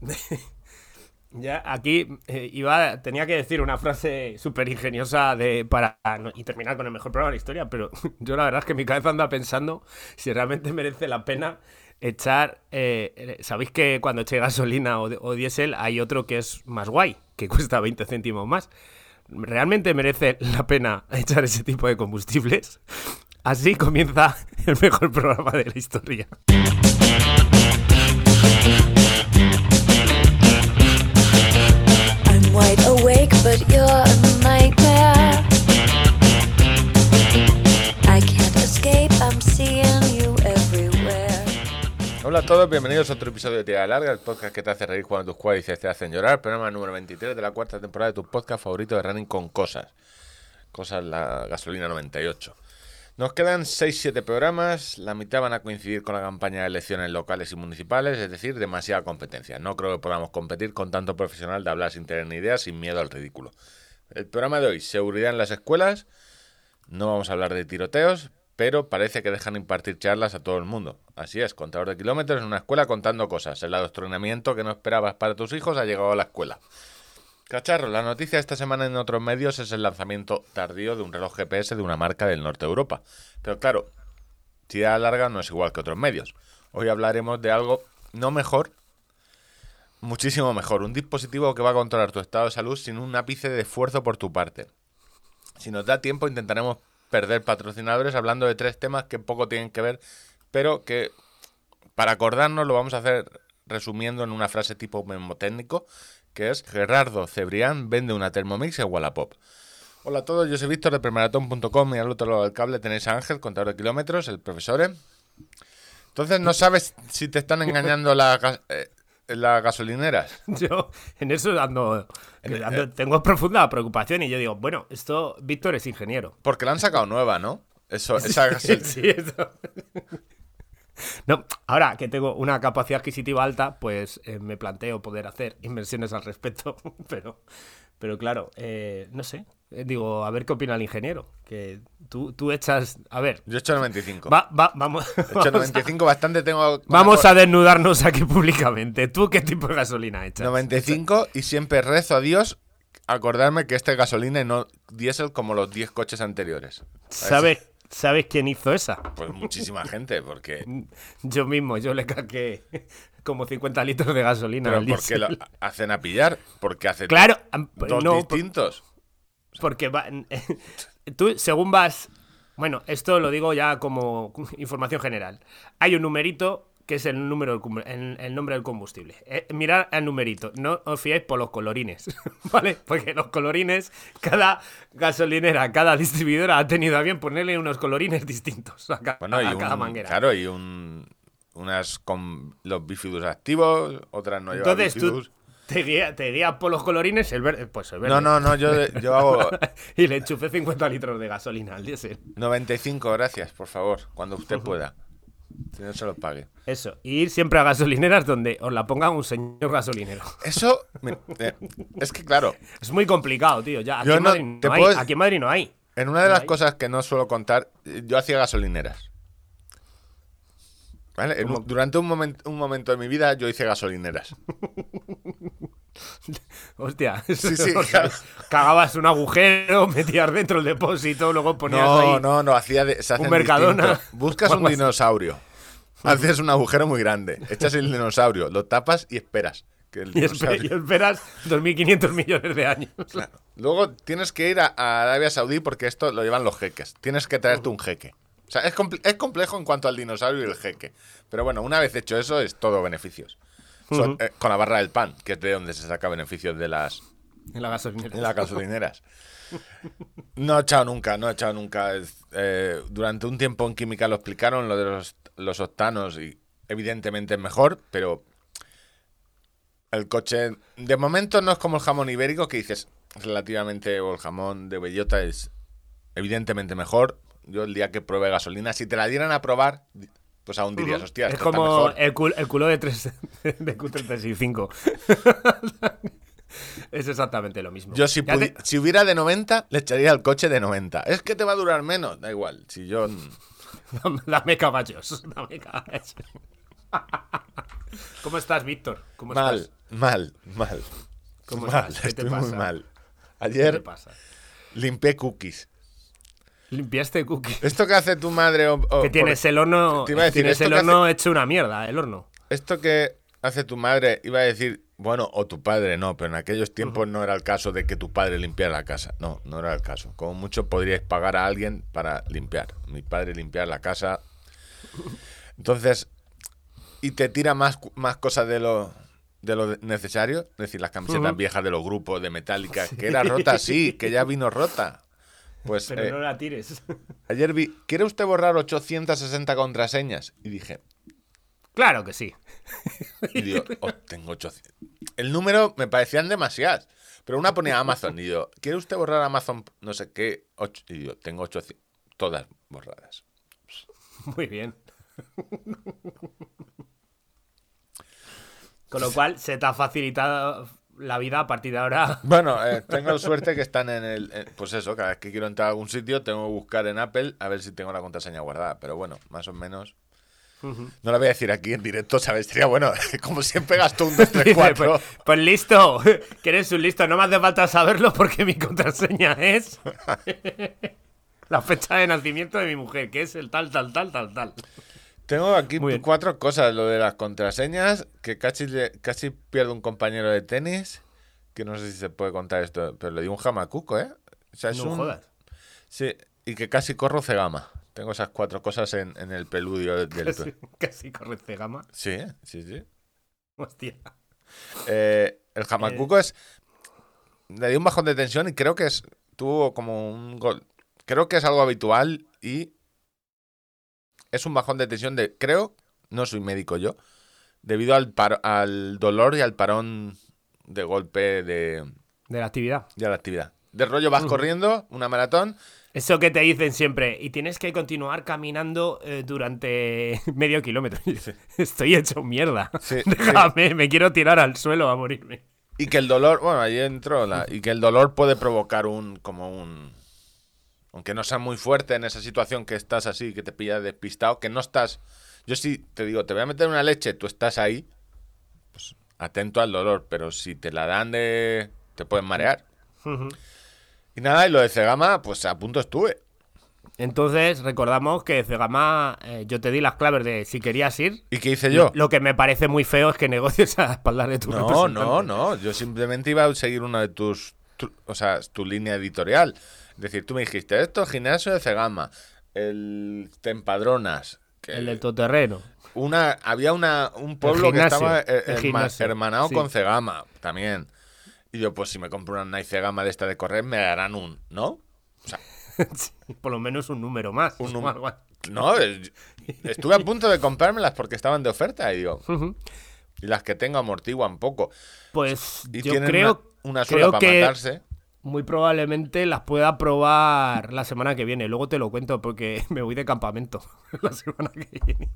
Ya, aquí eh, iba, tenía que decir una frase súper ingeniosa de, para y terminar con el mejor programa de la historia, pero yo la verdad es que mi cabeza anda pensando si realmente merece la pena echar... Eh, Sabéis que cuando eché gasolina o, o diésel hay otro que es más guay, que cuesta 20 céntimos más. ¿Realmente merece la pena echar ese tipo de combustibles? Así comienza el mejor programa de la historia. Hola a todos, bienvenidos a otro episodio de Tira Larga, el podcast que te hace reír cuando tus cuádriceps te hacen llorar, programa número 23 de la cuarta temporada de tu podcast favorito de Running con Cosas. Cosas la gasolina 98. Nos quedan 6-7 programas, la mitad van a coincidir con la campaña de elecciones locales y municipales, es decir, demasiada competencia. No creo que podamos competir con tanto profesional de hablar sin tener ni idea, sin miedo al ridículo. El programa de hoy, seguridad en las escuelas. No vamos a hablar de tiroteos, pero parece que dejan impartir charlas a todo el mundo. Así es, contador de kilómetros en una escuela contando cosas. El adoctrinamiento que no esperabas para tus hijos ha llegado a la escuela. Cacharro, la noticia esta semana en otros medios es el lanzamiento tardío de un reloj GPS de una marca del norte de Europa. Pero claro, tirada larga no es igual que otros medios. Hoy hablaremos de algo no mejor, muchísimo mejor. Un dispositivo que va a controlar tu estado de salud sin un ápice de esfuerzo por tu parte. Si nos da tiempo intentaremos perder patrocinadores hablando de tres temas que poco tienen que ver, pero que para acordarnos lo vamos a hacer resumiendo en una frase tipo memotécnico que es Gerardo Cebrián vende una Thermomix en Wallapop. Hola a todos, yo soy Víctor de premaratón.com y al otro lado del cable tenéis a Ángel, contador de kilómetros, el profesor. ¿eh? Entonces no sabes si te están engañando las gas- eh, las gasolineras. Yo en eso ando, ando- tengo profunda preocupación y yo digo, bueno, esto, Víctor es ingeniero. Porque la han sacado nueva, ¿no? Eso, esa gasol- Sí, eso. No, ahora que tengo una capacidad adquisitiva alta, pues eh, me planteo poder hacer inversiones al respecto, pero, pero claro, eh, no sé. Eh, digo, a ver qué opina el ingeniero. Que tú, tú echas. A ver, Yo he hecho 95. va- va- vamos, he hecho vamos, a, 95 bastante, tengo... vamos a desnudarnos aquí públicamente. ¿Tú qué tipo de gasolina echas? 95 y siempre rezo a Dios acordarme que este es gasolina y no diésel como los 10 coches anteriores. ¿Sabes, ¿Sabes quién hizo esa? Pues muchísima gente, porque... Yo mismo, yo le caqué como 50 litros de gasolina Pero al ¿por qué lo hacen a pillar? Porque hace Claro, dos no, por- distintos. Porque va- tú, según vas. Bueno, esto lo digo ya como información general. Hay un numerito que es el número del el, el nombre del combustible. Eh, mirad el numerito, no os fiéis por los colorines, ¿vale? Porque los colorines, cada gasolinera, cada distribuidora ha tenido a bien ponerle unos colorines distintos a, ca- Bueno, cada manguera. claro, y un, unas con los bifidus activos, otras no llevan Entonces tú. te guía por los colorines, el verde, pues el verde. No, no, no, yo, yo hago y le enchufé 50 litros de gasolina al diésel. 95, gracias, por favor, cuando usted pueda. Si no se lo pague. Eso, y ir siempre a gasolineras donde os la ponga un señor gasolinero. Eso, eh, es que claro, Es muy complicado, tío. Ya, aquí, Yo en, no- Madrid no hay, aquí en Madrid no hay. en una de las cosas que no suelo contar, yo hacía gasolineras. ¿Vale? Durante un, momen- un momento de mi vida yo hice gasolineras. Hostia, Sí, sí, o sea, claro. cagabas un agujero, metías dentro el depósito, luego ponías ahí... No, no, no, hacía de, se Un Mercadona. distinto. Buscas un dinosaurio. Haces un agujero muy grande. Echas el dinosaurio, lo tapas y esperas. Que el Y, espe- y esperas 2.500 millones de años. Claro. Luego tienes que ir a, a Arabia Saudí porque esto lo llevan los jeques. Tienes que traerte un jeque. O sea, es, comple- es complejo en cuanto al dinosaurio y el jeque. Pero bueno, una vez hecho eso, es todo beneficios. Eh, con la barra del pan, que es de donde se saca beneficios de las, En la gasolinera. en las gasolineras. No he echado nunca, no he echado nunca. Eh, durante un tiempo en química lo explicaron, lo de los, los octanos, y evidentemente es mejor, pero el coche, de momento no es como el jamón ibérico, que dices relativamente, o el jamón de bellota es evidentemente mejor. Yo el día que pruebe gasolina, si te la dieran a probar, pues aún dirías, hostia, es esto está como mejor. el, cul- el culo de, tres, de Q365. es exactamente lo mismo. Yo si, te- si hubiera de 90, le echaría el coche de 90. Es que te va a durar menos, da igual. Si yo... Dame- Dame caballos. Dame caballos. ¿Cómo estás, Víctor? ¿Cómo Mal, estás? Mal, mal. ¿Cómo mal, estás? ¿Qué te estoy muy pasa? mal. ¿Qué te Ayer pasa? limpié cookies. Limpiaste cookie. Esto que hace tu madre o, o- Que tienes por- el horno, Te iba a decir, tienes esto el horno hecho una mierda, el horno. Esto que hace tu madre, iba a decir, bueno, o tu padre, no, pero en aquellos tiempos no era el caso de que tu padre limpiara la casa. No, no era el caso. Como mucho podríais pagar a alguien para limpiar. Mi padre limpiar la casa. Entonces, y te tira más, más cosas de lo, de lo necesario. Es decir, las camisetas viejas de los grupos de Metallica, que era rota, sí, que ya vino rota. Pues Pero eh, no la tires. ayer vi, ¿quiere usted borrar 860 contraseñas? Y dije, claro que sí. Y digo, oh, tengo 800. El número me parecían demasiadas. Pero una ponía Amazon y yo, ¿quiere usted borrar Amazon? No sé qué. ocho- Y yo, tengo 800. Todas borradas. Muy bien. Con lo cual, se te ha facilitado la vida a partir de ahora. Bueno, eh, tengo suerte que están en el. pues eso, cada vez que quiero entrar a algún sitio, tengo que buscar en Apple a ver si tengo la contraseña guardada. Pero bueno, más o menos. No la voy a decir aquí en directo, ¿sabes? Sería bueno, como siempre gasto un 2, 3, 4. Pues, pues listo, que eres un listo. No me hace falta saberlo porque mi contraseña es la fecha de nacimiento de mi mujer, que es el tal, tal, tal, tal, tal. Tengo aquí cuatro cosas. Lo de las contraseñas, que casi, pierdo un compañero de tenis, que no sé si se puede contar esto, pero le di un jamacuco, ¿eh? O sea, es No un- jodas. Sí, y que casi corro cegama. Tengo esas cuatro cosas en, en el peludio del... Casi, casi corre gama. Sí, sí, sí. Hostia. Eh, el jamacuco es... Le di un bajón de tensión y creo que es... Tuvo como un gol... Creo que es algo habitual y... Es un bajón de tensión de... Creo, no soy médico yo, debido al, paro- al dolor y al parón de golpe de, De la actividad. de la actividad. De rollo vas corriendo, una maratón, Eso que te dicen siempre, y tienes que continuar caminando eh, durante medio kilómetro. Y yo, Estoy hecho mierda. Sí, Déjame, me quiero tirar al suelo a morirme. Y que el dolor, bueno, ahí entró, la- y que el dolor puede provocar un, como un, aunque no sea muy fuerte en esa situación que estás así, que te pilla despistado, que no estás, yo sí te digo, te voy a meter una leche, tú estás ahí, pues atento al dolor, pero si te la dan de, te pueden marear. Y nada, y lo de Cegama, pues a punto estuve. Entonces, recordamos que Cegama, eh, yo te di las claves de si querías ir. ¿Y qué hice yo? Lo que me parece muy feo es que negocies a espaldas de tu No, representante. no, no. Yo simplemente iba a seguir una de tus, tu- o sea, tu línea editorial. Es decir, tú me dijiste, esto es gimnasio de Cegama, el te empadronas. que El del todoterreno. una, había una, un pueblo que estaba eh, gimnasio, hermanado sí. con Cegama también. Y yo, pues si me compro una Nike Cegama de esta de correr, me darán un, ¿no? O sea, Sí, por lo menos un número más. Un o num- algo así. no, es- estuve a punto de comprármelas porque estaban de oferta y digo, y las que tengo amortiguan poco. Pues Y yo creo, una, una creo para que matarse. Muy probablemente las pueda probar la semana que viene. Luego te lo cuento porque me voy de campamento la semana que viene.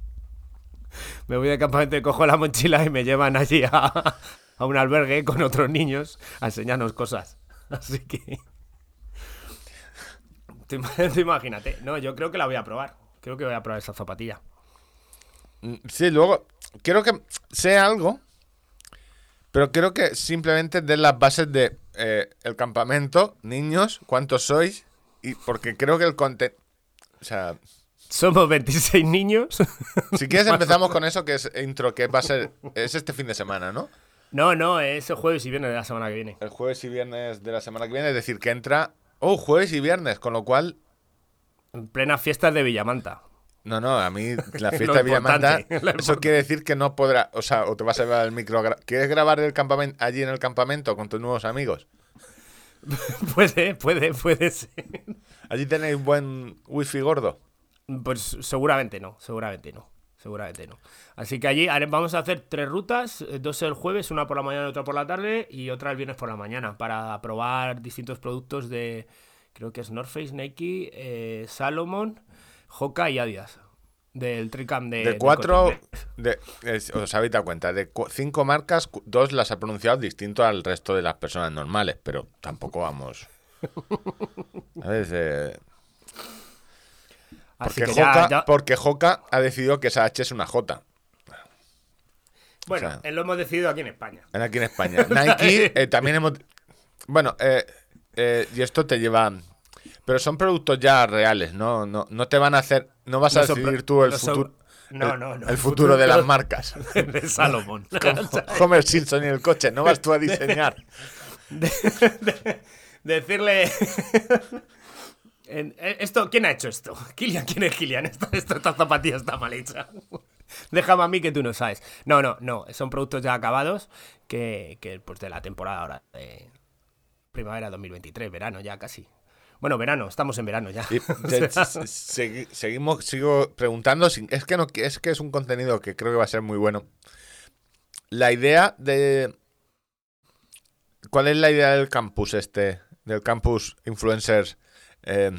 Me voy de campamento cojo la mochila y me llevan allí a, un albergue con otros niños a enseñarnos cosas. Así que... Tú tú imagínate. No, yo creo que la voy a probar. Creo que voy a probar esa zapatilla. Mm, Sí, luego, quiero que sea algo, pero creo que simplemente den las bases de eh, el campamento, niños, cuántos sois, y porque creo que el contenido... O sea, Somos 26 niños. si quieres empezamos con eso, que es intro, que va a ser... Es este fin de semana, ¿no? No, no, es el jueves y viernes de la semana que viene. El jueves y viernes de la semana que viene, es decir, que entra... Oh, jueves y viernes, con lo cual... En plenas fiestas de Villamanta. No, no, a mí la fiesta de Villamanta, eso quiere decir que no podrá, o sea, o te vas a llevar el micro. ¿Quieres grabar el campamento allí en el campamento con tus nuevos amigos? Puede, puede, puede ser. Allí tenéis buen wifi gordo. Pues seguramente no, seguramente no. Seguramente no. Así que allí vamos a hacer tres rutas, eh, dos el jueves, una por la mañana y otra por la tarde, y otra el viernes por la mañana, para probar distintos productos de, creo que es North Face, Nike, eh, Salomon, Hoka y Adidas. Del Tricam de... De cuatro, Cotton. de, es- os habéis dado cuenta, de cu- cinco marcas, dos las ha pronunciado distinto al resto de las personas normales, pero tampoco vamos. A ver, eh, Así porque, que ya- Hoka, ya- porque Hoka ha decidido que esa H es una J. Bueno, O sea, lo hemos decidido aquí en España. aquí en España. Nike eh, también hemos... Bueno, eh, eh, y esto te lleva... Pero son productos ya reales, ¿no? No, no te van a hacer... No vas a No decidir tú el no son- futuro... No, el- no, no. El futuro de las marcas. de Salomón. Homer Simpson y el coche, no vas tú a diseñar. Decirle. eh, esto, ¿Quién ha hecho esto? Kilian, ¿quién es Kilian? Esta, esta, esta zapatilla está mal hecha. Déjame a mí que tú no sabes. No, no, no. Son productos ya acabados que, que pues de la temporada ahora de primavera 2023, verano ya casi. Bueno, verano, estamos en verano ya. Y se- seguimos, sigo preguntando. sin- Es que, no, es que es un contenido que creo que va a ser muy bueno. La idea de. ¿Cuál es la idea del campus este? Del campus influencers. eh,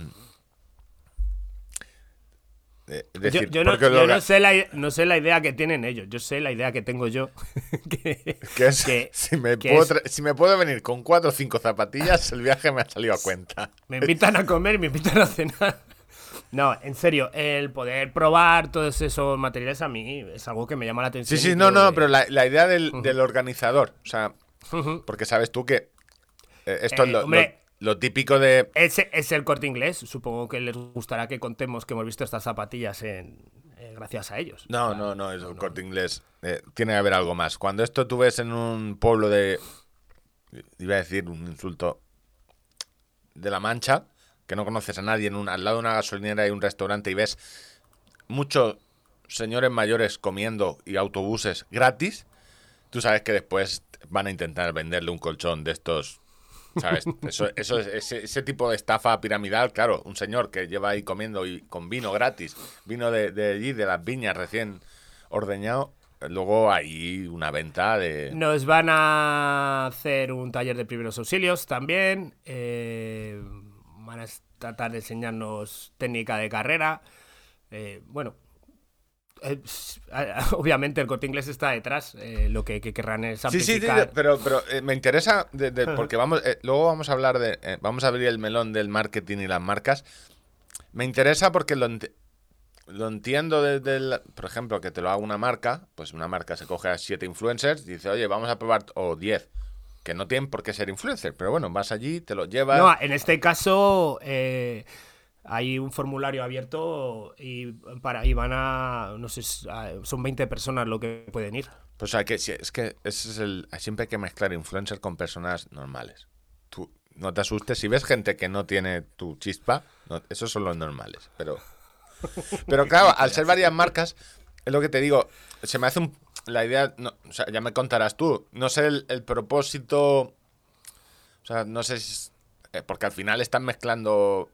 eh, Yo, decir, yo no, yo sé la, i- no sé la idea que tienen ellos, yo sé la idea que tengo yo. que, que es- que- si, me que puedo es- tra- si me puedo venir con cuatro o cinco zapatillas, el viaje me ha salido a cuenta. Me invitan a comer, me invitan a cenar. No, en serio, el poder probar todos esos materiales a mí es algo que me llama la Sí, atención. sí, y no, no, pero la, la idea del, del organizador. O sea, porque sabes tú que eh, esto Eh, es lo, hombre. lo- lo típico de. Ese es el corte inglés. Supongo que les gustará que contemos que hemos visto estas zapatillas en, eh, gracias a ellos. No, no, no, es un corte inglés. Eh, tiene que haber algo más. Cuando esto tú ves en un pueblo de. Iba a decir un insulto. De la Mancha, que no conoces a nadie, en un, al lado de una gasolinera hay un restaurante y ves muchos señores mayores comiendo y autobuses gratis, tú sabes que después van a intentar venderle un colchón de estos. ¿Sabes? Ese tipo de estafa piramidal, claro, un señor que lleva ahí comiendo y con vino gratis, vino de, de allí, de las viñas recién ordeñado, luego hay una venta de... Nos van a hacer un taller de primeros auxilios también. eh, van a tratar de enseñarnos técnica de carrera. eh, bueno, eh, obviamente el corte inglés está detrás. eh, lo que, que querrán es Sí, sí, sí, amplificar. pero, pero eh, me interesa, de- de- porque vamos, eh, luego vamos a hablar de, eh, vamos a abrir el melón del marketing y las marcas. Me interesa porque lo, ent- lo entiendo desde el, por ejemplo, que te lo haga una marca, pues una marca se coge a siete influencers, dice, oye, vamos a probar, o diez, que no tienen por qué ser influencers, pero bueno, vas allí, te lo llevas. No, en este caso eh, hay un formulario abierto y, para, y van a, no sé, son 20 personas lo que pueden ir. Pues hay que, es que ese es el, siempre hay que mezclar influencers con personas normales. Tú no te asustes, si ves gente que no tiene tu chispa, no- esos son los normales. Pero, pero claro, al ser varias marcas, es lo que te digo, se me hace un, la idea, no, o sea, ya me contarás tú, no sé el, el propósito, o sea, no sé si, eh, porque al final están mezclando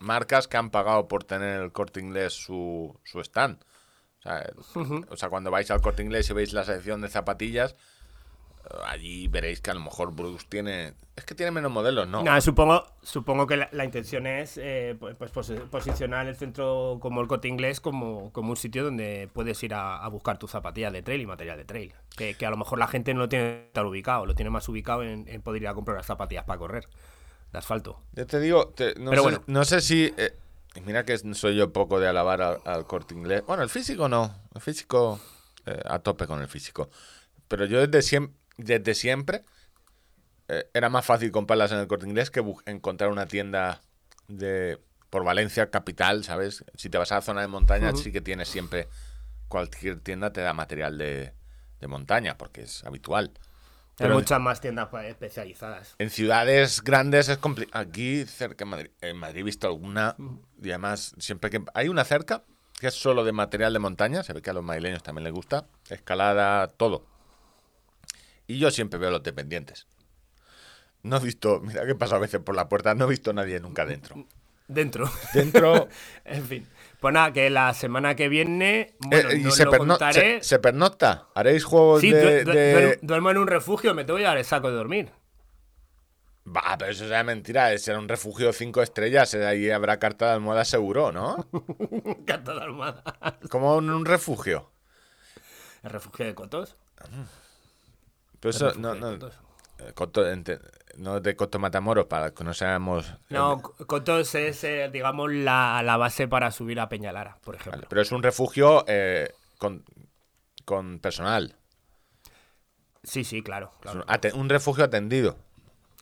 marcas que han pagado por tener el corte inglés su, su stand. O sea, o sea, cuando vais al corte inglés y veis la sección de zapatillas, eh, allí veréis que a lo mejor Bruce tiene. Es que tiene menos modelos, ¿no? Nada, supongo, supongo que la, la intención es eh, pues, pues, posi- posicionar el centro como el corte inglés como, como un sitio donde puedes ir a, a buscar tu zapatilla de trail y material de trail. Que, que a lo mejor la gente no lo tiene tan ubicado, lo tiene más ubicado en, en poder ir a comprar las zapatillas para correr de asfalto. Yo te digo, te- no, Pero sé, bueno. no sé si. eh, mira que soy yo poco de alabar al, al corte inglés. Bueno, el físico no. El físico. eh, a tope con el físico. Pero yo desde siempre. Desde siempre eh, era más fácil comprarlas en el corte inglés que encontrar una tienda de por Valencia, capital, ¿sabes? Si te vas a la zona de montaña, sí que tienes siempre. Cualquier tienda te da material de, de montaña, porque es habitual. Hay muchas más tiendas pues, especializadas. En ciudades grandes es complicado. Aquí, cerca de Madrid, en Madrid he visto alguna. Y además, siempre que. Hay una cerca que es solo de material de montaña. Se ve que a los madrileños también les gusta. Escalada, todo. Y yo siempre veo los dependientes. No he visto. Mira que pasa a veces por la puerta. No he visto a nadie nunca dentro. Dentro. Dentro. en fin. Pues nada, que la semana que viene. Bueno, eh, y no se, lo perno- contaré. se, se pernocta. ¿Haréis juegos Sí, de.? du- de- duer- duermo en un refugio, me tengo que llevar el saco de dormir. Bah, pero eso será mentira. Será un refugio cinco estrellas. eh, Ahí habrá carta de almohada seguro, ¿no? Carta de almohada. Como en un refugio. El refugio de Cotos. Pero El eso, no, de no, Cotos. Eh, Coto, no de Coto Matamoros, para que no seamos... No, eh, Co- Cotos es, eh, digamos, la, la base para subir a Peñalara, por vale, ejemplo. pero es un refugio eh, con, con personal. Sí, sí, claro, un, refugio atendido.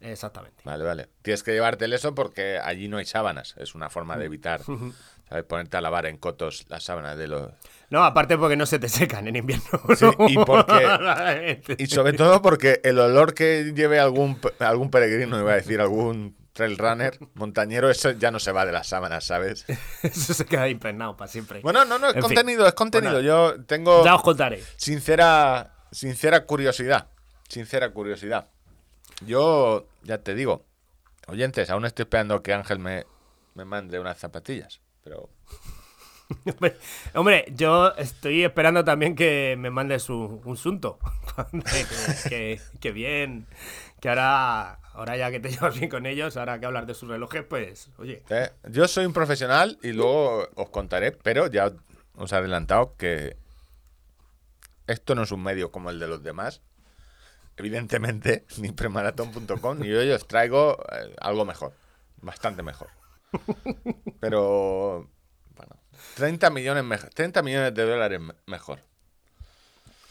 Exactamente. Vale, vale. Tienes que llevártelo eso porque allí no hay sábanas. Es una forma de evitar, ¿sabes? Ponerte a lavar en cotos las sábanas de los... No, aparte porque no se te secan en invierno. Sí, y porque- Y sobre todo porque el olor que lleve algún, algún peregrino, iba a decir, algún trail runner, montañero, eso ya no se va de las sábanas, ¿sabes? Eso se queda impregnado para siempre. Bueno, no, no, es En fin. contenido, es contenido. Bueno, Yo tengo Ya os contaré. sincera, sincera curiosidad. Sincera curiosidad. Yo, ya te digo, oyentes, aún estoy esperando que Ángel me, me mande unas zapatillas. Pero Hombre, Hombre, yo estoy esperando también que me mandes un, un sunto. que, que- que bien. Que ahora, ahora ya que te llevas bien con ellos, ahora que hablar de sus relojes, pues, oye. eh, yo soy un profesional y luego os contaré, pero ya os he adelantado que esto no es un medio como el de los demás. Evidentemente, ni premaratón.com ni yo, yo os traigo eh, algo mejor, bastante mejor. Pero, 30 millones, mej- 30 millones de dólares me- mejor.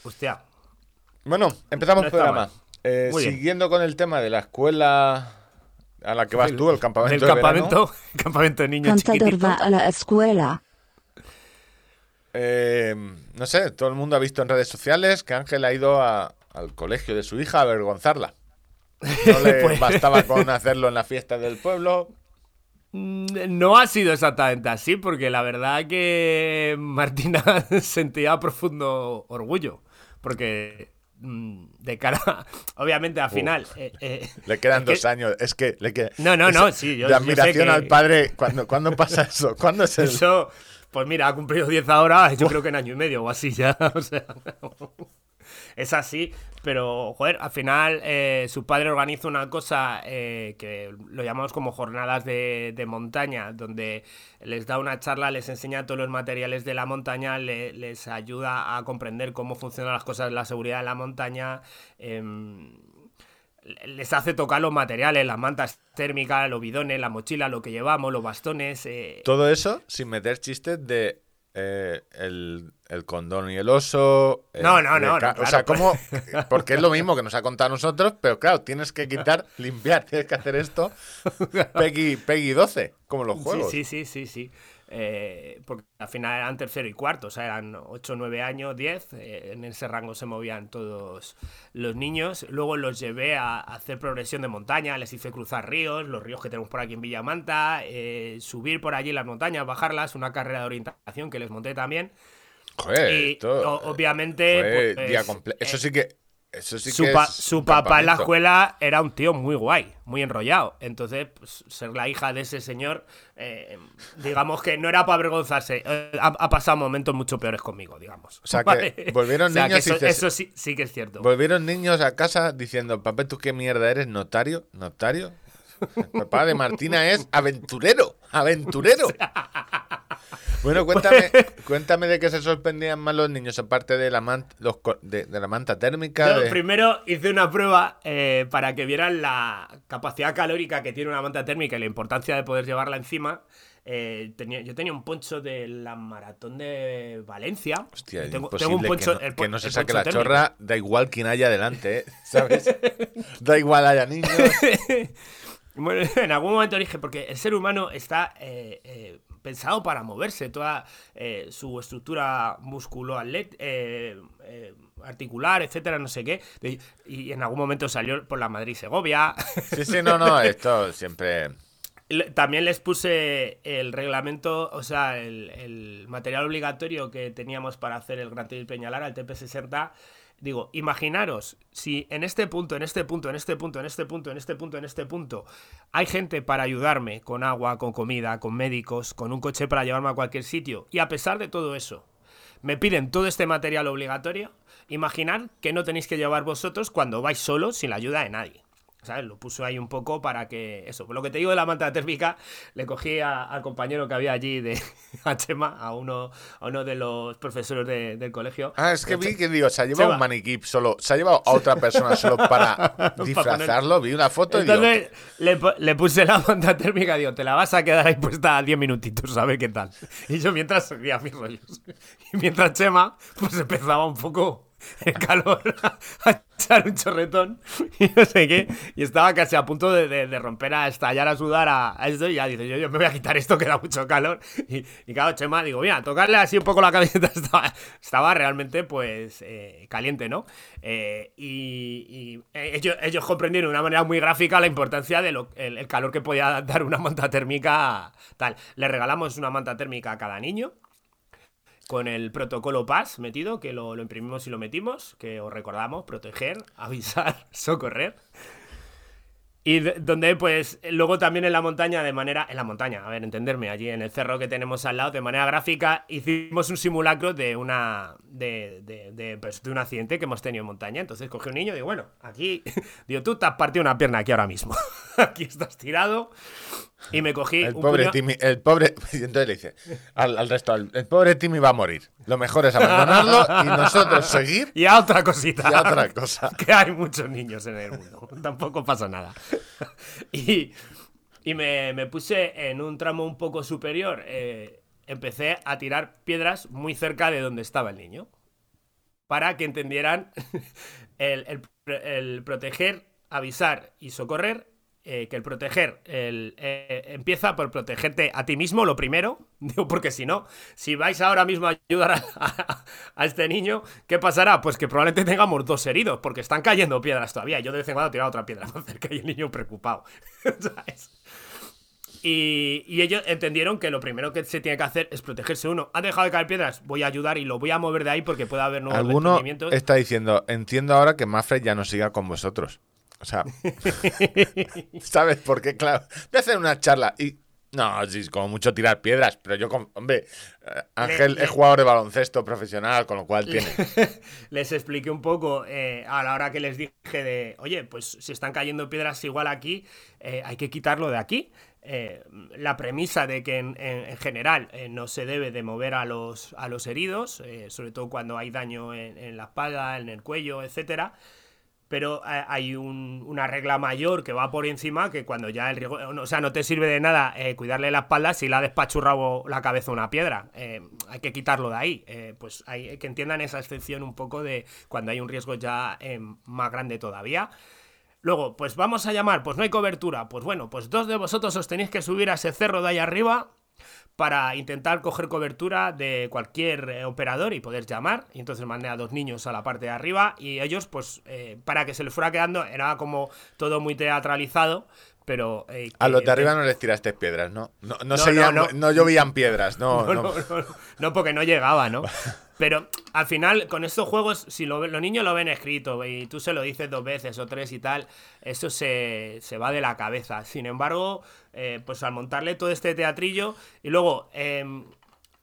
Hostia. Bueno, empezamos No el programa. Eh, bien. siguiendo con el tema de la escuela a la que vas tú, el campamento El de verano. campamento, campamento de niños chiquititos. va a la escuela. Eh, no sé, todo el mundo ha visto en redes sociales que Ángel ha ido a- al colegio de su hija a avergonzarla. No le Pues- bastaba con hacerlo en la fiesta del pueblo. Mm, No ha sido exactamente así, porque la verdad que Martina sentía profundo orgullo. Porque mm, de cara, obviamente al final... eh, eh, Le quedan que- dos años. Es que le queda. No, no, no, sí, yo- De yo admiración que- al padre. ¿Cuándo, cuándo pasa eso? ¿Cuándo es el.? Eso, pues mira, ha cumplido 10 ahora, yo creo que en año y medio o así ya. O sea, es así, pero, joder, al final eh, su padre organiza una cosa eh, que lo llamamos como jornadas de, de montaña, donde les da una charla, les enseña todos los materiales de la montaña, le- les ayuda a comprender cómo funcionan las cosas de la seguridad en la montaña. em, les hace tocar los materiales, las mantas térmicas, los bidones, la mochila, lo que llevamos, los bastones. eh, Todo eso sin meter chistes de. Eh, el, el condón y el oso. eh, No, no, no, O sea. ¿cómo? Porque es lo mismo que nos ha contado a nosotros, pero claro, tienes que quitar, limpiar, tienes que hacer esto. Peggy, Peggy 12, como los juegos. Sí, sí, sí, sí, sí. Eh, porque al final eran tercero y cuarto, o sea, eran 8, 9 años, 10. eh, en ese rango se movían todos los niños. Luego los llevé a, a hacer progresión de montaña, les hice cruzar ríos, los ríos que tenemos por aquí en Villamanta, eh, subir por allí las montañas, bajarlas, una carrera de orientación que les monté también. Joder, y esto, obviamente, pues, día Eso sí que. Eso sí su, que pa- es su un papá en la escuela era un tío muy guay, muy enrollado. Entonces, pues, ser la hija de ese señor, eh, digamos que no era para avergonzarse. Eh, ha, ha pasado momentos mucho peores conmigo, digamos. O sea, que volvieron O sea, que niños eso, sí, sí que es cierto. Volvieron niños a casa diciendo, papá, ¿tú qué mierda eres? ¿Notario? ¿Notario? El papá de Martina es aventurero, aventurero. Bueno, cuéntame, cuéntame de qué se sorprendían más los niños, aparte de la, man- los de, de la manta térmica. Yo de- primero hice una prueba eh, para que vieran la capacidad calórica que tiene una manta térmica y la importancia de poder llevarla encima. Eh, tenía, yo tenía un poncho de la maratón de Valencia. Hostia, es tengo, un poncho, que, no, el que pon- no se saque la térmico. chorra, da igual quién haya delante, ¿eh? ¿sabes? Da igual haya niños. Bueno, en algún momento dije, porque el ser humano está eh, eh, pensado para moverse, toda eh, su estructura musculoatlet eh, eh, articular, etcétera, no sé qué. Y en algún momento salió por la Madrid-Segovia. Sí, sí, no, no, esto siempre... También les puse el reglamento, o sea, el, el material obligatorio que teníamos para hacer el Gran Trail Peñalara, el TP60. Digo, imaginaros si en este punto, en este punto, en este punto, en este punto, en este punto, en este punto, hay gente para ayudarme con agua, con comida, con médicos, con un coche para llevarme a cualquier sitio. Y a pesar de todo eso, me piden todo este material obligatorio. Imaginad que no tenéis que llevar vosotros cuando vais solos sin la ayuda de nadie. ¿Sabes? Lo puso ahí un poco para que. Eso, por lo que te digo de la manta térmica, le cogí a- al compañero que había allí de a Chema, a uno, a uno de los profesores de- del colegio. Ah, es que vi que digo, se ha llevado Chema. un maniquí solo, se ha llevado a otra persona solo para disfrazarlo. Vi una foto y digo, Entonces le, le puse la manta térmica digo, te la vas a quedar ahí puesta 10 minutitos, a ver qué tal. Y yo mientras seguía mis rollos. Y mientras Chema, pues empezaba un poco el calor a echar un chorretón y no sé qué. Y estaba casi a punto de, de- de romper a estallar, a sudar a, a esto. Y ya dice, yo, yo me voy a quitar esto que da mucho calor. Y, y claro, Chema, digo, mira, tocarle así un poco la camiseta estaba, estaba realmente pues eh, caliente, ¿no? Eh, y y, ellos, ellos comprendieron de una manera muy gráfica la importancia del el calor que podía dar una manta térmica tal. Le regalamos una manta térmica a cada niño con el protocolo PAS metido, que lo, lo imprimimos y lo metimos, que os recordamos, proteger, avisar, socorrer. Y de- donde, pues, luego también en la montaña, de manera. En la montaña, a ver, entenderme, allí en el cerro que tenemos al lado, de manera gráfica, hicimos un simulacro de una. de, de, de, pues, de un accidente que hemos tenido en montaña. Entonces cogí un niño y digo, bueno, aquí. Digo, tú te has partido una pierna aquí ahora mismo. aquí estás tirado. Y me cogí. El un pobre puño- Timmy, el pobre. Entonces le dice al, al resto, el pobre Timmy va a morir. Lo mejor es abandonarlo y nosotros seguir Y a otra cosita. y a otra cosa. que hay muchos niños en el mundo. Tampoco pasa nada. y y me, me puse en un tramo un poco superior. eh, empecé a tirar piedras muy cerca de donde estaba el niño. Para que entendieran el, el- el proteger, avisar y socorrer. Eh, que el proteger el, eh, empieza por protegerte a ti mismo, lo primero. Porque si no, si vais ahora mismo a ayudar a, a- a este niño, ¿qué pasará? Pues que probablemente tengamos dos heridos, porque están cayendo piedras todavía. Yo de vez en cuando tiraba otra piedra más cerca y el niño preocupado. ¿Sabes? Y, y ellos entendieron que lo primero que se tiene que hacer es protegerse uno. Han dejado de caer piedras, voy a ayudar y lo voy a mover de ahí porque puede haber nuevos Alguno está diciendo, entiendo ahora que Mafred ya no siga con vosotros. O sea, ¿sabes por qué? Claro, voy a hacer una charla y... No, sí, como mucho tirar piedras, pero yo, con, hombre, eh, Ángel le- es jugador de baloncesto profesional, con lo cual tiene... les expliqué un poco eh, a la hora que les dije de, oye, pues si están cayendo piedras igual aquí, eh, hay que quitarlo de aquí. Eh, la premisa de que en, en- en general eh, no se debe de mover a los, a los heridos, eh, sobre todo cuando hay daño en, en la espalda, en el cuello, etcétera. Pero eh, hay un- una regla mayor que va por encima que cuando ya el riesgo. O sea, no te sirve de nada eh, cuidarle la espalda si le ha despachurrado la cabeza una piedra. Eh, hay que quitarlo de ahí. Eh, pues hay que entiendan esa excepción un poco de cuando hay un riesgo ya eh, más grande todavía. Luego, pues vamos a llamar, pues no hay cobertura. Pues bueno, pues dos de vosotros os tenéis que subir a ese cerro de ahí arriba para intentar coger cobertura de cualquier eh, operador y poder llamar. Y entonces mandé a dos niños a la parte de arriba y ellos, pues, eh, para que se les fuera quedando, era como todo muy teatralizado, pero... eh, A los de arriba no les tiraste piedras, ¿no? No, no, No, seguían- no, no, no. llovían piedras, no. No, porque no llegaba, ¿no? Pero al final, con estos juegos, si lo, los niños lo ven escrito y tú se lo dices dos veces o tres y tal, eso se, se va de la cabeza. Sin embargo, eh, pues al montarle todo este teatrillo y luego em,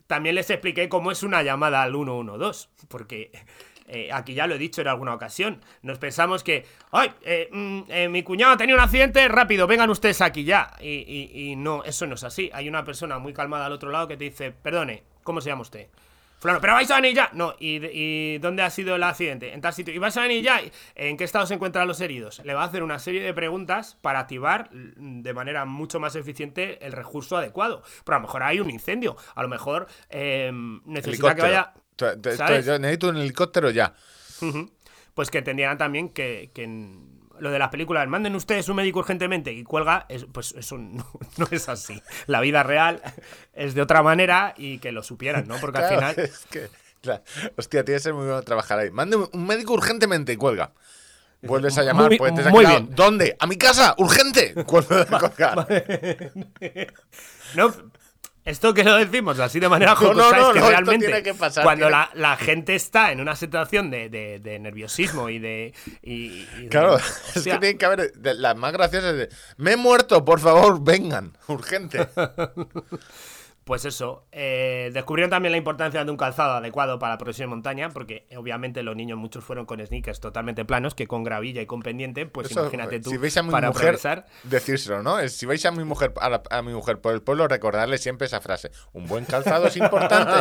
también les expliqué cómo es una llamada al 112, porque eh, aquí ya lo he dicho en alguna ocasión. Nos pensamos que, ¡ay! eh, mm, mi cuñado ha tenido un accidente, rápido, vengan ustedes aquí ya. Y, y- y no, eso no es así. Hay una persona muy calmada al otro lado que te dice, perdone, ¿cómo se llama usted? Fulano, ¿pero vais a venir ya? No, ¿y, y dónde ha sido el accidente? En tal sitio. ¿Y vais a venir ya? ¿En qué estado se encuentran los heridos? Le va a hacer una serie de preguntas para activar de manera mucho más eficiente el recurso adecuado. Pero a lo mejor hay un incendio. A lo mejor eh, necesita que vaya. Yo necesito un helicóptero ya. Pues que entendieran también que, lo de las películas, manden ustedes un médico urgentemente y cuelga, es- pues eso no, no es así. La vida real es de otra manera y que lo supieran, ¿no? Porque Claro, al final... es que, claro, hostia, tiene que ser muy bueno trabajar ahí. Mande un médico urgentemente y cuelga. Vuelves a llamar, Muy- pues te has muy quedado, bien. ¿Dónde? ¡A mi casa! ¡Urgente! Vuelve a colgar. No, esto que lo decimos así de manera jocosa no, no, es que realmente tiene que pasar, cuando tiene- la, la gente está en una situación de, de- de nerviosismo y de... y- y de- Claro, es que hostia, tiene que haber. Las más graciosas de. Me he muerto, por favor, vengan. Urgente. Pues eso, eh, descubrieron también la importancia de un calzado adecuado para la progresión en montaña, porque obviamente los niños muchos fueron con sneakers totalmente planos, que con gravilla y con pendiente, pues Eso, imagínate tú si veis a mi para mujer, progresar. decírselo, ¿no? Si vais a mi mujer a, la- a mi mujer por el pueblo, recordarle siempre esa frase. Un buen calzado es importante.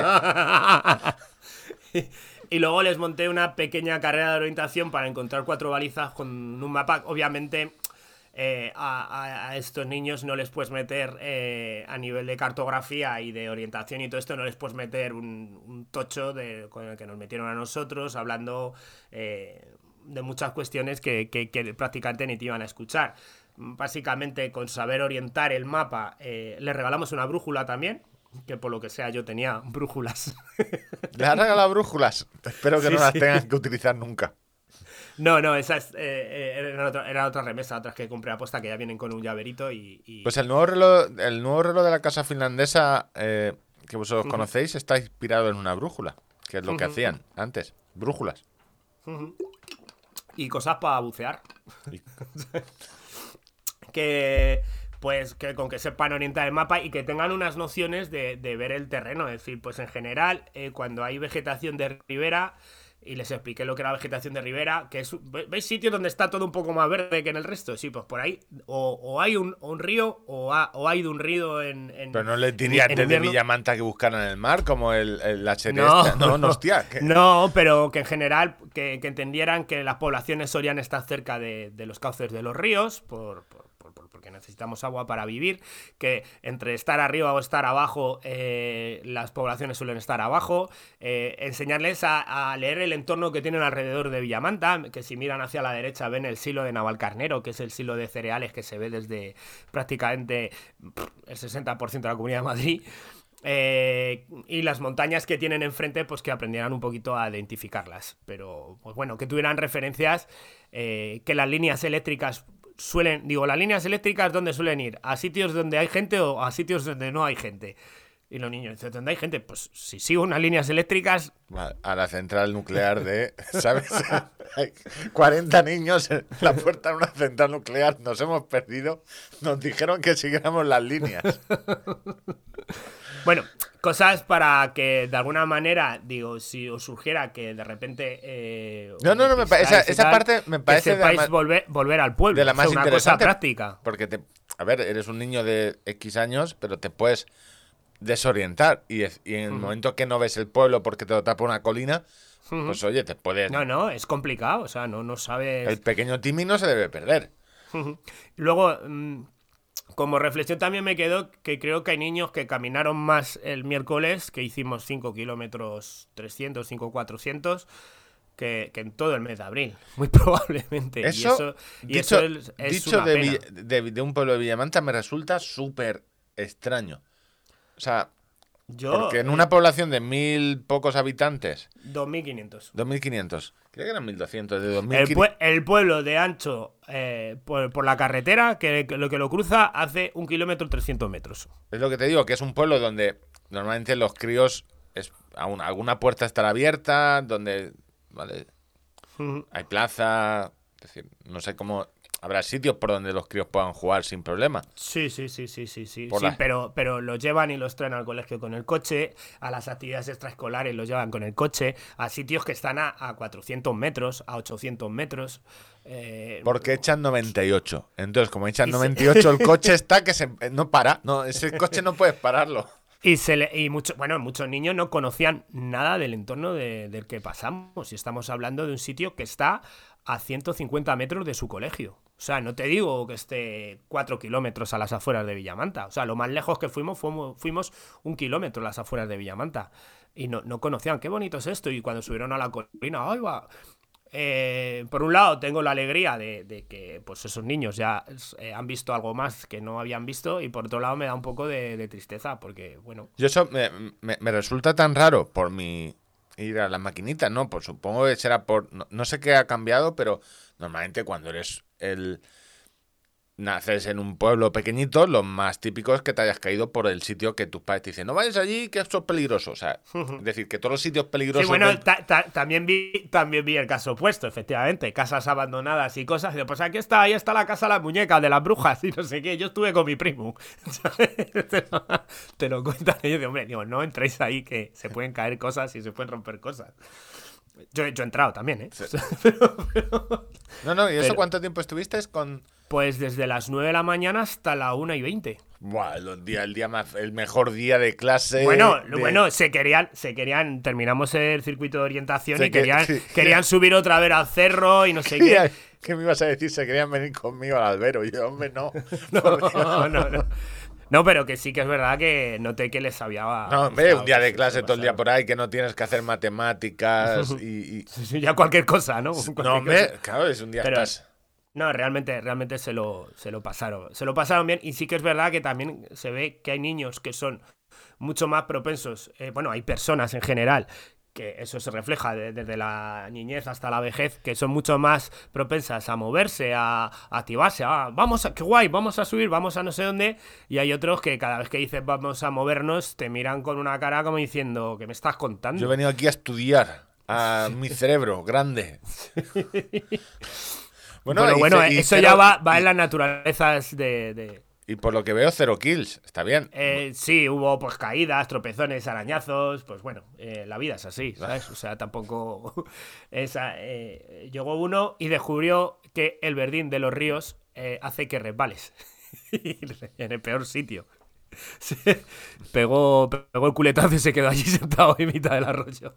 y luego les monté una pequeña carrera de orientación para encontrar cuatro balizas con un mapa. Obviamente, eh, a, a- estos niños no les puedes meter eh, a nivel de cartografía y de orientación y todo esto, no les puedes meter un, un tocho de, con el que nos metieron a nosotros, hablando eh, de muchas cuestiones que, que- que prácticamente ni te iban a escuchar. Básicamente, con saber orientar el mapa, eh, le regalamos una brújula también, que por lo que sea yo tenía brújulas. Le has regalado brújulas. Espero que Sí, no las sí. tengan que utilizar nunca. No, no, esas eh, eh, era, otra, era otra remesa, otras que compré aposta que ya vienen con un llaverito y... y- Pues el nuevo reloj, el nuevo reloj de la casa finlandesa eh, que vosotros conocéis está inspirado en una brújula, que es lo que hacían antes. Brújulas. y cosas para bucear. Que pues que con que sepan orientar el mapa y que tengan unas nociones de, de ver el terreno. Es decir, pues en general, eh, cuando hay vegetación de ribera, y les expliqué lo que era vegetación de ribera, que es, ve- ¿veis sitios donde está todo un poco más verde que en el resto? Sí, pues por ahí, o, o hay un, un río, o, ha- o hay de un río en... en- Pero no les en desde invierno. Villamanta que buscaran el mar, como el, el- la serie No, esta. No, no, hostia. que- No, pero que en general que, que entendieran que las poblaciones solían estar cerca de, de los cauces de los ríos, por, necesitamos agua para vivir, que entre estar arriba o estar abajo, eh, las poblaciones suelen estar abajo, eh, enseñarles a, leer el entorno que tienen alrededor de Villamanta, que si miran hacia la derecha ven el silo de Navalcarnero, que es el silo de cereales que se ve desde prácticamente el 60% de la Comunidad de Madrid. Eh, y las montañas que tienen enfrente, pues que aprendieran un poquito a identificarlas. Pero, pues bueno, que tuvieran referencias, que las líneas eléctricas suelen, digo, las líneas eléctricas, ¿dónde suelen ir? ¿A sitios donde hay gente o a sitios donde no hay gente? Y los niños ¿dónde hay gente? Pues si sigo unas líneas eléctricas, A a la central nuclear de, ¿sabes? Hay 40 niños en la puerta de una central nuclear, nos hemos perdido, nos dijeron que siguiéramos las líneas. Bueno, cosas para que de alguna manera, digo, si os surgiera que de repente. eh, No, no, no, me esa- esa tal, parte me parece Que de la volver, volver al pueblo. De la o sea, más cosa práctica. Porque, te, a ver, eres un niño de X años, pero te puedes desorientar. Y, es- y en el momento que no ves el pueblo porque te lo tapa una colina, pues oye, te puedes... No, no, es complicado. O sea, no, no sabes. El pequeño Timmy no se debe perder. Luego, mm, como reflexión también me quedó que creo que hay niños que caminaron más el miércoles, que hicimos 5 kilómetros 300, 5 400, que, que en todo el mes de abril. Muy probablemente. Y Eso, eso, y dicho, eso es, es dicho una de, pena. Villa- de- de un pueblo de Villamanta me resulta súper extraño. O sea, Yo, porque en una población de mil pocos habitantes, 2500. 2.500, creo que eran 1.200, de El, 2.500. pue- el pueblo de ancho eh, por, por la carretera, que, que lo que lo cruza hace un kilómetro 300 metros. Es lo que te digo, que es un pueblo donde normalmente los críos, es, aún, alguna puerta estará abierta, donde ¿vale? Hay plaza, es decir, no sé cómo... Habrá sitios por donde los críos puedan jugar sin problema. Sí, sí, sí, sí, sí, sí. Por sí, la- pero, pero los llevan y los traen al colegio con el coche, a las actividades extraescolares los llevan con el coche, a sitios que están a, a 400 metros, a 800 metros. eh, Porque echan 98. Entonces, como echan Y se- 98, el coche está que se, no para. No, ese coche no puedes pararlo. Y, se le- y mucho, bueno, muchos niños no conocían nada del entorno de- del que pasamos. Y estamos hablando de un sitio que está a 150 metros de su colegio. O sea, no te digo que esté 4 kilómetros a las afueras de Villamanta. O sea, lo más lejos que fuimos fuimos, un kilómetro a las afueras de Villamanta. Y no, no conocían, qué bonito es esto. Y cuando subieron a la colina, ¡ay, va! Eh, por un lado, tengo la alegría de, que pues esos niños ya eh, han visto algo más que no habían visto. Y por otro lado, me da un poco de, tristeza, porque, bueno, Yo eso me, me- resulta tan raro por mi ir a las maquinitas, ¿no? Pues supongo que será por... No sé qué ha cambiado, pero normalmente cuando eres el... Naces en un pueblo pequeñito, lo más típico es que te hayas caído por el sitio que tus padres te dicen, no vayas allí, que esto es peligroso. O sea, es decir, que todos los sitios peligrosos... Sí, bueno, del- ta- ta- también, vi, también vi el caso opuesto, efectivamente. Casas abandonadas y cosas. Y pues aquí está, ahí está la casa de las muñecas, de las brujas y no sé qué. Yo estuve con mi primo. Te lo, te lo cuentan ellos. Digo, hombre, digo, no entréis ahí que se pueden caer cosas y se pueden romper cosas. Yo, yo he entrado también, ¿eh? Pero- pero- No, no, ¿y eso pero- cuánto tiempo estuviste con...? Pues desde las 9 de la mañana hasta la 1 y 20. Buah, los días- el día más, el mejor día de clase. Bueno, de- bueno, se querían, se querían, terminamos el circuito de orientación Se y que- querían, sí. querían subir otra vez al cerro y no sé ¿Qué, qué. ¿Qué me ibas a decir? Se querían venir conmigo al albero. Y yo, hombre, no. No, no, no. No, pero que sí que es verdad que noté que les había. No, hombre, un día de se clase todo el día por ahí que no tienes que hacer matemáticas y. y- Sí, Ya cualquier cosa, ¿no? Cualquier No, hombre, cosa. claro, es un día Pero- estás. No, realmente, realmente se lo, se lo pasaron. Se lo pasaron bien. Y sí que es verdad que también se ve que hay niños que son mucho más propensos. eh, bueno, hay personas en general que eso se refleja de- desde la niñez hasta la vejez, que son mucho más propensas a moverse, a, a activarse, a vamos a, qué guay, vamos a subir, vamos a no sé dónde, y hay otros que cada vez que dices vamos a movernos, te miran con una cara como diciendo, ¿qué me estás contando? Yo he venido aquí a estudiar a mi cerebro grande. Bueno, bueno, y eso ya va, va en las naturalezas de- de, Y por lo que veo, cero kills. Está bien. Eh, sí, hubo pues caídas, tropezones, arañazos, pues bueno, eh, la vida es así, ¿sabes? O sea, tampoco... Esa, eh, llegó uno y descubrió que el verdín de los ríos hace que resbales. en el peor sitio. Se pegó, pegó el culetazo y se quedó allí sentado en mitad del arroyo.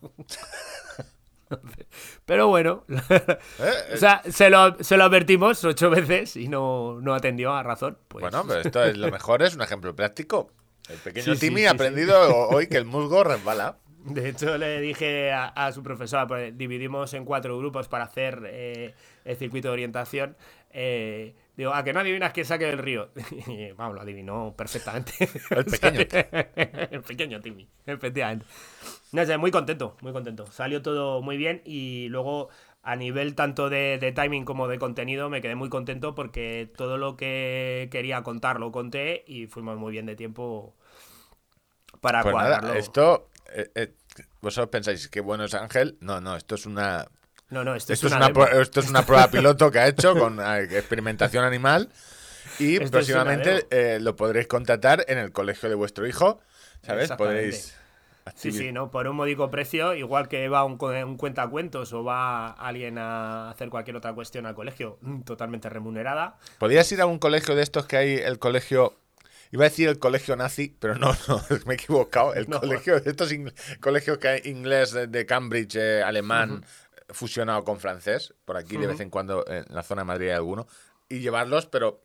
Pero bueno, ¿Eh? o sea, se lo, se lo advertimos ocho veces y no, no atendió a razón. Pues, Bueno, pero esto es lo mejor, es un ejemplo práctico. El pequeño Sí, Timmy sí, ha aprendido ho- hoy que el musgo resbala. De hecho, le dije a, a su profesora, pues, dividimos en cuatro grupos para hacer eh, el circuito de orientación. eh, digo, a que no adivinas quién saque del río. Y vamos, lo adivinó perfectamente. El pequeño. el pequeño Timmy, efectivamente. No sé, muy contento, muy contento. Salió todo muy bien y luego a nivel tanto de, de timing como de contenido me quedé muy contento porque todo lo que quería contar lo conté y fuimos muy bien de tiempo para Pues cuadrarlo. nada, esto. eh, eh, vosotros pensáis que bueno es Ángel. No, no, esto es una. No, no, esto, Esto es una pro- esto es una prueba piloto que ha hecho con eh, experimentación animal. Y Esto próximamente eh, lo podréis contratar en el colegio de vuestro hijo. ¿Sabes? Podréis. Sí, sí, ¿no? Por un módico precio, igual que va un, un cuentacuentos o va alguien a hacer cualquier otra cuestión al colegio, mm, totalmente remunerada. ¿Podrías ir a un colegio de estos que hay, el colegio... Iba a decir el colegio nazi, pero no, no, me he equivocado. El No. colegio de estos colegios que hay inglés de, de Cambridge, eh, alemán, fusionado con francés. Por aquí de vez en cuando en la zona de Madrid hay alguno. Y llevarlos, pero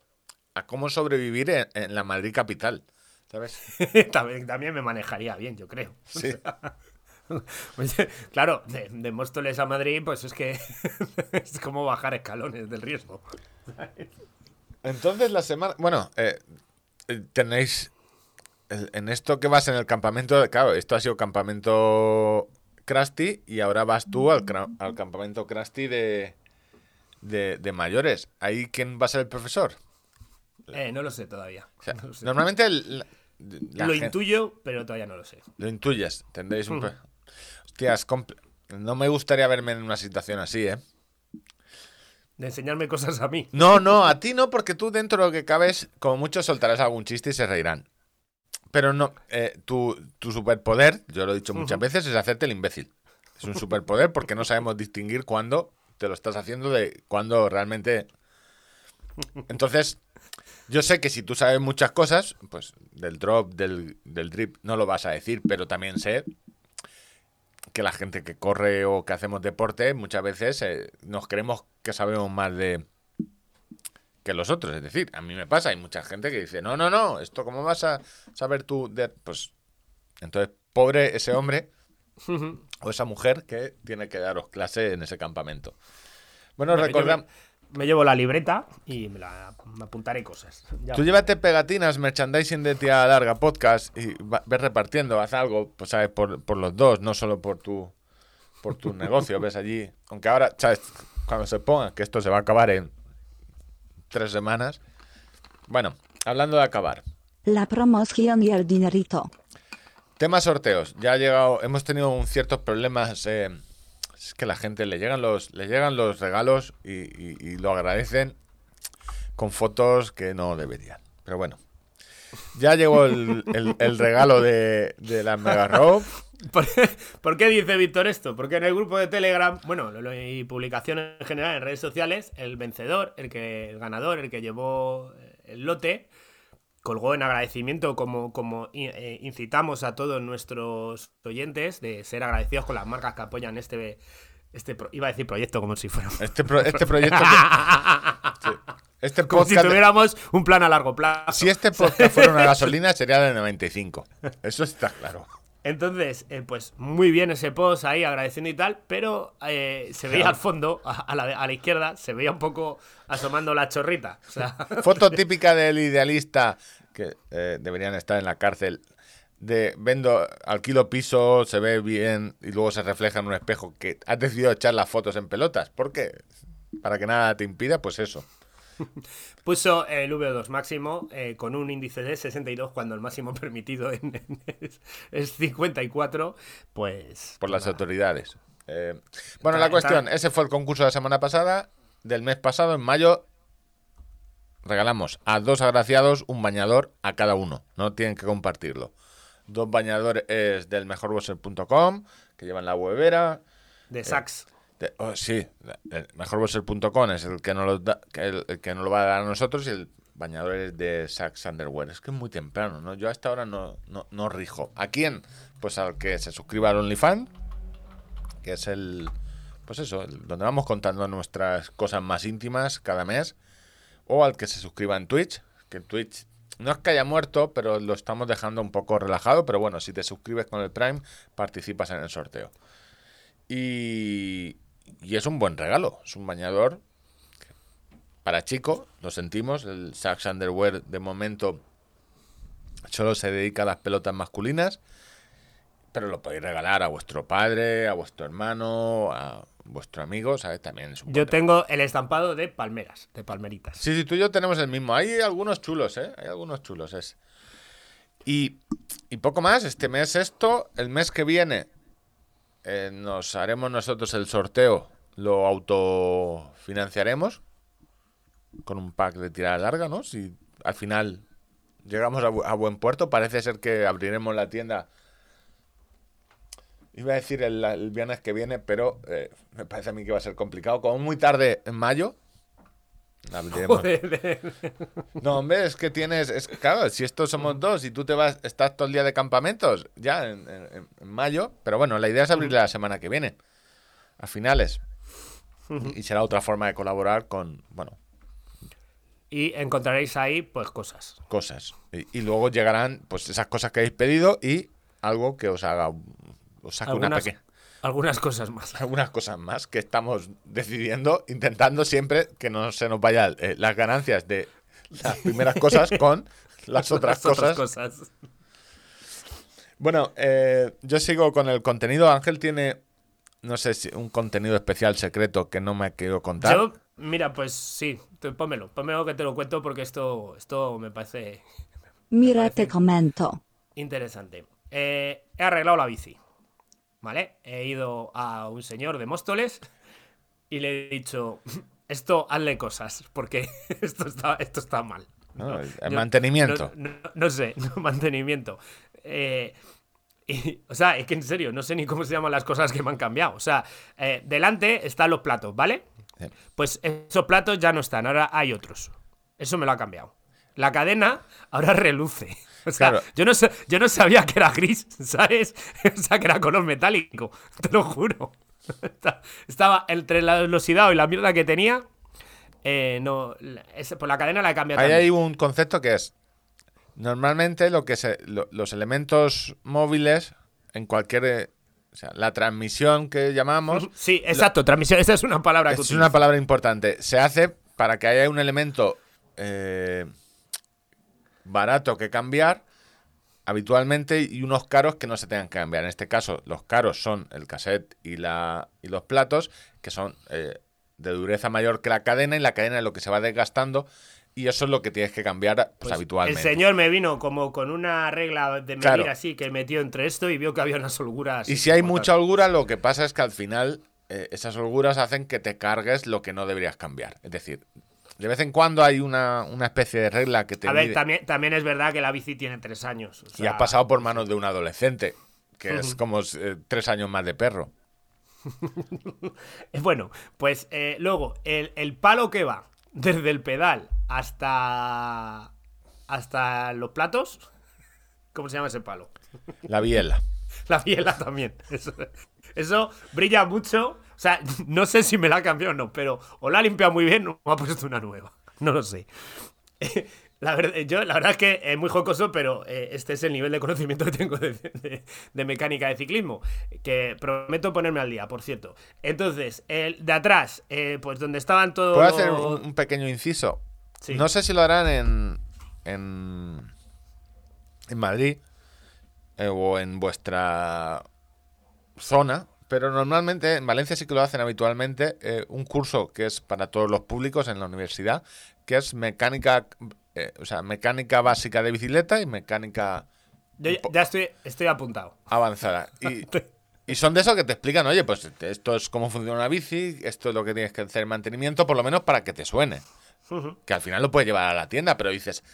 a cómo sobrevivir en, en la Madrid capital. ¿Sabes? también, también me manejaría bien, yo creo. Sí. Pues, claro, de, de Móstoles a Madrid, pues es que es como bajar escalones del riesgo. Entonces la semana... Bueno, eh, tenéis... En esto que vas en el campamento... Claro, esto ha sido campamento Krusty y ahora vas tú al, campamento Krusty de, de, de mayores. ¿Ahí quién va a ser el profesor? Eh, no lo sé todavía. O sea, No lo sé. normalmente... el- la- la lo intuyo, pero todavía no lo sé. Lo intuyes. Tendréis un... Hostias, no me gustaría verme en una situación así, ¿eh? De enseñarme cosas a mí. No, no, a ti no, porque tú dentro de lo que cabes, como mucho soltarás algún chiste y se reirán. Pero no, eh, tu, tu superpoder, yo lo he dicho muchas veces, es hacerte el imbécil. Es un superpoder porque no sabemos distinguir cuándo te lo estás haciendo de cuándo realmente. Entonces, yo sé que si tú sabes muchas cosas, pues del drop, del, del drip, no lo vas a decir, pero también sé que la gente que corre o que hacemos deporte muchas veces eh, nos creemos que sabemos más de que los otros. Es decir, a mí me pasa, hay mucha gente que dice, no, no, no, esto cómo vas a saber tú de... Pues entonces, pobre ese hombre o esa mujer que tiene que daros clase en ese campamento. Bueno, Yo recordamos... me, llevo la libreta y me, la, me apuntaré cosas. Ya Tú llévate pegatinas, merchandising de tía larga, podcast y ves repartiendo, haz algo, pues sabes, por, por los dos, no solo por tu por tu negocio, ves allí. Aunque ahora, sabes, cuando se ponga, que esto se va a acabar en tres semanas. Bueno, hablando de acabar. La promoción y el dinerito. Tema sorteos. Ya ha llegado, hemos tenido un ciertos problemas. eh, es que la gente le llegan los, le llegan los regalos y, y- y lo agradecen con fotos que no deberían. Pero bueno. Ya llegó el, el- el regalo de, de la Mega Rob. ¿Por, por qué dice Víctor esto? Porque en el grupo de Telegram, bueno, y publicaciones en general en redes sociales, el vencedor, el que el ganador, el que llevó eh, el lote, colgó en agradecimiento como, como eh, incitamos a todos nuestros oyentes de ser agradecidos con las marcas que apoyan este, este iba a decir proyecto como si fuera Este, pro- este proyecto. que- sí. Este como si tuviéramos un plan a largo plazo. Si este podcast fuera una gasolina, sería de 95. Eso está claro. Entonces, eh, pues muy bien ese post ahí agradeciendo y tal, pero eh, se veía al fondo, a, a la, a la izquierda, se veía un poco asomando la chorrita. O sea, Foto típica del idealista que eh, deberían estar en la cárcel. De vendo, alquilo piso, se ve bien y luego se refleja en un espejo. Que has decidido echar las fotos en pelotas. ¿Por qué? Para que nada te impida, pues eso. puso el V2 máximo eh, con un índice de 62 cuando el máximo permitido en- en- es, es 54, pues... por las nada. autoridades. Eh, bueno, la cuestión, ese fue el concurso de la semana pasada. Del mes pasado, en mayo, regalamos a dos agraciados un bañador a cada uno. No tienen que compartirlo. Dos bañadores del mejorboxer.com, que llevan la huevera. De Saks. Oh, sí, el mejorboxer.com es el que, nos lo da- el, que nos lo va a dar a nosotros y el bañador es de Saks Underwear. Es que es muy temprano, ¿no? Yo hasta ahora no, no, no rijo. ¿A quién? Pues al que se suscriba al OnlyFans, que es el... Pues eso, donde vamos contando nuestras cosas más íntimas cada mes. O al que se suscriba en Twitch, que en Twitch no es que haya muerto, pero lo estamos dejando un poco relajado. Pero bueno, si te suscribes con el Prime, participas en el sorteo. Y, y es un buen regalo. Es un bañador para chico, lo sentimos. El Saks Underwear de momento solo se dedica a las pelotas masculinas. Pero lo podéis regalar a vuestro padre, a vuestro hermano, a vuestro amigo, ¿sabes? También es un Yo tengo el estampado de palmeras, de palmeritas. Sí, sí, tú y yo tenemos el mismo. Hay algunos chulos, ¿eh? Hay algunos chulos, es. Y, y poco más, este mes esto, el mes que viene eh, nos haremos nosotros el sorteo, lo autofinanciaremos con un pack de tirada larga, ¿no? Si al final llegamos a, bu- a buen puerto, parece ser que abriremos la tienda. Iba a decir el, viernes que viene, pero eh, me parece a mí que va a ser complicado. Como muy tarde en mayo. No, hombre, es que tienes. Es, claro, si estos somos dos y tú te vas, estás todo el día de campamentos, ya en, en- en mayo. Pero bueno, la idea es abrirle la semana que viene, a finales. Y, será otra forma de colaborar con, bueno, y encontraréis ahí, pues, cosas. cosas. Y, y luego llegarán, pues, esas cosas que habéis pedido y algo que os haga. Os saque una pequeña. Algunas cosas más. Algunas cosas más que estamos decidiendo, intentando siempre que no se nos vayan eh, las ganancias de las primeras cosas con las otras Las cosas. cosas. Bueno, eh, yo sigo con el contenido. Ángel tiene, no sé si un contenido especial secreto que no me ha querido contar. Yo, mira, pues sí, tú pónmelo, pónmelo que te lo cuento porque esto, esto me parece Mira te comento. interesante. Eh, he arreglado la bici, ¿vale? He ido a un señor de Móstoles y le he dicho, esto hazle cosas, porque esto está, esto está mal. No, el Yo- mantenimiento. No, no- no sé, no, mantenimiento. Eh, y, o sea, es que en serio, no sé ni cómo se llaman las cosas que me han cambiado. O sea, eh, delante están los platos, ¿vale? Sí. Pues esos platos ya no están, ahora hay otros. Eso me lo ha cambiado. La cadena ahora reluce. O sea, Claro. yo, no, yo no sabía que era gris, ¿sabes? O sea, que era color metálico, te lo juro. Estaba entre la velocidad y la mierda que tenía. eh, no, ese- pues la cadena la he cambiado Ahí también. hay un concepto que es, normalmente lo que se, lo- los elementos móviles en cualquier, eh, o sea, la transmisión que llamamos, Sí, exacto, transmisión. Esa es una palabra que es utilizo. una palabra importante, se hace para que haya un elemento eh, barato que cambiar habitualmente y unos caros que no se tengan que cambiar. En este caso, los caros son el cassette y, la, y los platos, que son eh, de dureza mayor que la cadena, y la cadena es lo que se va desgastando, y eso es lo que tienes que cambiar pues, Pues habitualmente. El señor me vino como con una regla de medir Claro. así que metió entre esto y vio que había unas holguras. Y si hay mucha holgura, lo que pasa es que al final eh, esas holguras hacen que te cargues lo que no deberías cambiar. Es decir, De vez en cuando hay una, una especie de regla que te A ver, también, también es verdad que la bici tiene tres años. o Y has pasado por manos de un adolescente, que es como eh, tres años más de perro. Bueno, pues eh, luego, el, el palo que va desde el pedal hasta. hasta los platos. ¿Cómo se llama ese palo? La biela. La biela también. Eso, eso brilla mucho. O sea, no sé si me la ha cambiado o no, pero o la ha limpiado muy bien o me ha puesto una nueva. No lo sé. La verdad, yo, la verdad es que es muy jocoso, pero eh, este es el nivel de conocimiento que tengo de, de- de mecánica de ciclismo. Que prometo ponerme al día, por cierto. Entonces, el de atrás, eh, pues donde estaban todos. ¿Puedo hacer un, un pequeño inciso? Sí. No sé si lo harán en, en, en Madrid eh, o en vuestra zona, pero normalmente en Valencia sí que lo hacen habitualmente eh, un curso que es para todos los públicos en la universidad, que es mecánica, eh, o sea, mecánica básica de bicicleta y mecánica Yo ya- estoy apuntado. avanzada. Y, y son de esos que te explican, oye, pues esto es cómo funciona una bici, esto es lo que tienes que hacer en mantenimiento, por lo menos para que te suene. Que al final lo puedes llevar a la tienda, pero dices,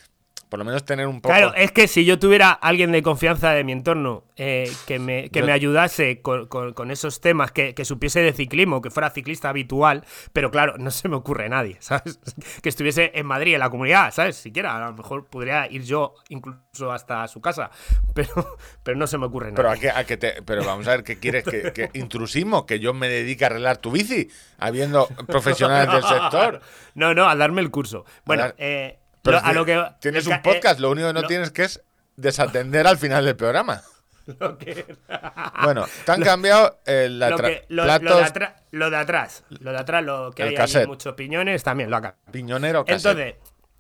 por lo menos tener un poco... Claro, es que si yo tuviera alguien de confianza de mi entorno eh, que, me, que Yo- me ayudase con, con- con esos temas, que, que supiese de ciclismo, que fuera ciclista habitual, pero claro, no se me ocurre nadie, ¿sabes? Que estuviese en Madrid, en la comunidad, ¿sabes? Siquiera, a lo mejor podría ir yo incluso hasta su casa, pero, pero no se me ocurre Pero, nadie. a qué te, pero vamos a ver, ¿qué quieres? que que intrusismo? ¿Que yo me dedique a arreglar tu bici? Habiendo profesionales del sector. No, no, a darme el curso. Bueno, dar- eh, Pero a lo que... Tienes un ca- eh, podcast, lo único que no lo- tienes que es desatender al final del programa. lo que- Bueno, te han cambiado el lo, que- de lo de atrás, lo de atrás, lo que hay ahí cassette. muchos piñones, también lo cambiado. piñonero cassette. Entonces,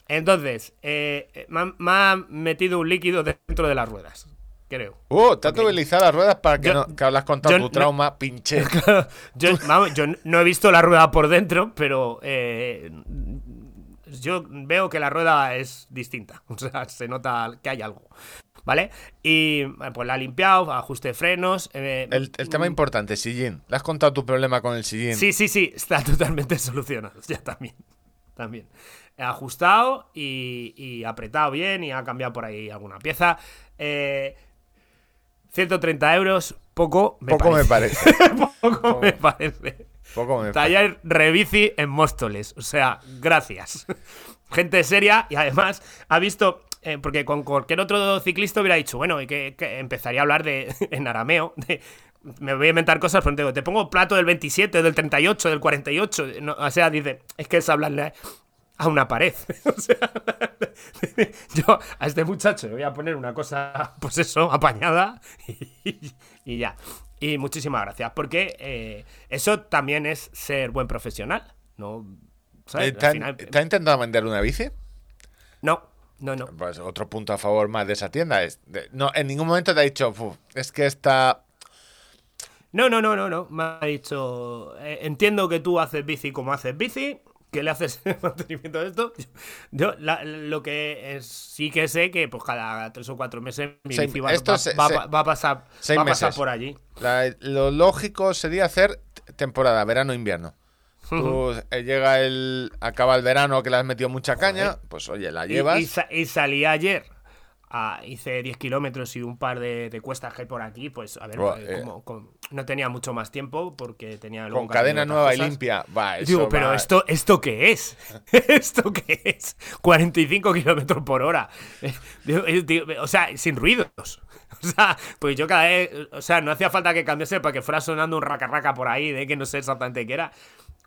entonces eh, me, han- me ha metido un líquido dentro de las ruedas, creo. Uh, te has utilizado las ruedas para que, Yo- no, que hablas contado yo tu no- trauma, pinche. yo, vamos, yo no he visto la rueda por dentro, pero eh, yo veo que la rueda es distinta. O sea, se nota que hay algo. ¿Vale? Y eh, pues la he limpiado, ajuste de frenos. eh, El, el tema importante, sillín. ¿Le has contado tu problema con el sillín? Sí, sí, sí, está totalmente solucionado. Ya también. También. He ajustado y, y apretado bien y ha cambiado por ahí alguna pieza. Eh, 130 euros, poco me Poco me parece. parece. poco me parece. Taller Rebici en Móstoles. O sea, gracias. Gente seria y además ha visto. eh, porque con cualquier otro ciclista hubiera dicho, bueno, y que, empezaría a hablar de en arameo. Me voy a inventar cosas, pero te digo, te pongo plato del 27, del 38, del 48. no, o sea, dice, es que es hablarle a una pared. o sea, yo a este muchacho le voy a poner una cosa, pues eso, apañada y ya. Y muchísimas gracias, porque eh, eso también es ser buen profesional, ¿no? ¿Sabes? Eh, ¿Te, Al han- final- te ha intentado vender una bici? no, no, no. Pues otro punto a favor más de esa tienda es. de- no, en ningún momento te ha dicho, "Fu, es que esta. No, no, no, no, no. Me ha dicho, eh, entiendo que tú haces bici como haces bici, que le haces el mantenimiento de esto. Yo la- lo que es- sí que sé que pues cada tres o cuatro meses mi Seis- bici va, esto va- se- va- se- va- va a pasar, va a por allí. la- lo lógico sería hacer temporada, verano-invierno. Tú eh, llega el. acaba el verano que le has metido mucha caña, pues oye, la Y- llevas. Y, sa- y salí ayer. Ah, hice 10 kilómetros y un par de, de cuestas que hay por aquí. Pues a ver, eh, eh. como- no tenía mucho más tiempo porque tenía con cadena nueva y limpia. Va, eso Digo, pero esto, ¿esto qué es? ¿Esto qué es? 45 kilómetros por hora. O sea, sin ruidos. O sea, pues yo cada vez. O sea, no hacía falta que cambiase para que fuera sonando un raca raca por ahí, de que no sé exactamente qué era.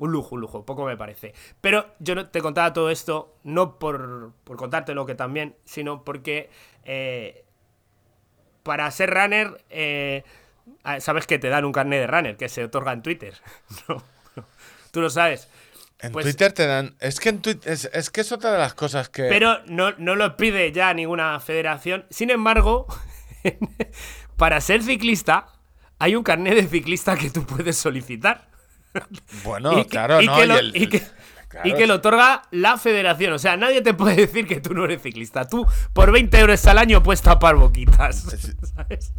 Un lujo, un lujo, poco me parece. Pero yo te contaba todo esto, no por, por contártelo que también, sino porque eh, para ser runner, eh, sabes que te dan un carnet de runner que se otorga en Twitter. No, no. Tú lo sabes. En Pues- Twitter te dan. Es que en Twitter. Es, es que es otra de las cosas que. Pero no, no lo pide ya ninguna federación. Sin embargo, para ser ciclista, hay un carnet de ciclista que tú puedes solicitar. Bueno, y que- claro, y ¿no? que Y lo- el- y que- claro, y que lo otorga la federación. O sea, nadie te puede decir que tú no eres ciclista. Tú, por 20 euros al año, puedes tapar boquitas. ¿Sabes?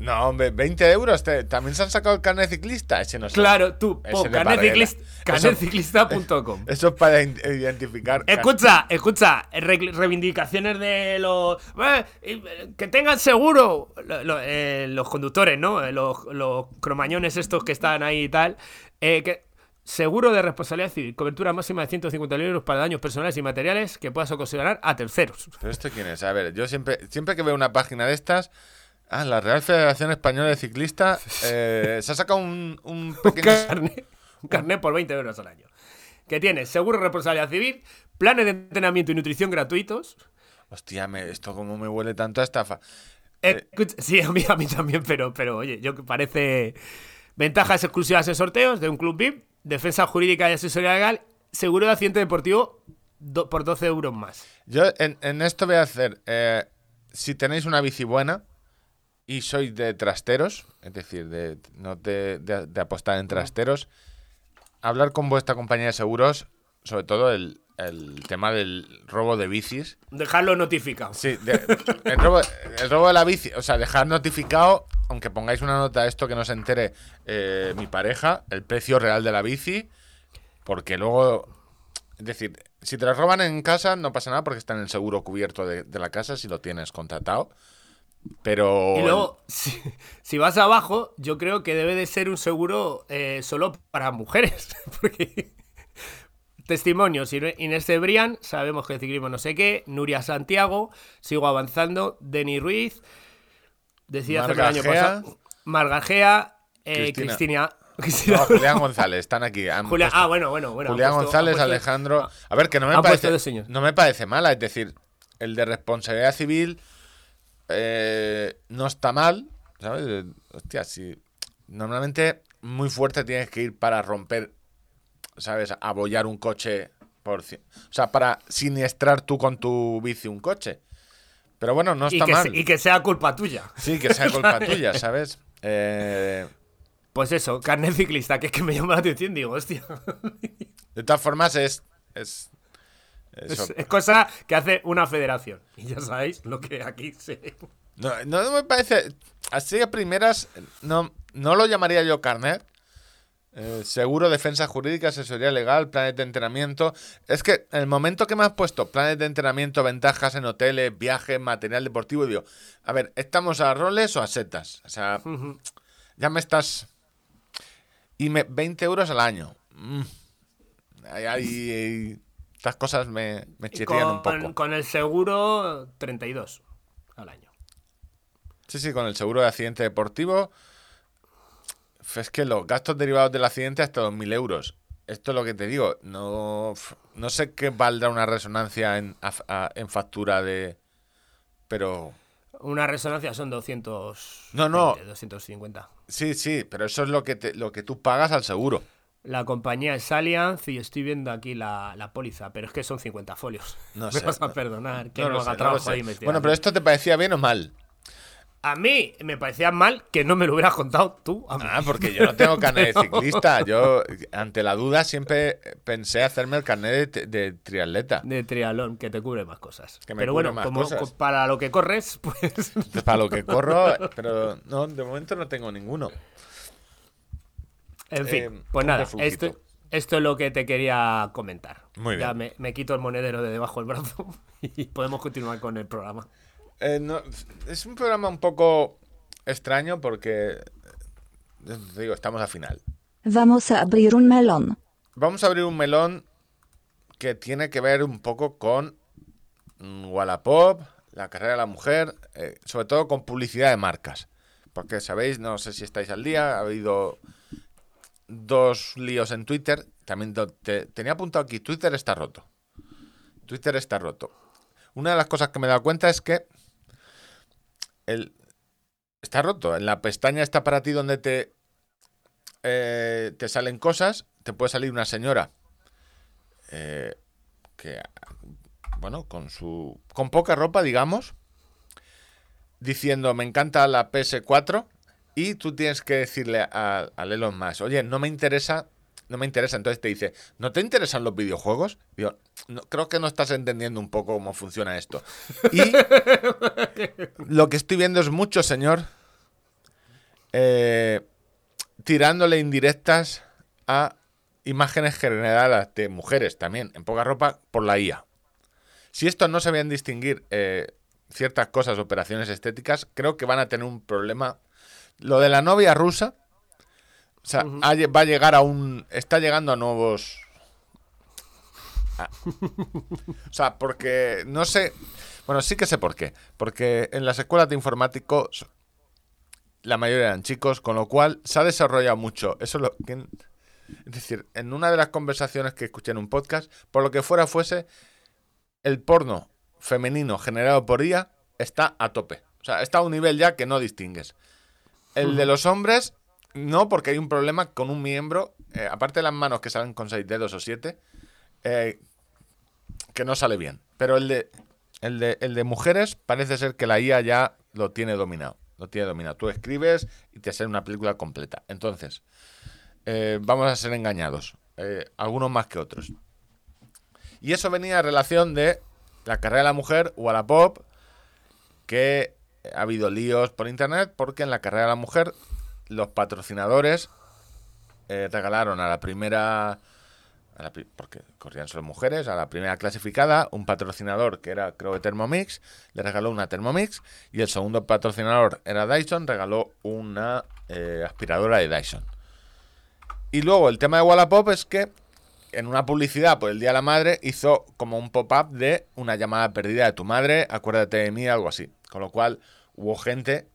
No, hombre, 20 euros. te- También se han sacado el carnet ciclista. Ese no sé. Claro, tú, Ese pon de Parguela. carnetciclista- Eso- carnetciclista.com. Eso es para identificar. Escucha, escucha, re- reivindicaciones de los... eh, eh, que tengan seguro lo- lo- eh, los conductores, ¿no? Los, los cromañones estos que están ahí y tal. Eh, que, seguro de responsabilidad civil, cobertura máxima de 150.000 euros para daños personales y materiales que puedas ocasionar a terceros. ¿Pero esto quién es? A ver, yo siempre, siempre que veo una página de estas. Ah, la Real Federación Española de Ciclistas eh, se ha sacado un, un Un pequeño. carnet, un carnet por 20 euros al año. Que tiene seguro de responsabilidad civil, planes de entrenamiento y nutrición gratuitos. Hostia, me- esto como me huele tanto a estafa. Eh, Escucha- sí, a mí, a mí también, pero, pero oye, yo que parece ventajas exclusivas en sorteos de un club VIP, defensa jurídica y asesoría legal, seguro de accidente deportivo por 12 euros más. Yo en, esto voy a hacer. eh, si tenéis una bici buena y sois de trasteros, es decir, de apostar en trasteros, hablar con vuestra compañía de seguros, sobre todo el, el tema del robo de bicis. Dejarlo notificado. Sí, de- el, robo, el robo de la bici, o sea, dejar notificado, aunque pongáis una nota de esto que no se entere eh, mi pareja, el precio real de la bici, porque luego, es decir, si te la roban en casa no pasa nada porque está en el seguro cubierto de, de la casa si lo tienes contratado, pero... Y luego, si, si vas abajo, yo creo que debe de ser un seguro eh, solo para mujeres. Porque testimonios, Inés Cebrián, sabemos que el ciclismo no sé qué, Nuria Santiago, sigo avanzando, Deni Ruiz, decía hacer el año pasado, Margajea, eh, Cristina. Cristina. Cristina- No, Julián González, están aquí. puesto- ah, bueno, bueno, bueno. Julián puesto- González, puesto- Alejandro. A ver, que no me parece. No me parece mala, es decir, el de responsabilidad civil eh, no está mal, ¿sabes? Hostia, si normalmente muy fuerte tienes que ir para romper, ¿sabes? Abollar un coche por, o sea, para siniestrar tú con tu bici un coche. Pero bueno, no y, está que mal. y que sea culpa tuya. Sí, que sea culpa tuya, ¿sabes? Eh, Pues eso, carnet ciclista, que es que me llama la atención, digo, hostia. de todas formas, es. Es, es cosa que hace una federación. Y ya sabéis lo que aquí se. No, no me parece. Así a primeras, no, no lo llamaría yo carnet. Eh, seguro, defensa jurídica, asesoría legal, planes de entrenamiento. Es que en el momento que me has puesto planes de entrenamiento, ventajas en hoteles, viajes, material deportivo, digo, a ver, ¿estamos a roles o a setas? O sea, ya me estás. Y me, 20 euros al año. Mm. Estas cosas me, me chirrían un poco. con el seguro, 32 al año. Sí, sí, con el seguro de accidente deportivo. Es que los gastos derivados del accidente hasta 2.000 euros. Esto es lo que te digo. No, no sé qué valdrá una resonancia en, a- a- en factura de... Pero... Una resonancia son 200. No, no. 250. Sí, sí, pero eso es lo que, te- lo que tú pagas al seguro. La compañía es Allianz y estoy viendo aquí la, la póliza, pero es que son 50 folios. No Me sé, vas a perdonar que No haga sé, trabajo de investigación. Bueno, pero esto te parecía bien o mal. A mí me parecía mal que no me lo hubieras contado tú. a mí. Ah, porque yo no tengo carnet de ciclista. Yo, ante la duda, siempre pensé hacerme el carnet de, de triatleta. De triatlón, que te cubre más cosas. Que me pero bueno, más como cosas. para lo que corres, pues. Para lo que corro, pero no, de momento no tengo ninguno. En fin, Eh, pues nada, esto, esto es lo que te quería comentar. Muy Ya bien. me, me quito el monedero de debajo del brazo y podemos continuar con el programa. Eh, no, es un programa un poco extraño porque, eh, digo, estamos a final. Vamos a abrir un melón. Vamos a abrir un melón que tiene que ver un poco con Wallapop, la carrera de la mujer, eh, sobre todo con publicidad de marcas. Porque sabéis, no sé si estáis al día, ha habido dos líos en Twitter. También te- tenía apuntado aquí, Twitter está roto. Twitter está roto. Una de las cosas que me he dado cuenta es que el, está roto. En la pestaña está para ti donde te, eh, te salen cosas, te puede salir una señora eh, que, bueno, con su, con poca ropa, digamos, diciendo me encanta la PS4 y tú tienes que decirle a, a Elon Musk, oye, no me interesa, no me interesa. Entonces te dice, ¿no te interesan los videojuegos? Digo, no, creo que no estás entendiendo un poco cómo funciona esto. Y lo que estoy viendo es mucho señor eh, tirándole indirectas a imágenes generadas de mujeres también en poca ropa por la IA. Si estos no sabían distinguir eh, ciertas cosas, operaciones estéticas, creo que van a tener un problema. Lo de la novia rusa, o sea, va a llegar a un. Está llegando a nuevos. a- o sea, porque no sé. Bueno, sí que sé por qué. Porque en las escuelas de informáticos la mayoría eran chicos, con lo cual se ha desarrollado mucho. Eso es lo que. Es decir, en una de las conversaciones que escuché en un podcast, por lo que fuera fuese, el porno femenino generado por IA está a tope. O sea, está a un nivel ya que no distingues. El de los hombres, no, porque hay un problema con un miembro, eh, aparte de las manos que salen con seis dedos o siete, eh, que no sale bien. Pero el de, el, de, el de mujeres parece ser que la IA ya lo tiene dominado. Lo tiene dominado. Tú escribes y te sale una película completa. Entonces, eh, vamos a ser engañados. algunos más que otros. Y eso venía a relación de la carrera de la mujer o a la pop, que ha habido líos por internet, porque en la carrera de la mujer los patrocinadores eh, regalaron a la primera, porque corrían solo mujeres, a la primera clasificada, un patrocinador que era, creo que Thermomix, le regaló una Thermomix, y el segundo patrocinador era Dyson, regaló una eh, aspiradora de Dyson. Y luego el tema de Wallapop es que en una publicidad por el Día de la Madre hizo como un pop-up de una llamada perdida de tu madre, acuérdate de mí, algo así. Con lo cual hubo gente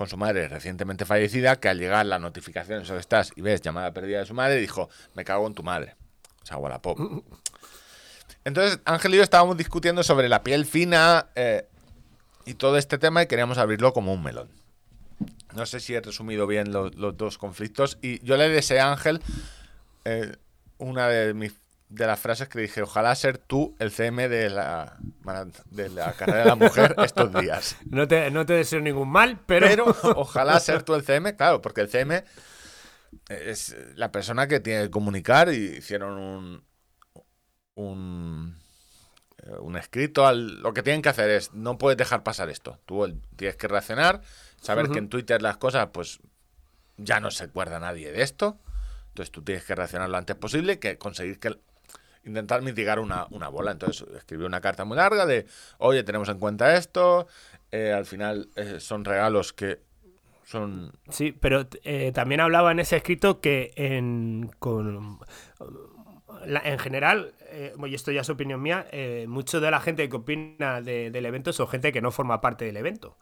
con su madre recientemente fallecida que al llegar la notificación, eso que estás y ves llamada perdida de su madre, dijo, me cago en tu madre. O sea, Wallapop. Entonces Ángel y yo estábamos discutiendo sobre la piel fina eh, y todo este tema y queríamos abrirlo como un melón. No sé si he resumido bien lo- los dos conflictos. Y yo le deseé a Ángel eh, una de mis de las frases que le dije, ojalá ser tú el CM de la, de la carrera de la mujer estos días. No te, no te deseo ningún mal, pero... Pero ojalá ser tú el CM, claro, porque el CM es la persona que tiene que comunicar y hicieron un un, eh, un escrito. Al, lo que tienen que hacer es, no puedes dejar pasar esto. Tú tienes que reaccionar, saber que en Twitter las cosas, pues ya no se acuerda nadie de esto. Entonces tú tienes que reaccionar lo antes posible, que conseguir que intentar mitigar una, una bola. Entonces escribió una carta muy larga de, oye, tenemos en cuenta esto. eh, al final eh, son regalos que son... Sí, pero eh, también hablaba en ese escrito que en, con, la- en general, eh, y esto ya es opinión mía, eh, mucho de la gente que opina de- del evento son gente que no forma parte del evento.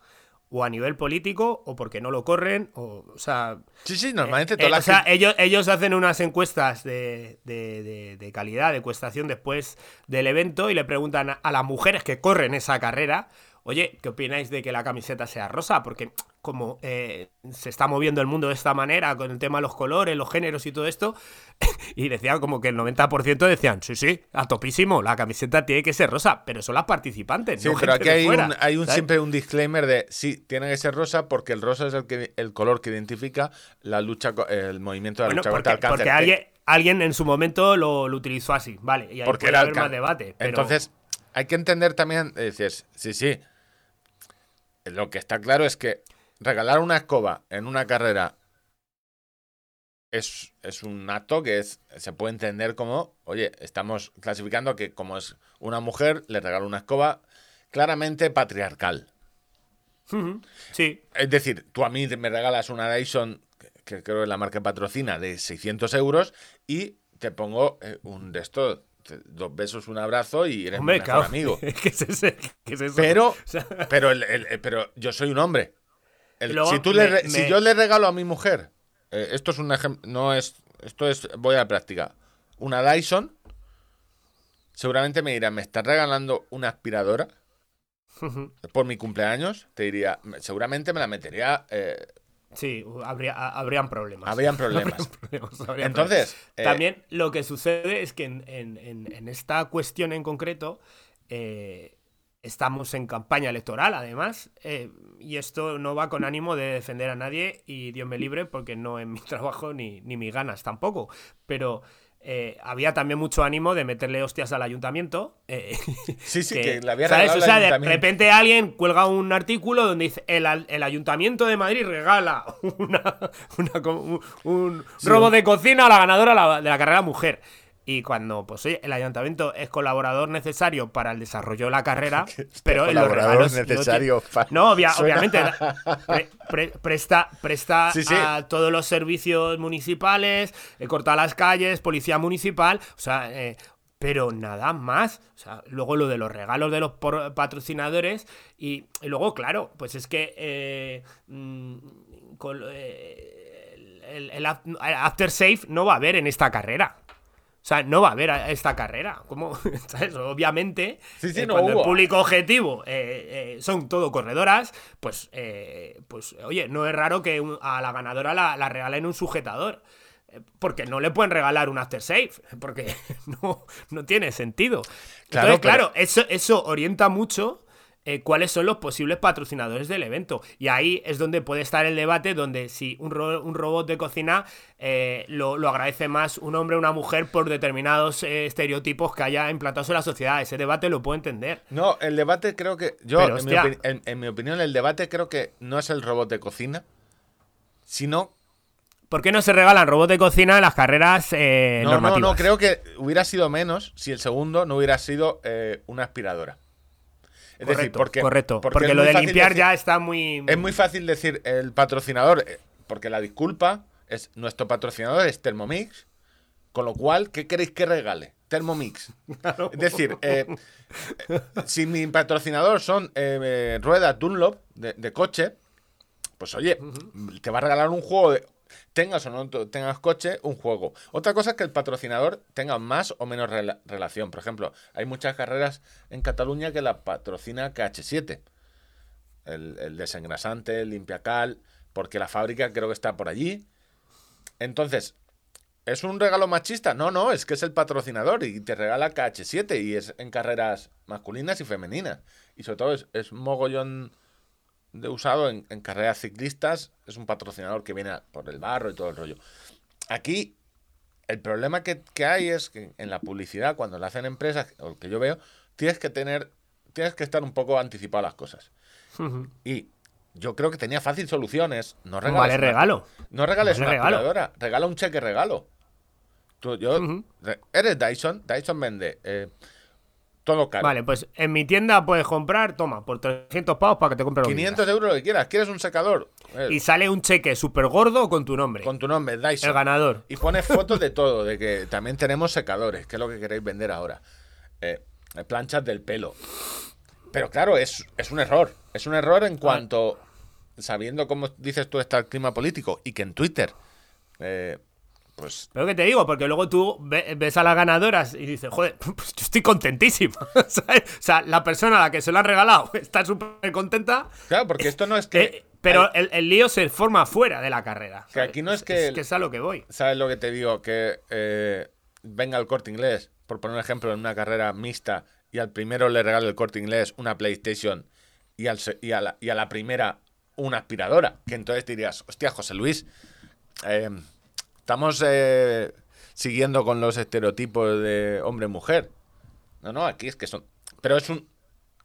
O a nivel político, o porque no lo corren, o, o sea... Sí, sí, normalmente eh, toda la o sea, gente- ellos, ellos hacen unas encuestas de, de- de- de calidad, de encuestación después del evento y le preguntan a, a las mujeres que corren esa carrera, oye, ¿qué opináis de que la camiseta sea rosa? Porque como eh, se está moviendo el mundo de esta manera con el tema de los colores, los géneros y todo esto, y decían como que el 90% decían, sí, sí, a topísimo, la camiseta tiene que ser rosa, pero son las participantes. Sí, no pero aquí hay, fuera, un, hay un, siempre un disclaimer de sí, tiene que ser rosa porque el rosa es el, que, el color que identifica la lucha, el movimiento de la Bueno, lucha porque, contra el cáncer. porque Que- alguien, alguien en su momento lo, lo utilizó así, vale, y ahí porque puede haber más debate. Pero... Entonces, hay que entender también, eh, dices, sí, sí. Lo que está claro es que regalar una escoba en una carrera es, es un acto que es, se puede entender como, oye, estamos clasificando que como es una mujer, le regalo una escoba claramente patriarcal. Sí, Es decir, tú a mí me regalas una Dyson, que, creo que es la marca patrocina, de 600 euros y te pongo eh, un de estos, dos besos, un abrazo y eres hombre, mi mejor amigo. ¿Qué es, ese? ¿Qué es eso? Pero, O sea, pero, el- el- pero yo soy un hombre. El- Luego si, tú le me- si yo le regalo a mi mujer, eh, esto es un ejemplo, no es, esto es, voy a la práctica, una Dyson, seguramente me dirá, ¿me estás regalando una aspiradora? Por mi cumpleaños, te diría, me- seguramente me la metería, eh, sí, habría, ha- habrían problemas. habrían problemas. Entonces, eh, También lo que sucede es que en, en- en- en esta cuestión en concreto eh, estamos en campaña electoral, además, eh, y esto no va con ánimo de defender a nadie y Dios me libre porque no es mi trabajo ni, ni mis ganas tampoco. Pero eh, había también mucho ánimo de meterle hostias al ayuntamiento. eh, Sí, sí, que le había ¿sabes? O sea, de repente alguien cuelga un artículo donde dice el, ayuntamiento de Madrid regala una, un, robo de cocina a la ganadora la- de la carrera mujer. Y cuando, pues oye, el ayuntamiento es colaborador necesario para el desarrollo de la carrera, pero en los colaborador regalos necesario No, obvia- obviamente da- pre- pre- presta, presta Sí, sí. a todos los servicios municipales, eh, corta las calles, policía municipal, o sea, eh, pero nada más. O sea, luego lo de los regalos de los patrocinadores y, y luego, claro, pues es que eh, mm, con, el, el af- After Safe no va a haber en esta carrera. O sea, no va a haber esta carrera. ¿Sabes? Obviamente, Sí, sí, eh, no cuando hubo. el público objetivo eh, eh, son todo corredoras, pues, eh, pues oye, no es raro que un- a la ganadora la, la regalen un sujetador. Porque no le pueden regalar un after safe, porque no, no tiene sentido. Claro, Entonces, pero- claro, eso, eso orienta mucho eh, cuáles son los posibles patrocinadores del evento. Y ahí es donde puede estar el debate, donde si un, ro- un robot de cocina eh, lo, lo agradece más un hombre o una mujer por determinados eh, estereotipos que haya implantados en la sociedad. Ese debate lo puedo entender. No, el debate creo que. Yo, Pero, en, mi hostia. opini- en- en mi opinión, el debate creo que no es el robot de cocina, sino. ¿Por qué no se regalan robots de cocina en las carreras eh, no, no, no, creo que hubiera sido menos si el segundo no hubiera sido eh, una aspiradora. Es correcto, decir, porque, correcto. porque lo de limpiar decir- ya está muy... Es muy fácil decir el patrocinador, eh, porque la disculpa es nuestro patrocinador es Thermomix, con lo cual, ¿qué queréis que regale? Thermomix. Es decir, eh, si mi patrocinador son eh, eh, ruedas Dunlop de, de coche, pues oye, te va a regalar un juego de. Tengas o no tengas coche, un juego. Otra cosa es que el patrocinador tenga más o menos rela- relación. Por ejemplo, hay muchas carreras en Cataluña que la patrocina KH7 el, el desengrasante, el limpiacal, porque la fábrica creo que está por allí. Entonces, ¿es un regalo machista? No, no, es que es el patrocinador y te regala KH7 y es en carreras masculinas y femeninas. Y sobre todo es, es mogollón de usado en, en carreras ciclistas, es un patrocinador que viene por el barro y todo el rollo. Aquí, el problema que, que hay es que en la publicidad, cuando la hacen empresas, o el que yo veo, tienes que tener, tienes que estar un poco anticipado a las cosas. Y yo creo que tenía fácil soluciones. No regales Vale una- regalo. No regales Vale una regalo. Regala un cheque regalo. Tú, yo, eres Dyson. Dyson vende eh, todo caro. Vale, pues en mi tienda puedes comprar, toma, por 300 pavos para que te compre lo que 500 euros lo que quieras. ¿Quieres un secador? Eh. Y sale un cheque súper gordo con tu nombre. con tu nombre, Dyson. El ganador. Y pones fotos de todo, de que también tenemos secadores, que es lo que queréis vender ahora. Eh, planchas del pelo. Pero claro, es, es un error. Es un error en cuanto, sabiendo cómo dices tú está el clima político, y que en Twitter, eh, pues Pero que te digo, porque luego tú ve- ves a las ganadoras y dices, joder, pues yo estoy contentísimo. ¿sabes? O sea, la persona a la que se lo han regalado está súper contenta, Claro, porque esto no es que. eh, pero el, el lío se forma fuera de la carrera. Que aquí no es que- Es que es a lo que voy. ¿Sabes lo que te digo? Que eh, venga el corte inglés, por poner un ejemplo, en una carrera mixta, y al primero le regale el corte inglés una PlayStation y, al, se- y, a, la, y a la primera una aspiradora. Que entonces dirías, hostia, José Luis, eh, estamos eh, siguiendo con los estereotipos de hombre-mujer. No, no, aquí es que son. Pero es un.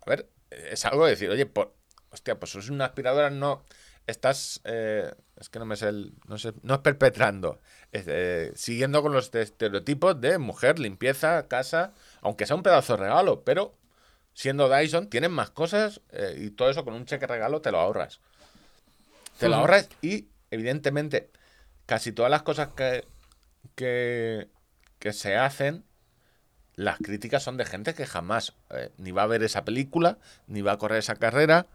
A ver, es algo de decir, oye, por, hostia, pues es una aspiradora, no. Estás. eh, es que no me sé el. No, sé, no es perpetrando. es, eh, siguiendo con los estereotipos de mujer, limpieza, casa. Aunque sea un pedazo de regalo, pero siendo Dyson, tienen más cosas eh, y todo eso con un cheque regalo te lo ahorras. Te lo ahorras y, evidentemente, casi todas las cosas que, que, que se hacen, las críticas son de gente que jamás eh, ni va a ver esa película, ni va a correr esa carrera.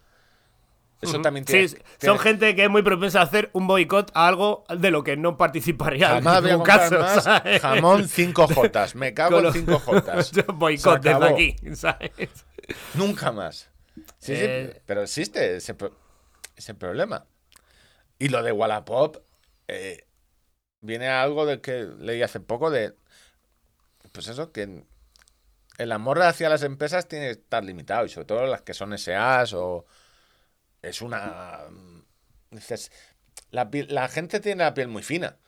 Eso también Sí, tiene. sí, son tiene- gente que es muy propensa a hacer un boicot a algo de lo que no participaría Jamás en voy a ningún comprar caso. más ¿sabes? jamón 5 Jotas. Me cago en lo- 5 Jotas. boicot Se desde aquí, ¿sabes? Nunca más. Sí, sí, Eh, pero existe ese, ese problema. Y lo de Wallapop eh, viene algo de que leí hace poco de. Pues eso, que el amor hacia las empresas tiene que estar limitado, y sobre todo las que son SAs o. Es una. Dices. La, la gente tiene la piel muy fina.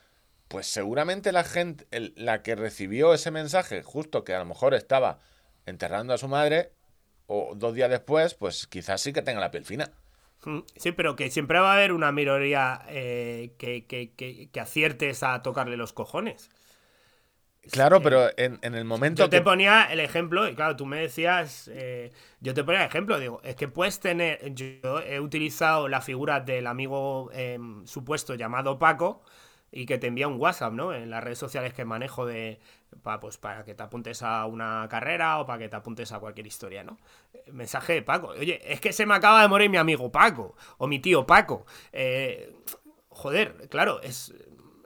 pues seguramente la gente, la que recibió ese mensaje, justo que a lo mejor estaba enterrando a su madre, o dos días después, pues quizás sí que tenga la piel fina. Sí, pero que siempre va a haber una minoría eh, que, que, que, que aciertes a tocarle los cojones. Claro, pero en, en el momento Yo te ponía el ejemplo, y claro, tú me decías, eh, yo te ponía el ejemplo, digo, es que puedes tener, yo he utilizado la figura del amigo em, supuesto llamado Paco y que te envía un WhatsApp, ¿no? En las redes sociales que manejo de, pa- pues para que te apuntes a una carrera o para que te apuntes a cualquier historia, ¿no? Eh, Mensaje de Paco, oye, es que se me acaba de morir mi amigo Paco o mi tío Paco. Eh, joder, claro, es...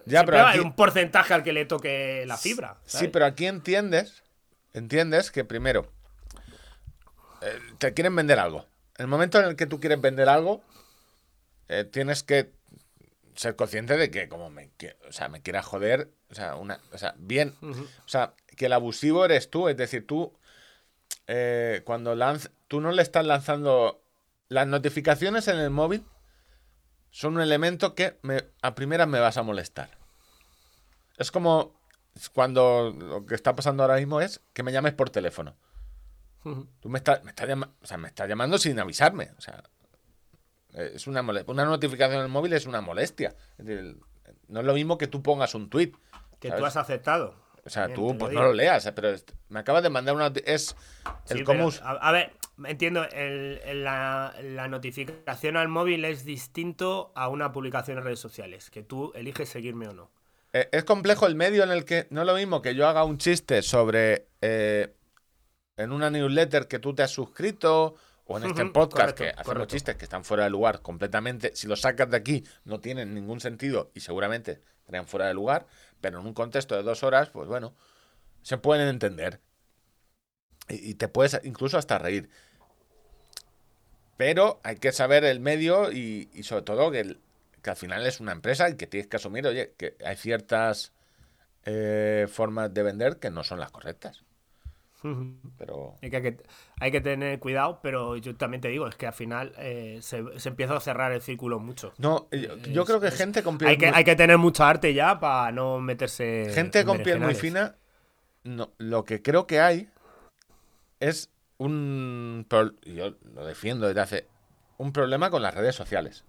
Ya, pero aquí- un porcentaje al que le toque la fibra. Sí, pero aquí entiendes, entiendes que primero eh, te quieren vender algo. En el momento en el que tú quieres vender algo, eh, tienes que ser consciente de que como me, qui- o sea, me quieras joder, o sea, una, o sea, bien, o sea, que el abusivo eres tú, es decir, tú eh, cuando lanz, tú no le estás lanzando las notificaciones en el móvil son un elemento que me, a primeras me vas a molestar. Es como cuando lo que está pasando ahora mismo es que me llames por teléfono. Ujú. Tú me estás, me estás, llama- o sea, me estás llamando sin avisarme. O sea, es una, una notificación en el móvil es una molestia. No es lo mismo que tú pongas un tweet. Que ¿sabes? tú has aceptado. O sea, Bien, tú pues digo. no lo leas, eh, pero me acabas de mandar una... Es el Sí, cómo... pero, us- a, a ver, entiendo, el- el- la, la notificación al móvil es distinto a una publicación en redes sociales, que tú eliges seguirme o no. Eh, es complejo el medio en el que no es lo mismo que yo haga un chiste sobre eh, en una newsletter que tú te has suscrito o en este podcast correcto, que hacemos correcto. chistes que están fuera de lugar completamente. Si los sacas de aquí no tienen ningún sentido y seguramente estarían fuera de lugar, pero en un contexto de dos horas, pues bueno, se pueden entender. Y, y te puedes incluso hasta reír. Pero hay que saber el medio y, y sobre todo que, el- que al final es una empresa y que tienes que asumir, oye, que hay ciertas eh, formas de vender que no son las correctas. Pero Hay que, hay tener cuidado, pero yo también te digo, es que al final eh, se, se empieza a cerrar el círculo mucho. no, yo, yo Es- creo que es- gente con piel Hay que, muy- hay que tener mucha arte ya para no meterse. gente en con piel muy fina, no, lo que creo que hay es un yo lo defiendo desde hace un problema con las redes sociales.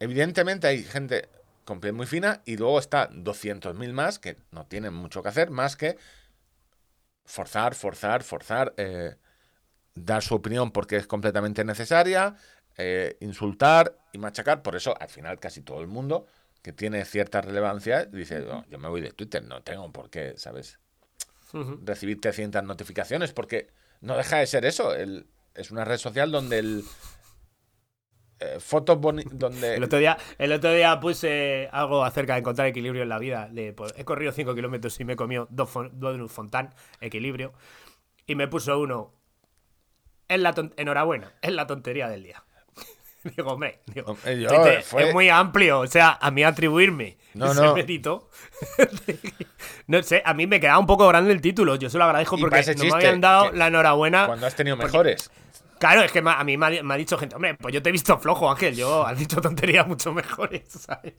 Evidentemente hay gente con piel muy fina y luego está 200.000 más que no tienen mucho que hacer más que forzar, forzar, forzar, eh, dar su opinión porque es completamente necesaria, eh, insultar y machacar. Por eso, al final, casi todo el mundo que tiene cierta relevancia dice, "No, yo me voy de Twitter, no tengo por qué, ¿sabes? Recibir 300 notificaciones porque no deja de ser eso. el- es una red social donde el... eh, fotos boni- donde El otro, día, el otro día puse algo acerca de encontrar equilibrio en la vida. De, pues, he corrido 5 kilómetros y me he comido dos, dos fontán, equilibrio. Y me puso uno. Es la enhorabuena, es la tontería del día. digo, hombre, digo, yo, fue- es muy amplio. O sea, a mí atribuirme No, ese no. mérito. no sé, a mí me quedaba un poco grande el título. Yo se lo agradezco porque no me habían dado la enhorabuena. cuando has tenido porque- mejores. Claro, es que a mí me ha, me ha dicho gente, hombre, pues yo te he visto flojo, Ángel, yo has dicho tonterías mucho mejores, ¿sabes?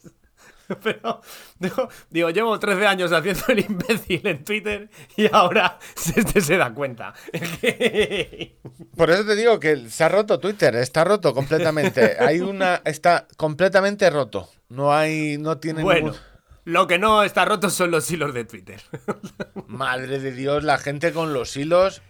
Pero, digo, digo, llevo 13 años haciendo el imbécil en Twitter y ahora este se da cuenta. Por eso te digo que se ha roto Twitter, está roto completamente. Hay una, está completamente roto. No hay, no tiene bueno, ningún- lo que no está roto son los hilos de Twitter. Madre de Dios, la gente con los hilos.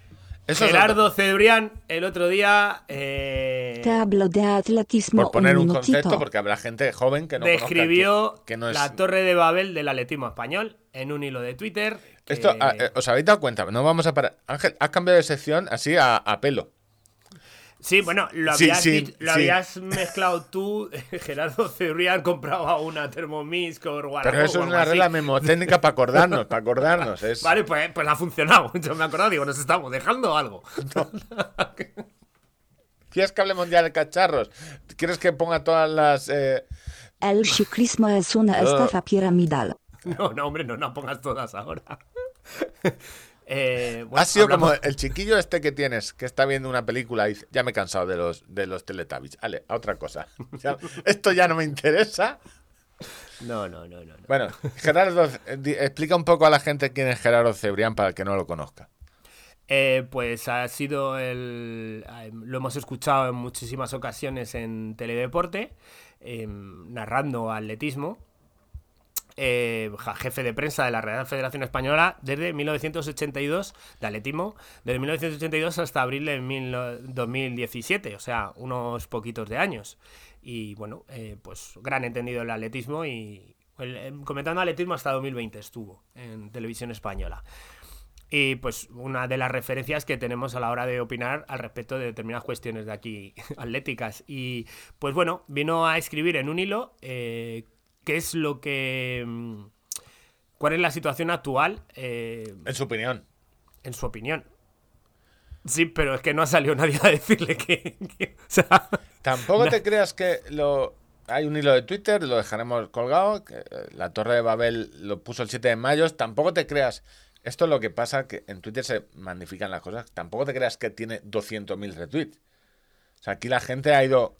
Eso Gerardo Cebrián, el otro día, eh, Te hablo de atletismo por poner un concepto, porque habrá gente joven que no conozca describió que, que no es. la torre de Babel del atletismo español en un hilo de Twitter. que- Esto, eh, ¿os habéis dado cuenta? No vamos a parar. Ángel, has cambiado de sección así a, a pelo. Sí, bueno, lo habías, sí, dicho- lo sí. habías mezclado tú, Gerardo Cebrián compraba una Thermomix con Guarapó Pero eso es una así. regla memotécnica para acordarnos, para acordarnos. Es... Vale, pues, pues ha funcionado. Yo me he acordado, digo, nos estamos dejando algo. ¿Quieres que hablemos ya de cacharros? ¿Quieres que ponga todas las... eh, El ciclismo es una estafa piramidal. No, no, hombre, no, no pongas todas ahora. Eh, bueno, ha sido hablamos- como el chiquillo este que tienes, que está viendo una película y dice, ya me he cansado de los, de los Teletubbies. Vale, a otra cosa. Ya- esto ya no me interesa. No, no, no, no. no. Bueno, Gerardo, eh, explica un poco a la gente quién es Gerardo Cebrián para el que no lo conozca. Eh, pues ha sido el. Lo hemos escuchado en muchísimas ocasiones en Teledeporte, eh, narrando atletismo. Eh, jefe de prensa de la Real Federación Española desde 1982 de atletismo, desde 1982 hasta abril de mil no- 2017, o sea, unos poquitos de años. Y bueno, eh, pues gran entendido el atletismo y em, comentando atletismo hasta 2020 estuvo en televisión española. Y pues una de las referencias que tenemos a la hora de opinar al respecto de determinadas cuestiones de aquí atléticas. Y pues bueno, vino a escribir en un hilo eh, qué es lo que... mm, ¿Cuál es la situación actual eh, En su opinión. en su opinión? Sí, pero es que no ha salido nadie a decirle que... que- o sea, Tampoco te creas que lo hay un hilo de Twitter, lo dejaremos colgado, que eh, la Torre de Babel lo puso el 7 de mayo, tampoco te creas, esto es lo que pasa, que en Twitter se magnifican las cosas, tampoco te creas que tiene 200.000 retweets. O sea, aquí la gente ha ido,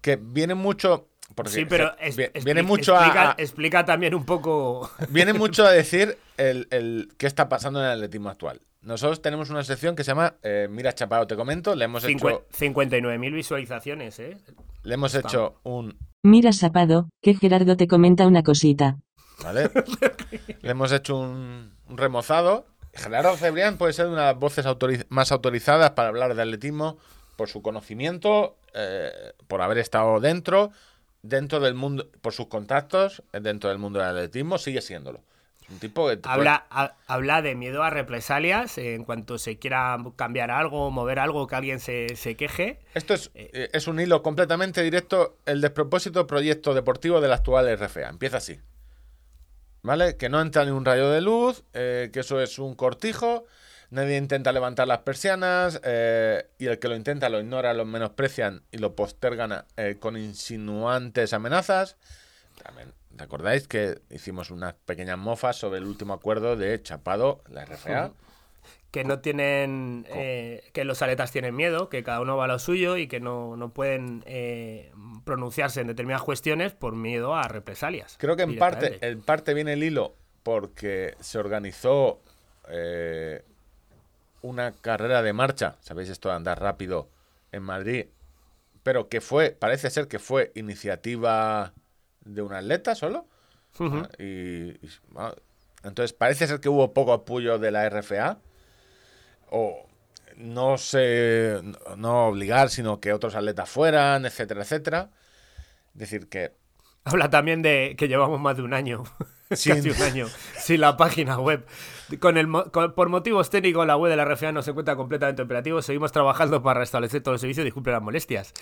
que viene mucho... Porque sí, pero se- es- viene mucho a- explica, a, explica también un poco... Viene mucho a decir el, el qué está pasando en el atletismo actual. Nosotros tenemos una sección que se llama eh, Mira Chapado, te comento. Le hemos hecho, 59.000 visualizaciones, ¿eh? le hemos hecho un. Mira Sapado, que Gerardo te comenta una cosita. ¿Vale? le hemos hecho un, un remozado. Gerardo Cebrián puede ser una de las voces autoriz- más autorizadas para hablar de atletismo por su conocimiento, eh, por haber estado dentro, dentro del mundo, por sus contactos, eh, dentro del mundo del atletismo, sigue siéndolo. Un tipo que puede- Habla, ha- habla de miedo a represalias en cuanto se quiera cambiar algo, mover algo, que alguien se, se queje. Esto es, eh, es un hilo completamente directo. El despropósito proyecto deportivo del actual RFA. Empieza así. ¿Vale? Que no entra ni un rayo de luz, eh, que eso es un cortijo, nadie intenta levantar las persianas, eh, y el que lo intenta lo ignora, lo menosprecian y lo postergan eh, con insinuantes amenazas. También, ¿recordáis que hicimos unas pequeñas mofas sobre el último acuerdo de Chapado, la RFA? Que no tienen. eh, que los aletas tienen miedo, que cada uno va a lo suyo y que no, no pueden eh, pronunciarse en determinadas cuestiones por miedo a represalias. Creo que en parte, en parte viene el hilo porque se organizó eh, una carrera de marcha, sabéis esto de andar rápido en Madrid, pero que fue, parece ser que fue iniciativa de un atleta solo. Ah, y, entonces parece ser que hubo poco apoyo de la RFA o no sé, no- no obligar, sino que otros atletas fueran, etcétera, etcétera. Es decir, que Habla también de que llevamos más de un año, Sin- casi un año, sin la página web. Con el, con- por motivos técnicos, la web de la RFA no se encuentra completamente operativo. Seguimos trabajando para restablecer todo el servicio. Disculpe las molestias.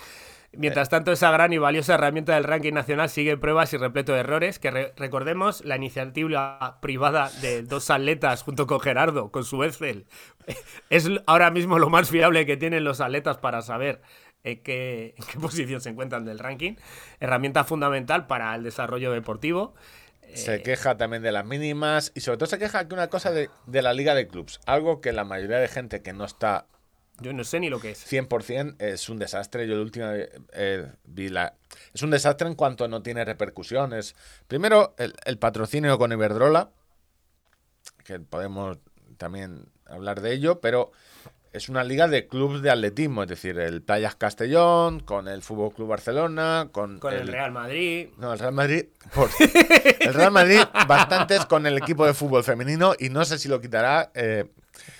Mientras tanto, esa gran y valiosa herramienta del ranking nacional sigue en pruebas y repleto de errores. Que re- recordemos la iniciativa privada de dos atletas junto con Gerardo, con su Excel. Es ahora mismo lo más fiable que tienen los atletas para saber en qué, en qué posición se encuentran del ranking. Herramienta fundamental para el desarrollo deportivo. Se queja también de las mínimas y sobre todo se queja que una cosa de, de la liga de clubs, algo que la mayoría de gente que no está Yo no sé ni lo que es. 100% es un desastre. Yo la última eh, vi la... Es un desastre en cuanto no tiene repercusiones. Primero, el, el patrocinio con Iberdrola, que podemos también hablar de ello, pero es una liga de clubes de atletismo, es decir, el Playas Castellón, con el Fútbol Club Barcelona, con, Con el Real Madrid. No, el Real Madrid. por- el Real Madrid, bastantes con el equipo de fútbol femenino y no sé si lo quitará. eh,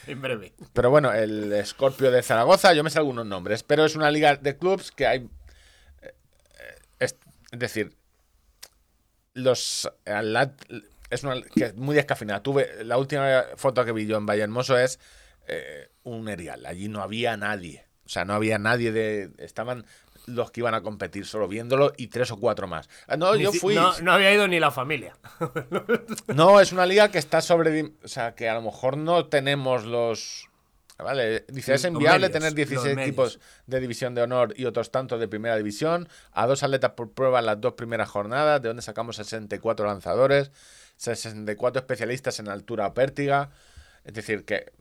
En breve. pero bueno, el Scorpio de Zaragoza, yo me sé algunos nombres, pero es una liga de clubs que hay. eh, Es, es decir, los. Es una que es muy descafinada. Tuve la última foto que vi yo en Valle Hermoso es eh, un erial. Allí no había nadie. O sea, no había nadie de. Estaban los que iban a competir solo viéndolo y tres o cuatro más. Ah, No, yo fui. No, no había ido ni la familia. No, es una liga que está sobre. O sea, que a lo mejor no tenemos los. Vale, dice, es medios, tener los 16 medios. equipos de división de honor y otros tantos de primera división, a dos atletas por prueba en las dos primeras jornadas, de donde sacamos 64 lanzadores, 64 especialistas en altura o pértiga. Es decir, que.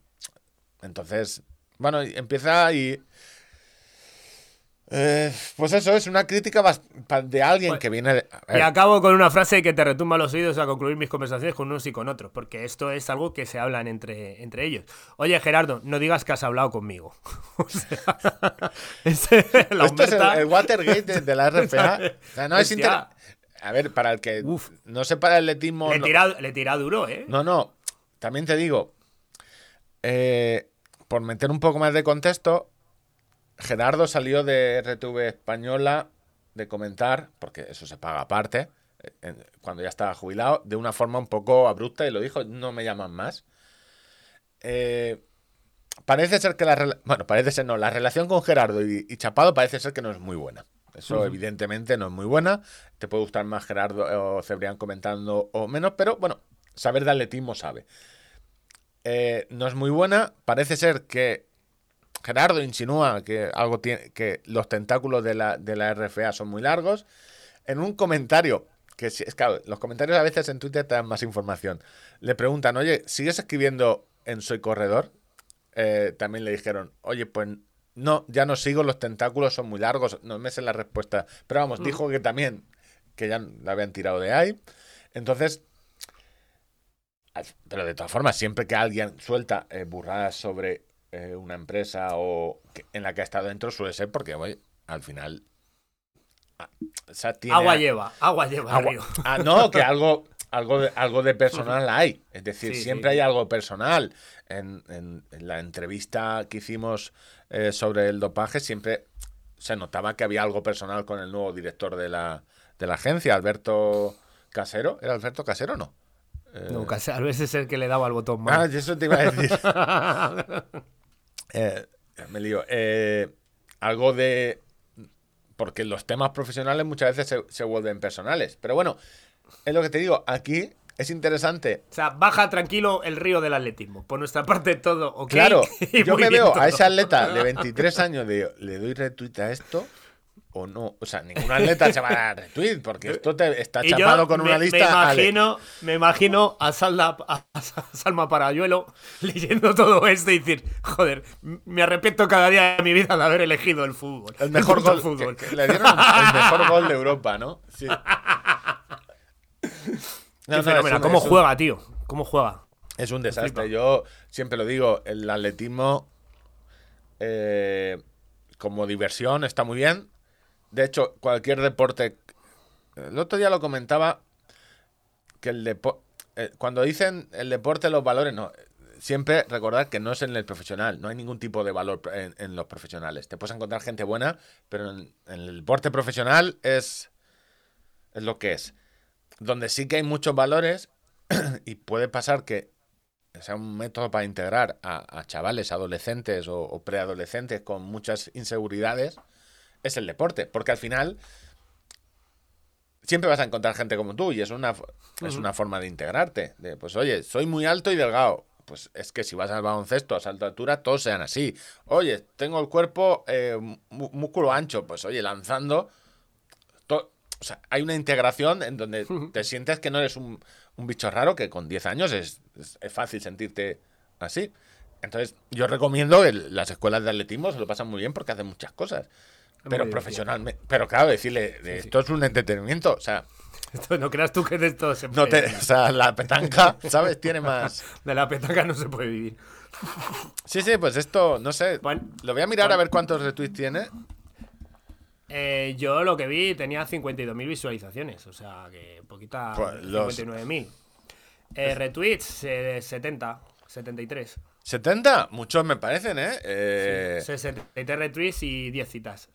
Entonces, bueno, empieza y. Eh, pues eso, es una crítica de alguien Pues- que viene... de- Y acabo con una frase que te retumba los oídos a concluir mis conversaciones con unos y con otros, porque esto es algo que se hablan entre, entre ellos. Oye, Gerardo, no digas que has hablado conmigo. o sea, es la Esto es el, Watergate de, de la RFA. O sea, no es inter- A ver, para el que Uf. no sepa el atletismo... le, no- tira, le tira duro, ¿eh? No, no. También te digo, eh, por meter un poco más de contexto, Gerardo salió de RTV Española de comentar, porque eso se paga aparte, eh, cuando ya estaba jubilado, de una forma un poco abrupta y lo dijo, no me llaman más. Eh, parece ser que la... Bueno, parece ser no, la relación con Gerardo y, y Chapado parece ser que no es muy buena. Eso evidentemente no es muy buena. Te puede gustar más Gerardo o Cebrián comentando o menos, pero bueno, saber de atletismo sabe. Eh, no es muy buena. Parece ser que Gerardo insinúa que algo tiene, que los tentáculos de la, de la RFA son muy largos. En un comentario, que es claro, los comentarios a veces en Twitter te dan más información. Le preguntan, oye, ¿sigues escribiendo en Soy Corredor? Eh, también le dijeron, oye, pues no, ya no sigo, los tentáculos son muy largos. No me sé la respuesta. Pero vamos, dijo que también, que ya la habían tirado de ahí. Entonces, pero de todas formas, siempre que alguien suelta eh, burradas sobre eh, una empresa o que- en la que ha estado dentro, suele ser porque, oye, al final. ah, o sea, tiene- Agua lleva, agua lleva, agua- río. Ah, no, que algo, algo, de, algo de personal hay. Es decir, Sí, siempre sí. hay algo personal. En, en- en la entrevista que hicimos eh, sobre el dopaje, siempre se notaba que había algo personal con el nuevo director de la, de la agencia, Alberto Casero. ¿Era Alberto Casero o no? Eh, a veces es el que le daba al botón Ah, mal. eso te iba a decir. Eh, me lío. Eh, algo de. Porque los temas profesionales muchas veces se, se vuelven personales. Pero bueno, es lo que te digo. Aquí es interesante. O sea, baja tranquilo el río del atletismo. Por nuestra parte, todo ok. Claro, yo me veo todo. a ese atleta de 23 años, de, ¿le doy retweet a esto? O no, o sea, ningún atleta se va a dar retweet porque esto te está Y chapado con me, una me lista. Ale. imagino, me imagino a, Salda, a, a Salma Parayuelo leyendo todo esto y decir, joder, me arrepiento cada día de mi vida de haber elegido el fútbol. El mejor puto gol. fútbol. que- que le dieron el mejor gol de Europa, ¿no? Sí. No, no, fenómeno. ¿Cómo un- juega, tío? ¿Cómo juega? Es un desastre. Yo siempre lo digo, el atletismo eh, como diversión está muy bien. De hecho, cualquier deporte... El otro día lo comentaba que el deporte... cuando dicen el deporte, los valores, no. Siempre recordar que no es en el profesional. No hay ningún tipo de valor en, en los profesionales. Te puedes encontrar gente buena, pero en, el deporte profesional es, es lo que es. Donde sí que hay muchos valores y puede pasar que sea un método para integrar a, chavales, adolescentes o preadolescentes con muchas inseguridades, es el deporte. Porque al final siempre vas a encontrar gente como tú y es una, es una forma de integrarte. De, pues oye, soy muy alto y delgado. Pues es que si vas al baloncesto a salto de altura, todos sean así. Oye, tengo el cuerpo eh, músculo ancho. Pues oye, lanzando. to- o sea, hay una integración en donde te sientes que no eres un, un bicho raro, que con 10 años es, es- es fácil sentirte así. Entonces, yo recomiendo que las escuelas de atletismo se lo pasan muy bien porque hacen muchas cosas. Pero profesionalmente. Pero claro, decirle, de esto es un entretenimiento. O sea, Esto, no creas tú que de esto se no puede te, vivir. o sea, la petanca, ¿sabes? Tiene más. De la petaca no se puede vivir. Sí, sí, pues esto, no sé. Bueno, lo voy a mirar bueno. a ver cuántos retweets tiene. Eh, yo lo que vi tenía 52.000 visualizaciones, o sea que poquita. Pues los- 59.000. Eh, retweets, eh, 70, 73. 70, muchos me parecen, ¿eh? eh 63 retweets y 10 citas.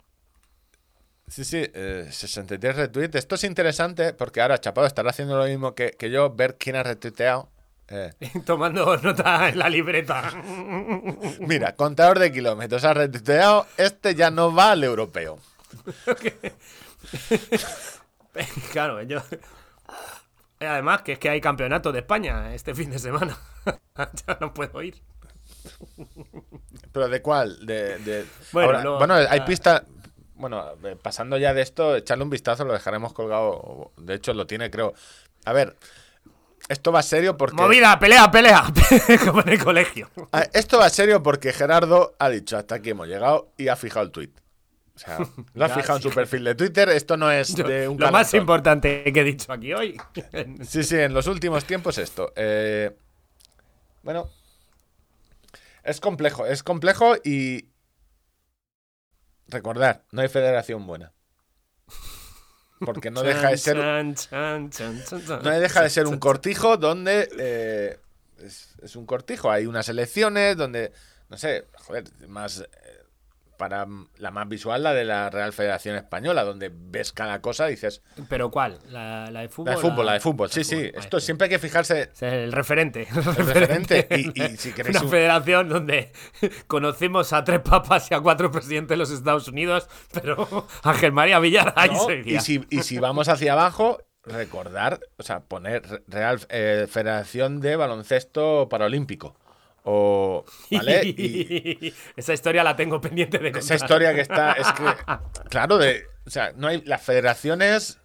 Sí, sí, eh, 63 retweets. Esto es interesante porque ahora Chapado estará haciendo lo mismo que, que yo, ver quién ha retuiteado. Eh, Tomando nota en la libreta. mira, contador de kilómetros ha retuiteado. Este ya no va al europeo. claro, yo. Además, que es que hay campeonato de España este fin de semana. ya no puedo ir. ¿Pero de cuál? De, de- Bueno, Ahora, luego- bueno, hay ah. Bueno, eh, pasando ya de esto, echarle un vistazo, lo dejaremos colgado. De hecho, lo tiene, creo. A ver, esto va serio porque. Movida, pelea, pelea. Como en el colegio. Ah, Esto va serio porque Gerardo ha dicho hasta aquí hemos llegado y ha fijado el tweet. O sea, lo Ya, fijado en su perfil de Twitter. Esto no es de un lo más importante que he dicho aquí hoy. Sí, sí, en los últimos tiempos esto. Eh, bueno, es complejo, es complejo y recordar, no hay federación buena. Porque no deja de ser, no deja de ser un cortijo donde eh, es, es un cortijo. Hay unas elecciones donde, no sé, joder, más eh, para mm, la más visual la de la Real Federación Española, donde ves cada cosa y dices, ¿Pero cuál? ¿La, la de fútbol? la de fútbol, la de fútbol, sí, sí. Esto siempre hay que fijarse Es el referente. El referente. Y- y si queréis Una un- federación donde conocemos a tres papas y a cuatro presidentes de los Estados Unidos, pero Ángel María Villar ahí ¿no? seguía. Y si, y si vamos hacia abajo, recordar, o sea, poner Re- Real eh, Federación de Baloncesto Paralímpico. O, ¿vale? Y Esa historia la tengo pendiente de esa contar. historia que está, es que, claro, de, o sea, no hay, las federaciones,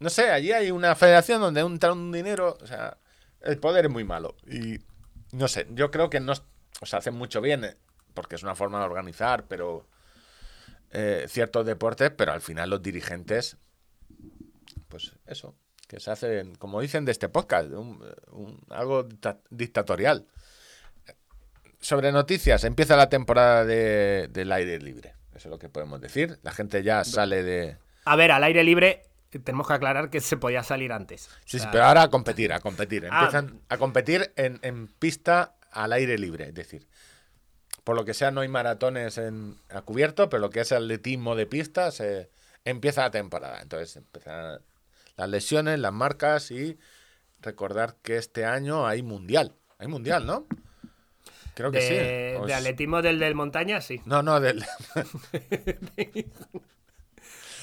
no sé, allí hay una federación donde entra un dinero, o sea, el poder es muy malo. Y, no sé, yo creo que no, o sea, hacen mucho bien, eh, porque es una forma de organizar, pero eh, ciertos deportes, pero al final los dirigentes, pues eso, que se hacen, como dicen de este podcast, un- un- algo dicta- dictatorial. Sobre noticias, empieza la temporada de- del aire libre. Eso es lo que podemos decir. La gente ya sale de... A ver, al aire libre tenemos que aclarar que se podía salir antes. Sí, O sí, pero ahora a competir, a competir. Ah. Empiezan a competir en, en pista al aire libre. Es decir, por lo que sea, no hay maratones en, a cubierto, pero lo que es atletismo de pista, se empieza la temporada. Entonces empiezan las lesiones, las marcas y recordar que este año hay mundial. Hay mundial, ¿no? Creo que de, sí. De es- atletismo del del montaña, sí. No, no, del.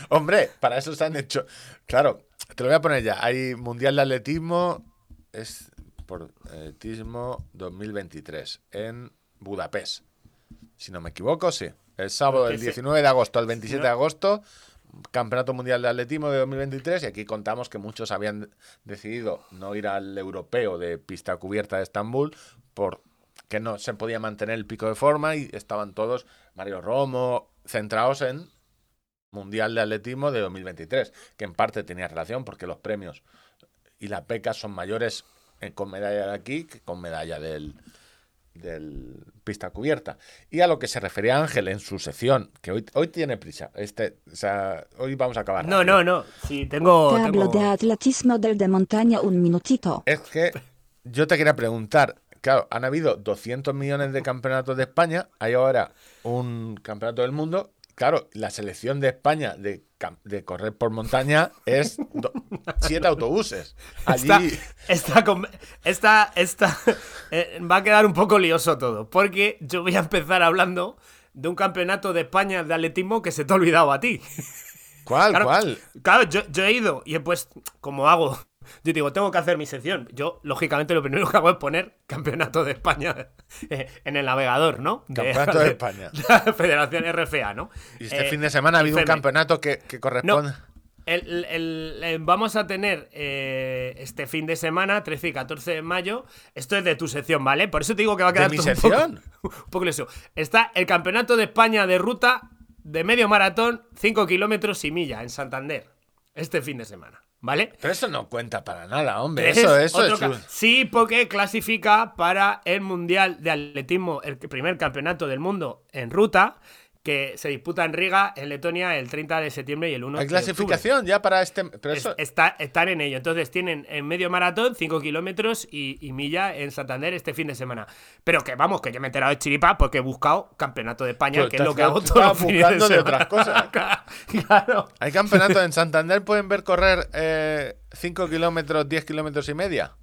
Hombre, para eso se han hecho. Claro, te lo voy a poner ya. Hay Mundial de Atletismo. Es por Atletismo 2023 en Budapest. Si no me equivoco, sí. El sábado del sí. 19 de agosto al 27 de agosto. Campeonato Mundial de Atletismo de 2023 y aquí contamos que muchos habían decidido no ir al europeo de pista cubierta de Estambul por que no se podía mantener el pico de forma y estaban todos, Mario Romo, centrados en Mundial de Atletismo de 2023, que en parte tenía relación porque los premios y las becas son mayores en- con medalla de aquí que con medalla del, del pista cubierta. Y a lo que se refería Ángel en su sección, que hoy, hoy tiene prisa, este, o sea, hoy vamos a acabar. No, rápido. no, no. Sí, tengo. Te hablo de atletismo del de montaña un minutito. Es que yo te quería preguntar, claro, han habido 200 millones de campeonatos de España, hay ahora un campeonato del mundo. Claro, la selección de España de, correr por montaña es do- siete autobuses. Allí, esta- eh, va a quedar un poco lioso todo, porque yo voy a empezar hablando de un campeonato de España de atletismo que se te ha olvidado a ti. ¿cuál, Claro, cuál? Claro, yo, yo he ido y he puesto, como hago, yo digo, tengo que hacer mi sección. Yo, lógicamente, lo primero que hago es poner campeonato de España eh, en el navegador, ¿no? Campeonato de España. Federación RFA, ¿no? Y este Eh, fin de semana ha habido un campeonato que, que No, corresponde. el- el- el- vamos a tener eh, este fin de semana, 13 y 14 de mayo. Esto es de tu sección, ¿vale? Por eso te digo que va a ¿De quedar mi todo un sección? poco, un poco lioso. Está el Campeonato de España de ruta de medio maratón, 5 kilómetros y milla en Santander. Este fin de semana, ¿vale? Pero eso no cuenta para nada, hombre. Es Eso, es. un- Sí, porque clasifica para el Mundial de Atletismo, el primer campeonato del mundo en ruta, que se disputa en Riga, en Letonia, el 30 de septiembre y el 1 Hay de octubre. clasificación ya para este. Pero Es- eso, está, están en ello. Entonces tienen en medio maratón 5 kilómetros y, y milla en Santander este fin de semana. Pero que vamos, que yo me he enterado de chiripa porque he buscado campeonato de España, Pues que es lo que hago todos los fines de otras cosas. claro. Hay campeonatos en Santander, pueden ver correr 5 kilómetros, 10 kilómetros y media.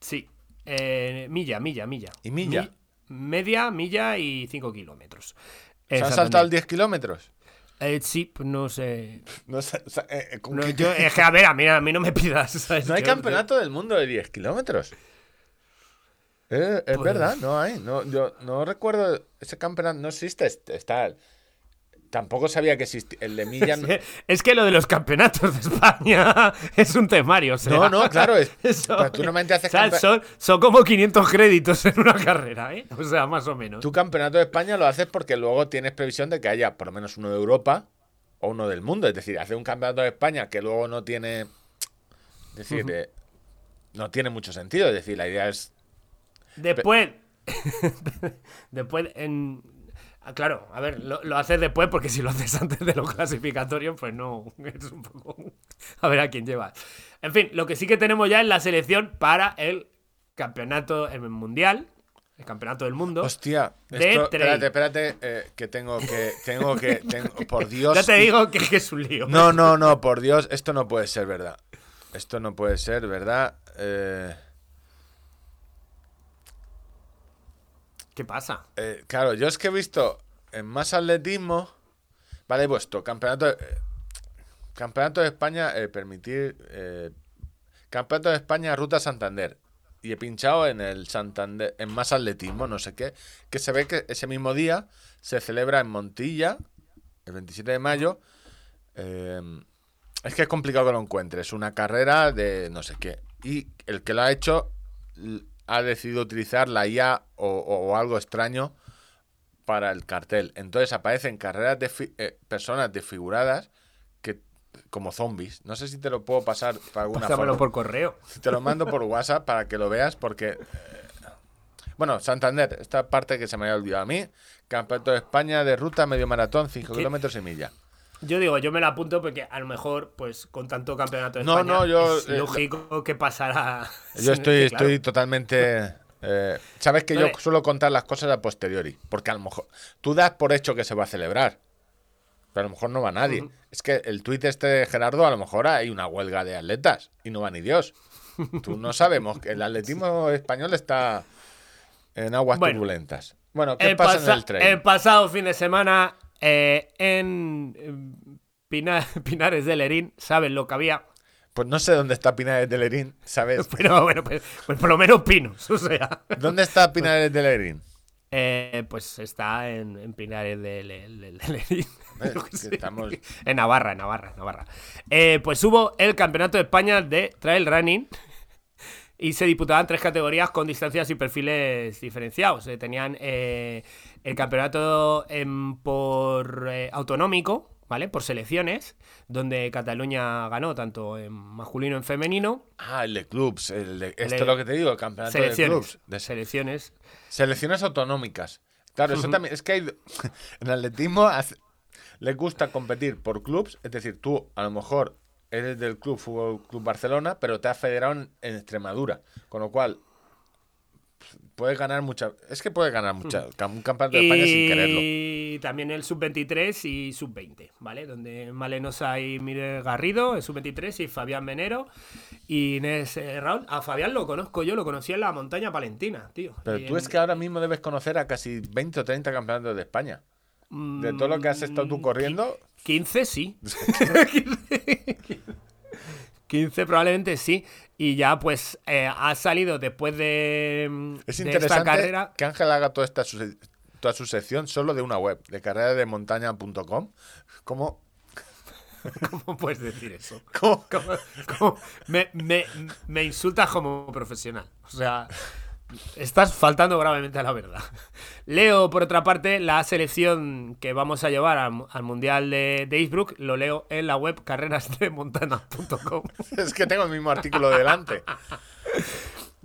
Sí. Eh, milla, milla, milla. ¿Y milla? Mi- media, milla y 5 kilómetros. ¿Se han saltado el 10 kilómetros? Eh, sí, pues no sé. No, sé, o sea, eh, eh, ¿con No, qué- yo, es que, a ver, a mí, a mí no me pidas. ¿sabes? No hay Yo- campeonato del mundo de 10 kilómetros. Eh, es Pues- verdad, no hay. No, yo no recuerdo. Ese campeonato no existe. est- Está. Tampoco sabía que existía. El de no- Es que lo de los campeonatos de España es un temario. O sea, No, no, claro, es- eso- pero tú normalmente haces o sea, campe- son, son como 500 créditos en una carrera, ¿eh? O sea, más o menos. Tu campeonato de España lo haces porque luego tienes previsión de que haya por lo menos uno de Europa o uno del mundo. Es decir, hacer un campeonato de España que luego no tiene. Es decir, no tiene mucho sentido. Es decir, la idea es. Después. después, en. Ah, Claro, a ver, lo, lo haces después porque si lo haces antes de los clasificatorios, pues no. Es un poco. A ver a quién lleva. En fin, lo que sí que tenemos ya es la selección para el campeonato el mundial, el campeonato del mundo. Hostia, De esto, espérate, espérate, eh, que tengo que. Tengo que. Tengo, por Dios. ya te digo que, que es un lío. No, no, no, por Dios, esto no puede ser verdad. Esto no puede ser verdad. Eh, ¿Qué pasa? eh, claro, yo es que he visto en más atletismo. Vale, he puesto campeonato. de- eh, campeonato de España, eh, permitir. eh, campeonato de España, Ruta Santander. Y he pinchado en el Santander, en más atletismo, no sé qué. Que se ve que ese mismo día se celebra en Montilla, el 27 de mayo. es que es complicado que lo encuentres. Una carrera de no sé qué. Y el que lo ha hecho ha decidido utilizar la IA o, o- algo extraño para el cartel. Entonces aparecen carreras de fi- eh, personas desfiguradas que como zombies. No sé si te lo puedo pasar para alguna Pásamelo forma. por correo. Te lo mando por WhatsApp para que lo veas porque... eh, bueno, Santander, esta parte que se me había olvidado a mí. Campeonato de España de ruta medio maratón, 5 ¿Qué? kilómetros y milla. Yo digo, yo me la apunto porque a lo mejor, pues con tanto campeonato de No, España, no, yo, es eh, lógico que pasará. Yo estoy, que, claro, estoy totalmente... eh, Sabes que Vale. yo suelo contar las cosas a posteriori, porque a lo mejor tú das por hecho que se va a celebrar, pero a lo mejor no va nadie. Es que el tuit este de Gerardo, a lo mejor hay una huelga de atletas y no va ni Dios. Tú no sabemos que el atletismo español está en aguas Bueno. turbulentas. Bueno, ¿qué pasa- en el tren? el pasado fin de semana eh, en Pina- Pinares de Lerín, ¿saben lo que había? Pues no sé dónde está Pinares de Lerín, ¿sabes? Pero bueno, pues, pues por lo menos pinos, o sea. ¿Dónde está Pinares de Lerín? Eh, pues está en, en Pinares de, de Lerín. Eh, estamos- En Navarra, en Navarra, en Navarra. Eh, pues hubo el Campeonato de España de Trail Running y se disputaban tres categorías con distancias y perfiles diferenciados. Tenían el campeonato em, por eh, autonómico, ¿vale? Por selecciones, donde Cataluña ganó tanto en masculino en femenino. Ah, el de clubs. El de- esto es lo que te digo, el campeonato de clubs. De Selecciones. Selecciones autonómicas. Claro, eso también. Es que hay. En atletismo hace- les gusta competir por clubs. Es decir, tú a lo mejor eres del Club Fútbol Club Barcelona, pero te has federado en, en Extremadura. Con lo cual. Puedes ganar mucha. Es que puedes ganar mucha. Un campeonato de España sin quererlo. Y también el sub-23 y sub-20, ¿vale? Donde Malenosa y Mire Garrido, el sub-23, y Fabián Menero y Inés eh, Raúl. A Fabián lo conozco yo, lo conocí en la montaña palentina, tío. Pero Y tú en- es que ahora mismo debes conocer a casi 20 o 30 campeonatos de España. De todo lo que has estado Mm, tú corriendo, 15 sí. 15 probablemente sí. Y ya pues eh, ha salido después de, mm, Es de interesante esta carrera. que Ángel haga toda esta toda su sección solo de una web, de carrerademontaña.com. ¿Cómo, ¿Cómo puedes decir eso? cómo- ¿Cómo- cómo? Me, me, me insultas como profesional. O sea, estás faltando gravemente a la verdad. Leo, por otra parte, la selección que vamos a llevar al, al Mundial de, de. Lo leo en la web carrerasdemontana.com. Es que tengo el mismo artículo delante.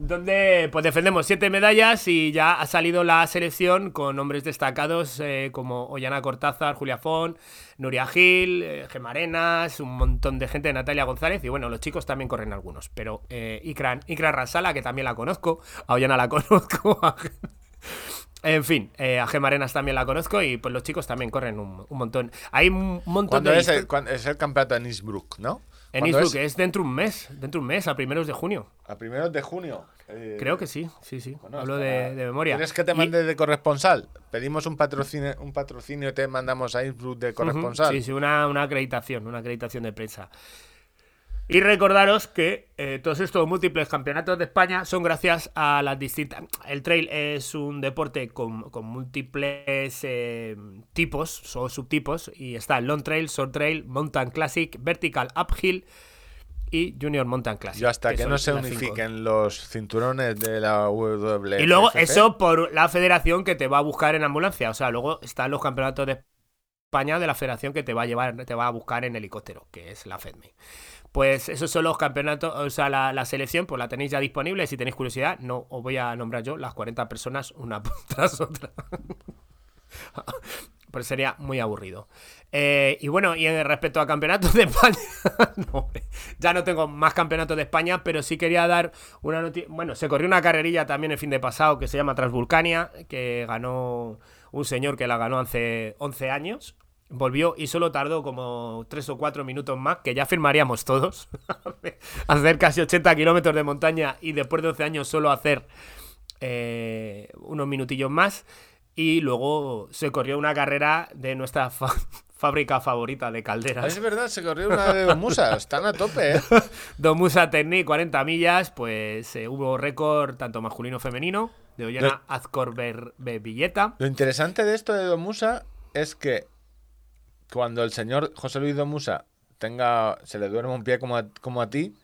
Donde pues defendemos siete medallas y ya ha salido la selección con nombres destacados eh, como Ollana Cortázar, Julia Font, Nuria Gil, eh, Gemma Arenas, un montón de gente, Natalia González y bueno, los chicos también corren algunos, pero eh, Ikran, Ikran Rasala, que también la conozco, a Ollana la conozco, a en fin, eh, a Gemma Arenas también la conozco y pues los chicos también corren un, un montón. Hay un montón de... es el, es el campeonato en Innsbruck, ¿no? En ¿Cuándo Innsbruck, es? es dentro de un mes, dentro de un mes, a primeros de junio. A primeros de junio. Eh, Creo que sí, sí, sí. bueno, Hablo de, de memoria. ¿Quieres que te Y- mande de corresponsal? Pedimos un patrocinio, un patrocinio y te mandamos a Innsbruck de corresponsal. Sí, sí, una, una acreditación, una acreditación de prensa. Y recordaros que eh, todos estos múltiples campeonatos de España son gracias a las distintas. El trail es un deporte con, con múltiples eh, tipos o subtipos. Y está el long trail, short trail, mountain classic, vertical uphill y junior mountain classic. Yo hasta que no se cinco. unifiquen los cinturones de la WWE. Y luego eso por la federación que te va a buscar en ambulancia. O sea, luego están los campeonatos de España de la federación que te va a llevar, te va a buscar en helicóptero, que es la FEDME. Pues esos son los campeonatos, o sea, la, selección, pues la tenéis ya disponible. Si tenéis curiosidad, no os voy a nombrar yo las 40 personas una tras otra. Pues sería muy aburrido. Eh, y bueno, y en respecto a campeonatos de España, ya no tengo más campeonatos de España, pero sí quería dar una noticia. Bueno, se corrió una carrerilla también el fin de pasado que se llama Transvulcania, que ganó un señor que la ganó hace 11 años. Volvió y solo tardó como 3 o 4 minutos más, que ya firmaríamos todos. hacer casi 80 kilómetros de montaña y después de 11 años solo hacer eh, unos minutillos más. Y luego se corrió una carrera de nuestra fa- fábrica favorita de calderas. Es verdad, se corrió una de dos musas. Están a tope, ¿eh? Domusa Technic, 40 millas, pues eh, hubo récord tanto masculino como femenino de Ollana Lo- Azcor Ber- Bevilleta. Lo interesante de esto de Domusa es que cuando el señor José Luis Domusa tenga, se le duerma un pie como a, como a ti,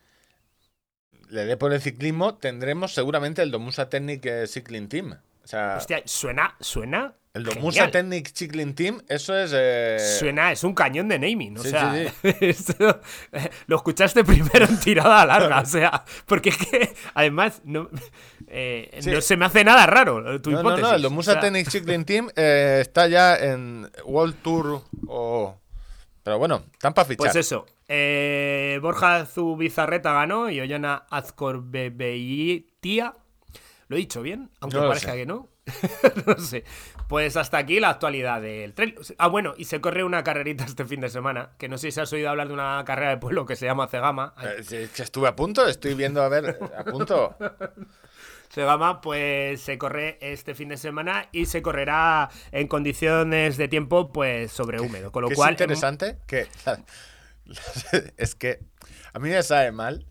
le dé por el ciclismo, tendremos seguramente el Domusa Technic Cycling Team. O sea, Hostia, suena, suena. El genial. Technic Cycling Team, eso es... eh, Suena, es un cañón de naming. O Sí, sea, sí, esto, eh, lo escuchaste primero en tirada larga. O sea, porque es que además no, eh, no se me hace nada raro tu No, no, hipótesis. no, el Domusa O sea, Technic Cycling Team eh, está ya en World Tour o... Pero bueno, están para fichar. Pues eso. Borja Zubizarreta ganó y Ollana Azcor Bebeitia. ¿Lo he dicho bien? Aunque No parezca que no. no sé. Pues hasta aquí la actualidad del trail. Ah, bueno, y se corre una carrerita este fin de semana. Que no sé si has oído hablar de una carrera de pueblo que se llama Cegama. Eh, estuve a punto, estoy viendo, a ver, a punto. Cegama, pues se corre este fin de semana y se correrá en condiciones de tiempo, pues sobre húmedo. Con lo Que es cual. interesante que es que a mí me sabe mal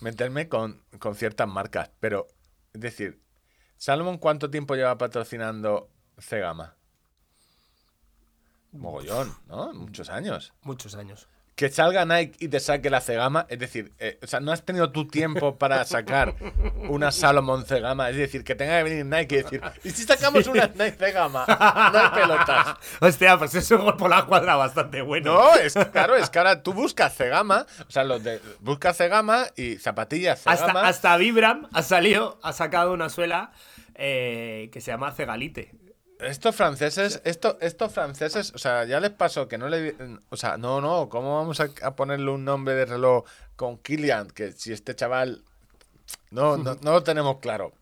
meterme con, con ciertas marcas, pero es decir, Salomon cuánto tiempo lleva patrocinando Cegama? Mogollón, ¿no? Muchos años. Muchos años. Que salga Nike y te saque la Cegama, es decir, eh, o sea, no has tenido tu tiempo para sacar una Salomon Cegama, es decir, que tenga que venir Nike y decir, ¿y si sacamos una Nike Cegama? No hay pelotas. Hostia, pues es un gol por la cuadra bastante bueno. No, es claro, es que ahora tú buscas Cegama, o sea, los de buscas Cegama y zapatillas Hasta, hasta Vibram ha salido, ha sacado una suela eh, que se llama Cegalite. Estos franceses, esto, estos franceses, o sea, ya les pasó que no le, o sea, no, no, ¿cómo vamos a, a ponerle un nombre de reloj con Kilian? Que si este chaval, no, no, no lo tenemos claro.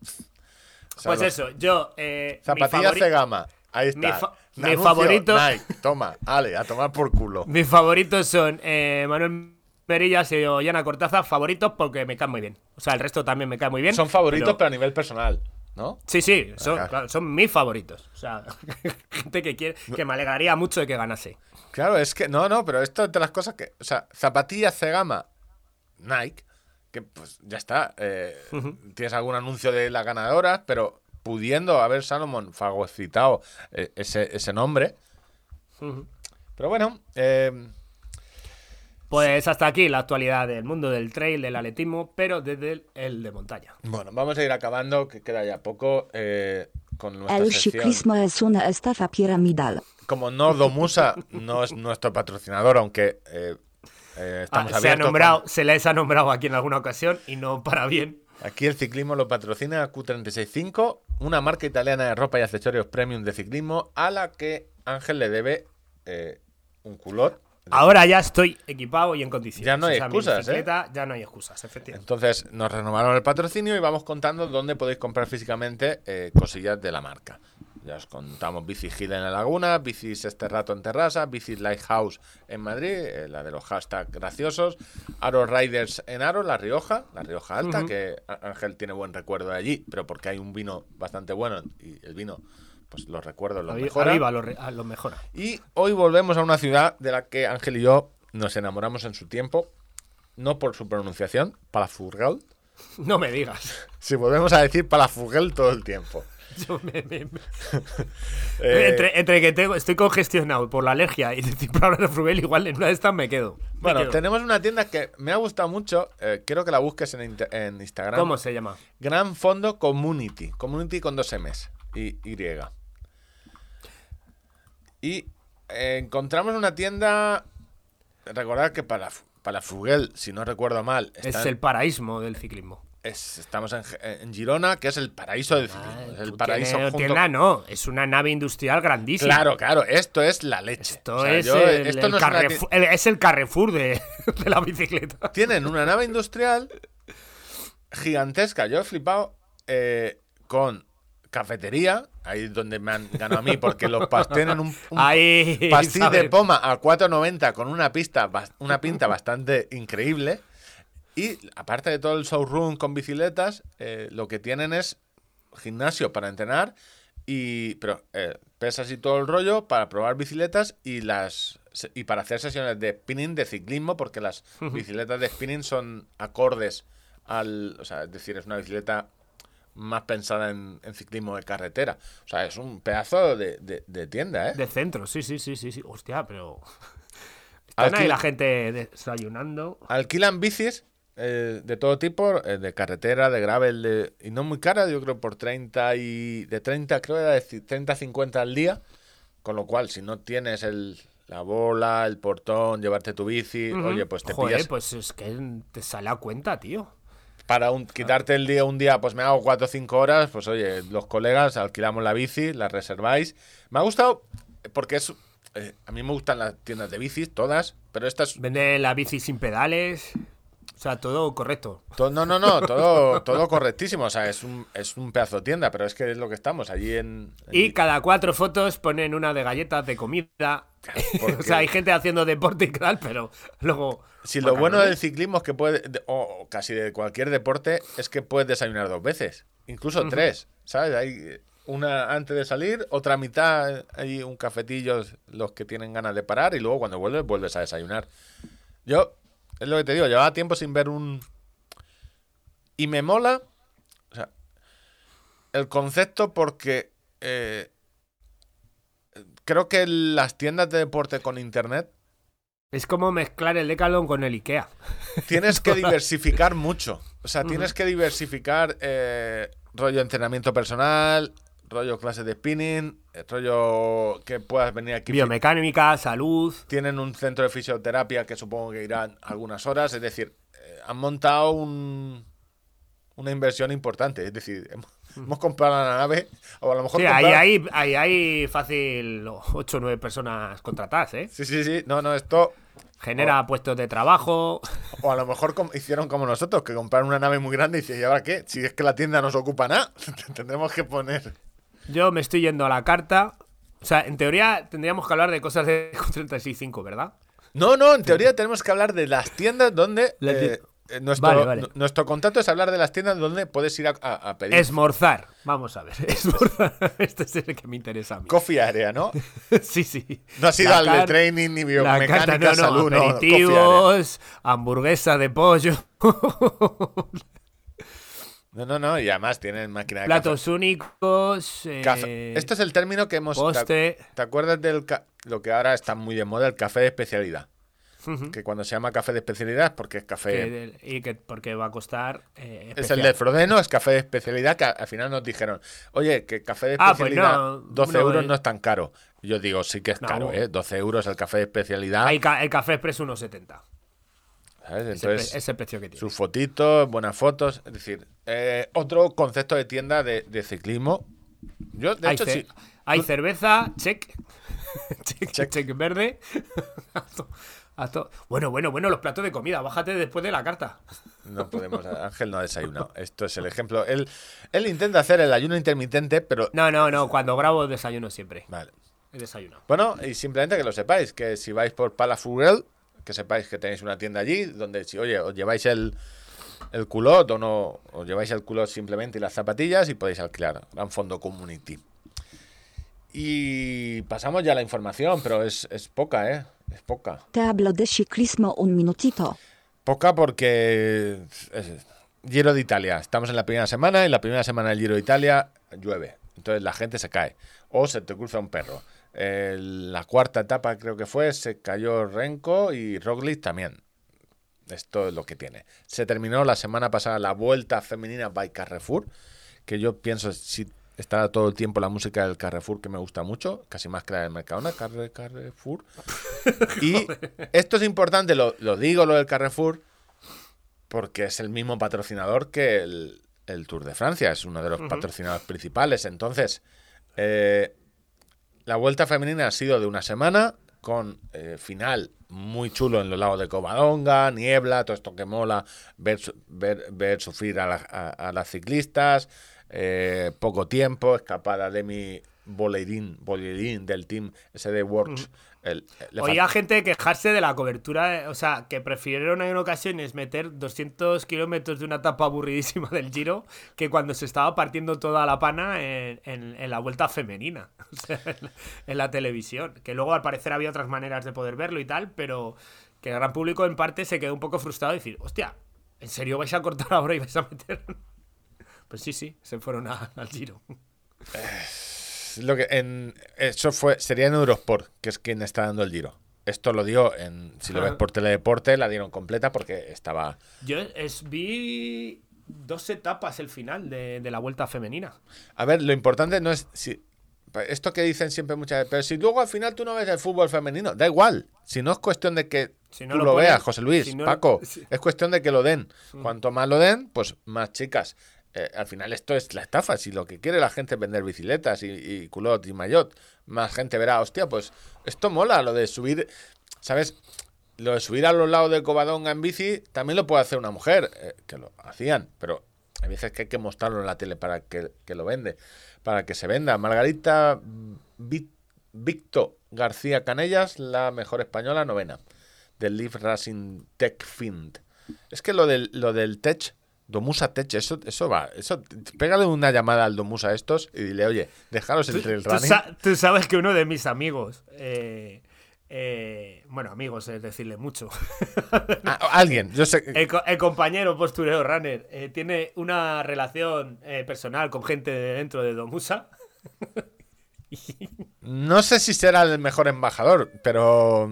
O sea, Pues los- eso, yo. Eh, Zapatillas favori- Cegama, ahí mi está. fa- mi Anuncio, favorito- Nike, toma, ale, a tomar por culo. mis favoritos son eh, Manuel Merillas y Ollana Cortázar. Favoritos porque me caen muy bien. O sea, el resto también me cae muy bien. Son favoritos, pero- pero a nivel personal, ¿no? Sí, sí, son, claro, son mis favoritos. O sea, gente que quiere, que me alegraría mucho de que ganase. Claro, es que, no, no, pero esto es de las cosas que, o sea, zapatillas Cegama, Nike, que pues ya está, eh, tienes algún anuncio de las ganadoras, pero pudiendo haber Salomon fagocitado eh, ese, ese nombre. Pero bueno, eh, Pues hasta aquí la actualidad del mundo del trail, del atletismo, pero desde el, el de montaña. bueno, vamos a ir acabando, que queda ya poco eh, con nuestra El sección. ciclismo es una estafa piramidal. Como Nordo Musa no es nuestro patrocinador, aunque eh, eh, estamos Ah, se, ha nombrado, con- se les ha nombrado aquí en alguna ocasión y no para bien. Aquí el ciclismo lo patrocina Q365, una marca italiana de ropa y accesorios premium de ciclismo a la que Ángel le debe eh, un culot. Ahora ya estoy equipado y en condiciones. Ya no hay O sea, mi excusas, ¿eh? Ya no hay excusas, efectivamente. Entonces nos renovaron el patrocinio y vamos contando dónde podéis comprar físicamente eh, cosillas de la marca. Ya os contamos Bici Gil en la Laguna, Bicis Este Rato en Terrassa, Bici Lighthouse en Madrid, eh, la de los hashtags graciosos, Aro Riders en Aro, La Rioja, La Rioja Alta, que Ángel tiene buen recuerdo de allí, pero porque hay un vino bastante bueno y el vino, pues los recuerdos los mejora. Aviva lo, re- a lo mejora. Y hoy volvemos a una ciudad de la que Ángel y yo nos enamoramos en su tiempo. no por su pronunciación, Palafrugell. No me digas. Si volvemos a decir Palafrugell todo el tiempo. Yo me- me- me- Eh, entre, entre que tengo, estoy congestionado por la alergia y decir palabras Frubel, igual en una de estas me quedo. Bueno, quedo. tenemos una tienda que me ha gustado mucho. eh, quiero que la busques en, en Instagram. ¿Cómo se llama? Gran Fondo Community. Community con dos M's y Y. Y eh, encontramos una tienda. Recordad que para, para Fugel, si no recuerdo mal, está Es el paraísmo del ciclismo. es- estamos en, Girona, que es el paraíso del ciclismo. es el paraíso junto- tienda no, es una nave industrial grandísima. Claro, claro, esto es la leche. Esto O sea, es, yo- el, esto el no es una ti- Carrefour, el- es el Carrefour de, de la bicicleta. Tienen una nave industrial gigantesca. Yo he flipado eh, con cafetería, ahí es donde me han ganado a mí, porque los pas tienen un, un Ahí, pastis de poma a 4.90 con una pista, una pinta bastante increíble. Y aparte de todo el showroom con bicicletas, eh, lo que tienen es gimnasio para entrenar y pero eh, pesas y todo el rollo para probar bicicletas y las y para hacer sesiones de spinning de ciclismo porque las bicicletas de spinning son acordes al, o sea, es decir, es una bicicleta más pensada en, en ciclismo de carretera. O sea, es un pedazo de, de- de tienda, ¿eh? De centro, sí, sí, sí, sí, sí. Hostia, pero. Están ahí Alquil- la gente desayunando. Alquilan bicis eh, de todo tipo, eh, de carretera, de gravel, de- y no muy cara, yo creo por 30 y de 30, creo era de ci- 30 50 al día, con lo cual si no tienes el la bola, el portón, llevarte tu bici, oye, pues te Joder, pillas pues es que te sale a cuenta, tío. Para un, quitarte el día un día, pues me hago 4 o 5 horas, pues oye, los colegas alquilamos la bici, la reserváis. Me ha gustado porque es eh, a mí me gustan las tiendas de bicis todas, pero esta es Vende la bici sin pedales. O sea, todo correcto. To- No, no, no, todo, todo correctísimo. O sea, es un, es un pedazo de tienda, pero es que es lo que estamos allí en. en- Y cada cuatro fotos ponen una de galletas de comida. porque- o sea, hay gente haciendo deporte y tal, pero luego. Si lo bueno del ciclismo es que puede, de- o o casi de cualquier deporte, es que puedes desayunar dos veces, incluso tres, ¿sabes? Hay una antes de salir, otra mitad, hay un cafetillo, los que tienen ganas de parar, y luego cuando vuelves, vuelves a desayunar. Yo, es lo que te digo, llevaba tiempo sin ver un... Y me mola, o sea, el concepto porque eh, creo que las tiendas de deporte con internet Es como mezclar el Decathlon con el Ikea. tienes que diversificar mucho. O sea, tienes que diversificar eh, rollo entrenamiento personal, rollo clases de spinning, eh, rollo que puedas venir aquí. Biomecánica, salud. Tienen un centro de fisioterapia que supongo que irán algunas horas. Es decir, eh, han montado un- una inversión importante. Es decir, hemos, hemos comprado la nave, o a lo mejor. Sí, ahí hay, fácil 8 o 9 personas contratadas, ¿eh? Sí, sí, sí. No, no, esto. Genera puestos de trabajo. O a lo mejor com- hicieron como nosotros, que compraron una nave muy grande y dice, ¿y ahora qué? Si es que la tienda no se ocupa nada, tendremos que poner. Yo me estoy yendo a la carta. O sea, en teoría tendríamos que hablar de cosas de 36.5, ¿verdad? No, no, en teoría tenemos que hablar de las tiendas donde. La eh, eh, nuestro, Vale, vale. nu- nuestro contacto es hablar de las tiendas donde puedes ir a, a- a pedir. Esmorzar. Vamos a ver. Esmorzar. Este es el que me interesa a mí. Coffee Area, ¿no? sí, sí. No has ido La al de training ni biomecánica, no, no, salud, no. Aperitivos, hamburguesa de pollo, No, no, no, y además tienen máquina de platos únicos, eh, café. Este es el término que hemos. postre. ¿Te, acuerdas del ca- lo que ahora está muy de moda, el café de especialidad? Que cuando se llama café de especialidad es porque es café. que- y que porque va a costar eh, Es el de Frodeno, es café de especialidad, que al final nos dijeron, oye, que café de Ah, pues especialidad, no, 12 no, euros eh. no es tan caro. Yo digo, sí que es No. caro, ¿eh? 12 euros el café de especialidad. Hay ca- el café expreso 1,70. ¿Sabes? Entonces, ese precio que tiene. sus fotitos, buenas fotos. Es decir, eh, otro concepto de tienda de, de ciclismo. Yo, de hay hecho, ce- sí. hay cerveza, check. check, Check. check verde. To- Bueno, bueno, bueno, los platos de comida. Bájate después de la carta. No podemos. Ángel no ha desayunado. Esto es el ejemplo. Él, él intenta hacer el ayuno intermitente, pero. No, no, no. Cuando grabo desayuno siempre. Vale. He desayunado. Bueno, y simplemente que lo sepáis, que si vais por Palafrugell, que sepáis que tenéis una tienda allí, donde si, oye, os lleváis el, el culot o no, os lleváis el culot simplemente y las zapatillas y podéis alquilar. Gran fondo community. Y pasamos ya a la información, pero es, es poca, ¿eh? Es poca. Te hablo de ciclismo un minutito. Poca porque es- Giro de Italia. Estamos en la primera semana y la primera semana del Giro de Italia llueve. Entonces la gente se cae. O se te cruza un perro. El- la cuarta etapa creo que fue, se cayó Renko y Roglic también. Esto es lo que tiene. Se terminó la semana pasada la vuelta femenina by Carrefour, que yo pienso si está todo el tiempo la música del Carrefour que me gusta mucho, casi más que la del Mercadona, Carre- Carrefour. Y esto es importante, lo, lo digo lo del Carrefour, porque es el mismo patrocinador que el, el Tour de Francia, es uno de los patrocinadores principales. Entonces, eh, la vuelta femenina ha sido de una semana con eh, final muy chulo en los lagos de Covadonga, niebla, todo esto que mola, ver, ver, ver sufrir a- a las ciclistas, eh, poco tiempo, escapada de mi bolerín, bolerín del team SD Works. El- le Oía fal- gente quejarse de la cobertura, eh, o sea, que prefirieron en ocasiones meter 200 kilómetros de una etapa aburridísima del Giro que cuando se estaba partiendo toda la pana en, en- en la vuelta femenina, o sea, en, la- en la televisión. Que luego al parecer había otras maneras de poder verlo y tal, pero que el gran público en parte se quedó un poco frustrado y decir, hostia, ¿en serio vais a cortar ahora y vais a meter? Pues sí, sí, se fueron a- al Giro. Lo que en, eso fue, sería en Eurosport, que es quien está dando el giro. Esto lo dio en, si lo ves por teledeporte, la dieron completa porque estaba. Yo es, vi dos etapas el final de, de la vuelta femenina. A ver, lo importante no es si. Esto que dicen siempre muchas veces, pero si luego al final tú no ves el fútbol femenino, da igual. Si no es cuestión de que Si no tú lo lo, ponen, veas, José Luis, si no- Paco, sí. es cuestión de que lo den. Cuanto más lo den, pues más chicas. Eh, al final esto es la estafa. Si lo que quiere la gente es vender bicicletas y, y culot y maillot, más gente verá, hostia, pues esto mola, lo de subir, ¿sabes? Lo de subir a los lados del Covadonga en bici también lo puede hacer una mujer, eh, que lo hacían, pero hay veces que hay que mostrarlo en la tele para que, que lo vende, para que se venda. Margarita Vi- Victo García Canellas, la mejor española, novena, del Leaf Racing Tech Find. Es que lo del, lo del Tech, Domusa Tech, eso, eso va, eso, pégale una llamada al Domusa estos y dile, oye, dejaros el trail Tú, running. sa- tú sabes que uno de mis amigos, eh, eh, bueno, amigos es decirle mucho, Ah, alguien, yo sé. el, co- el compañero postureo runner, eh, tiene una relación eh, personal con gente de dentro de Domusa. No sé si será el mejor embajador, pero.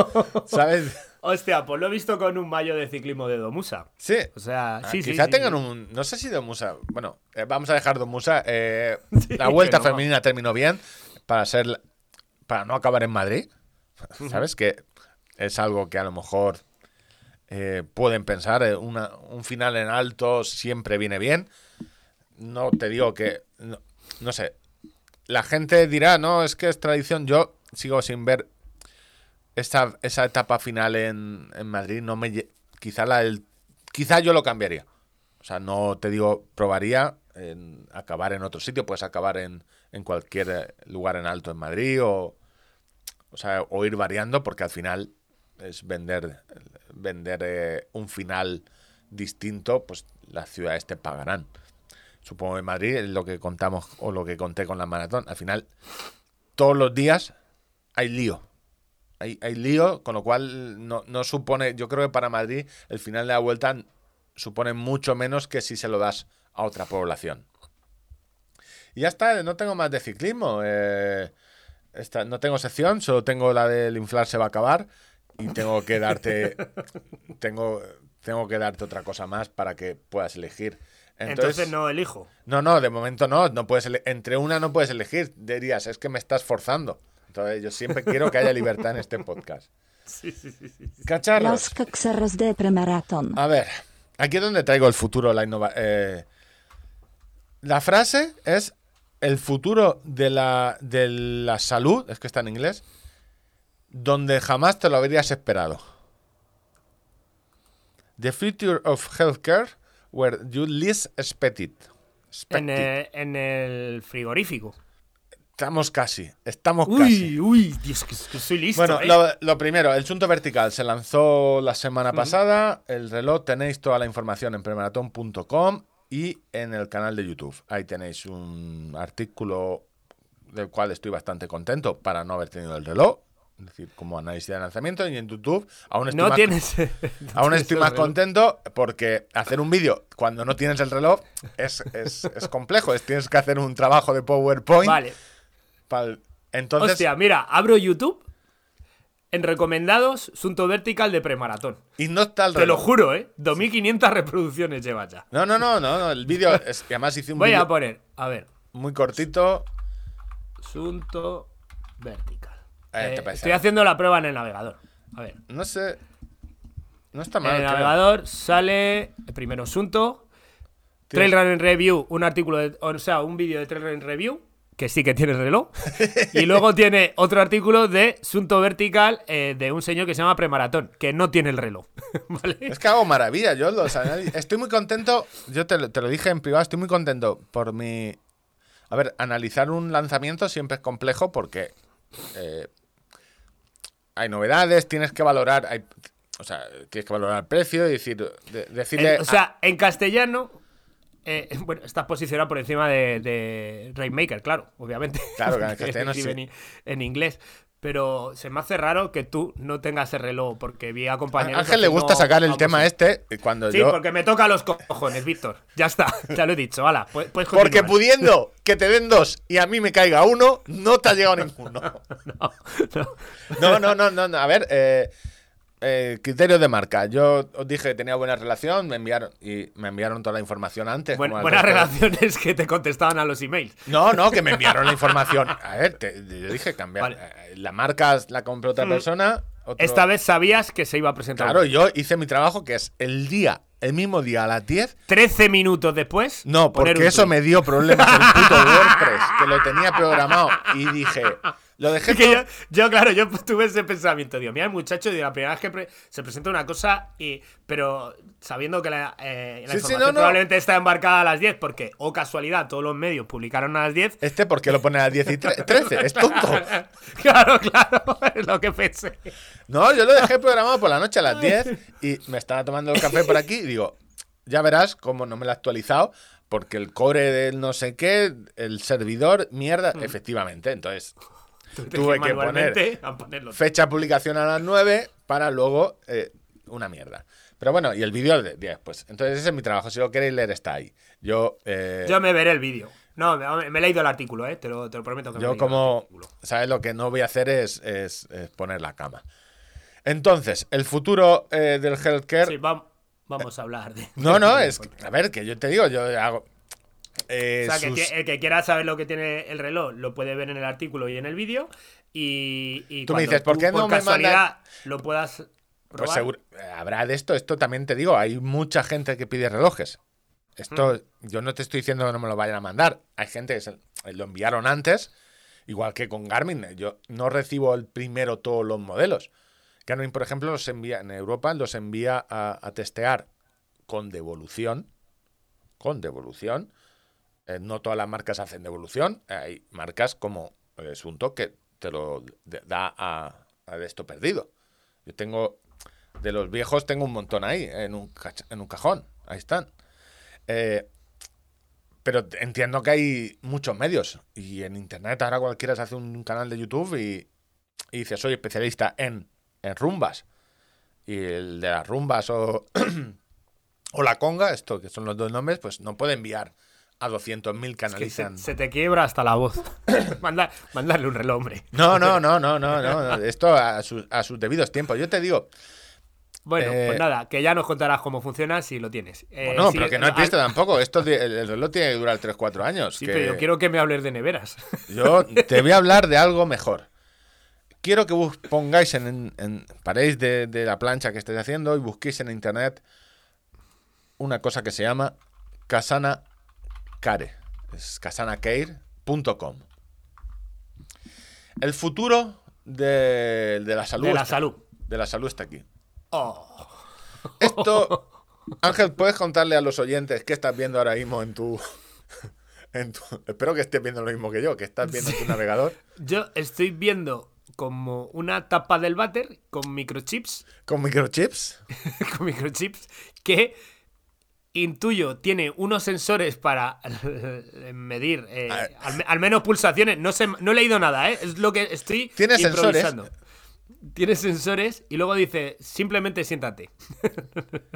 ¿Sabes? Hostia, pues lo he visto con un mayo de ciclismo de Domusa. Sí. O sea, Ah, sí, quizá sí, tengan sí. un. No sé si Domusa. Bueno, eh, vamos a dejar Domusa. eh, Sí, la vuelta no. femenina terminó bien para ser. Para no acabar en Madrid. ¿Sabes? Que es algo que a lo mejor eh, pueden pensar. una- un final en alto siempre viene bien. No te digo que. No, no sé. La gente dirá, no, es que es tradición. Yo sigo sin ver esa, esa etapa final en, en Madrid. No me, quizá, la del- quizá yo lo cambiaría. O sea, no te digo, probaría en acabar en otro sitio. Puedes acabar en, en cualquier eh, lugar en alto en Madrid o, o, ir variando porque al final es vender, vender eh, un final distinto, pues las ciudades te pagarán. Supongo que Madrid es lo que contamos o lo que conté con la maratón. Al final, todos los días hay lío. Hay, hay lío, con lo cual no, no supone, yo creo que para Madrid el final de la vuelta supone mucho menos que si se lo das a otra población. Y ya está, no tengo más de ciclismo. eh, esta- no tengo sección, solo tengo la del inflar se va a acabar y tengo que darte tengo, tengo que darte otra cosa más para que puedas elegir. Entonces, no elijo. No, no, de momento no. no puedes entre una no puedes elegir. Dirías, es que me estás forzando. Entonces, yo siempre quiero que haya libertad en este podcast. Sí, sí, sí, sí. Cacharros. De premaraton. A ver, aquí es donde traigo el futuro, la innovación. la frase es el futuro de la, de la salud, es que está en inglés, donde jamás te lo habrías esperado. The future of healthcare where you least expect it. Expect En it. el, en el frigorífico. Estamos casi, estamos casi. Uy, uy, Dios, que, que soy listo. Bueno, ¿eh? lo, lo primero, el Sunto Vertical se lanzó la semana pasada. El reloj tenéis toda la información en premaratón.com y en el canal de YouTube. Ahí tenéis un artículo del cual estoy bastante contento para no haber tenido el reloj. Es decir, como análisis de lanzamiento y en YouTube aún estoy No más, tienes. aún tienes estoy más contento porque hacer un vídeo cuando no tienes el reloj es, es- es complejo. Es, tienes que hacer un trabajo de PowerPoint. Vale. Pa'l- entonces, Hostia, mira, abro YouTube. En recomendados, Sunto Vertical de premaratón. y no está el Te lo juro, ¿eh? 2500 reproducciones lleva ya. No, no, no, no, no, el vídeo es que además hice un Voy a poner, a ver, muy cortito. Sunto Vertical. Eh, Eh, estoy haciendo la prueba en el navegador. A ver. No sé. No está En mal. el creo. navegador sale primero Sunto, Trail Running Review, un artículo, de- o sea, un vídeo de Trail Running Review, que sí que tiene reloj, y luego tiene otro artículo de Sunto Vertical eh, de un señor que se llama Premaratón, que no tiene el reloj. ¿Vale? Es que hago maravillas, yo los Estoy muy contento, yo te, lo- te lo dije en privado, estoy muy contento por mi... A ver, analizar un lanzamiento siempre es complejo porque eh, hay novedades, tienes que valorar, hay- o sea, tienes que valorar el precio y decir, de- decirle... En- o sea, en castellano, eh, bueno, estás posicionado por encima de, de Rainmaker, claro, obviamente. Claro, que en castellano sí. En, en inglés. Pero se me hace raro que tú no tengas el reloj, porque vi a compañeros. a Ángel le gusta sacar el tema este y cuando Sí, yo... porque me toca los cojones, Víctor. Ya está, ya lo he dicho. Hala, Porque pudiendo que te den dos y a mí me caiga uno, no te ha llegado ninguno. No, no. No, no, no, no, no. A ver, eh, eh, criterios de marca. Yo os dije que tenía buena relación, me enviaron y me enviaron toda la información antes. Buen- buenas relaciones que te contestaban a los emails. No, no, que me enviaron la información. A ver, te- yo dije cambiar. Vale. Eh, La marca la compró otra persona. otro- Esta vez sabías que se iba a presentar. Claro, yo hice mi trabajo que es el día, el mismo día a las 10. 13 minutos después. No, porque eso me dio problemas el puto WordPress, que lo tenía programado. Y dije, lo dejé Que yo, yo, claro, yo tuve ese pensamiento, digo, mira, el muchacho, la primera vez que pre- se presenta una cosa, y pero sabiendo que la, eh, la Sí, sí, información no, no. probablemente está embarcada a las 10, porque, o casualidad, todos los medios publicaron a las 10. Este, ¿por qué lo pone a las 10 y tre- 13? Es tonto. Claro, claro, es lo que pensé. No, yo lo dejé programado por la noche a las 10 y me estaba tomando el café por aquí y digo, ya verás cómo no me lo he actualizado porque el core del no sé qué, el servidor, mierda, efectivamente. Entonces, Tuve que ponerlo. fecha de publicación a las 9 para luego eh, una mierda. Pero bueno, y el vídeo de 10, pues. Entonces ese es mi trabajo. Si lo queréis leer, está ahí. Yo, eh, Yo me veré el vídeo. No, me, me he leído el artículo, ¿eh? Te lo, te lo prometo que me he Yo leído el como. ¿sabes? Lo que no voy a hacer es, es- es poner la cama. Entonces, el futuro eh, del healthcare... Sí, vam- vamos a hablar de. No, no, es... que- A ver, que yo te digo, yo hago... eh, O sea, que sus- el que quiera saber lo que tiene el reloj lo puede ver en el artículo y en el vídeo. Y, y Tú me dices, ¿por qué no me casualidad lo puedas Pues seguro, habrá de esto, esto también te digo, hay mucha gente que pide relojes. Esto, Mm. yo no te estoy diciendo que no me lo vayan a mandar. Hay gente que se- lo enviaron antes, igual que con Garmin. Yo no recibo el primero todos los modelos. Garmin, por ejemplo, los envía en Europa, los envía a, a testear con devolución. Con devolución. Eh, no todas las marcas hacen devolución. Hay marcas como eh, Sunto que te lo da a, a esto perdido. Yo tengo, de los viejos tengo un montón ahí, en un, en un cajón. Ahí están. Eh, pero entiendo que hay muchos medios. Y en internet ahora cualquiera se hace un canal de YouTube y dice, soy especialista en, en rumbas. Y el de las rumbas o, o la conga, esto que son los dos nombres, pues no puede enviar a 200.000 que Es que se, se te quiebra hasta la voz. Manda- mandarle un reloj, hombre. No, no, no, no, no, no. Esto a, sus- a sus debidos tiempos. Yo te digo, Bueno, Eh, pues nada, que ya nos contarás cómo funciona si lo tienes. Eh, no, sí, pero que no hay al- pista tampoco. Esto el, el reloj tiene que durar 3-4 años. Sí, que- pero yo quiero que me hables de neveras. Yo te voy a hablar de algo mejor. Quiero que bus- pongáis en, paréis de, de la plancha que estáis haciendo y busquéis en internet una cosa que se llama Casana Care. Es casanacare.com. El futuro de, de la salud. De la está- salud. De la salud está aquí. Oh. Esto, Ángel, ¿puedes contarle a los oyentes qué estás viendo ahora mismo en tu... En tu espero que estés viendo lo mismo que yo, que estás viendo en tu navegador. Yo estoy viendo como una tapa del váter con microchips, Con microchips. con microchips que intuyo tiene unos sensores para medir eh, Ah. al, me- al menos pulsaciones. No sé, no he leído nada, ¿eh? Es lo que estoy ¿Tiene sensores? improvisando. tiene sensores y luego dice, simplemente siéntate.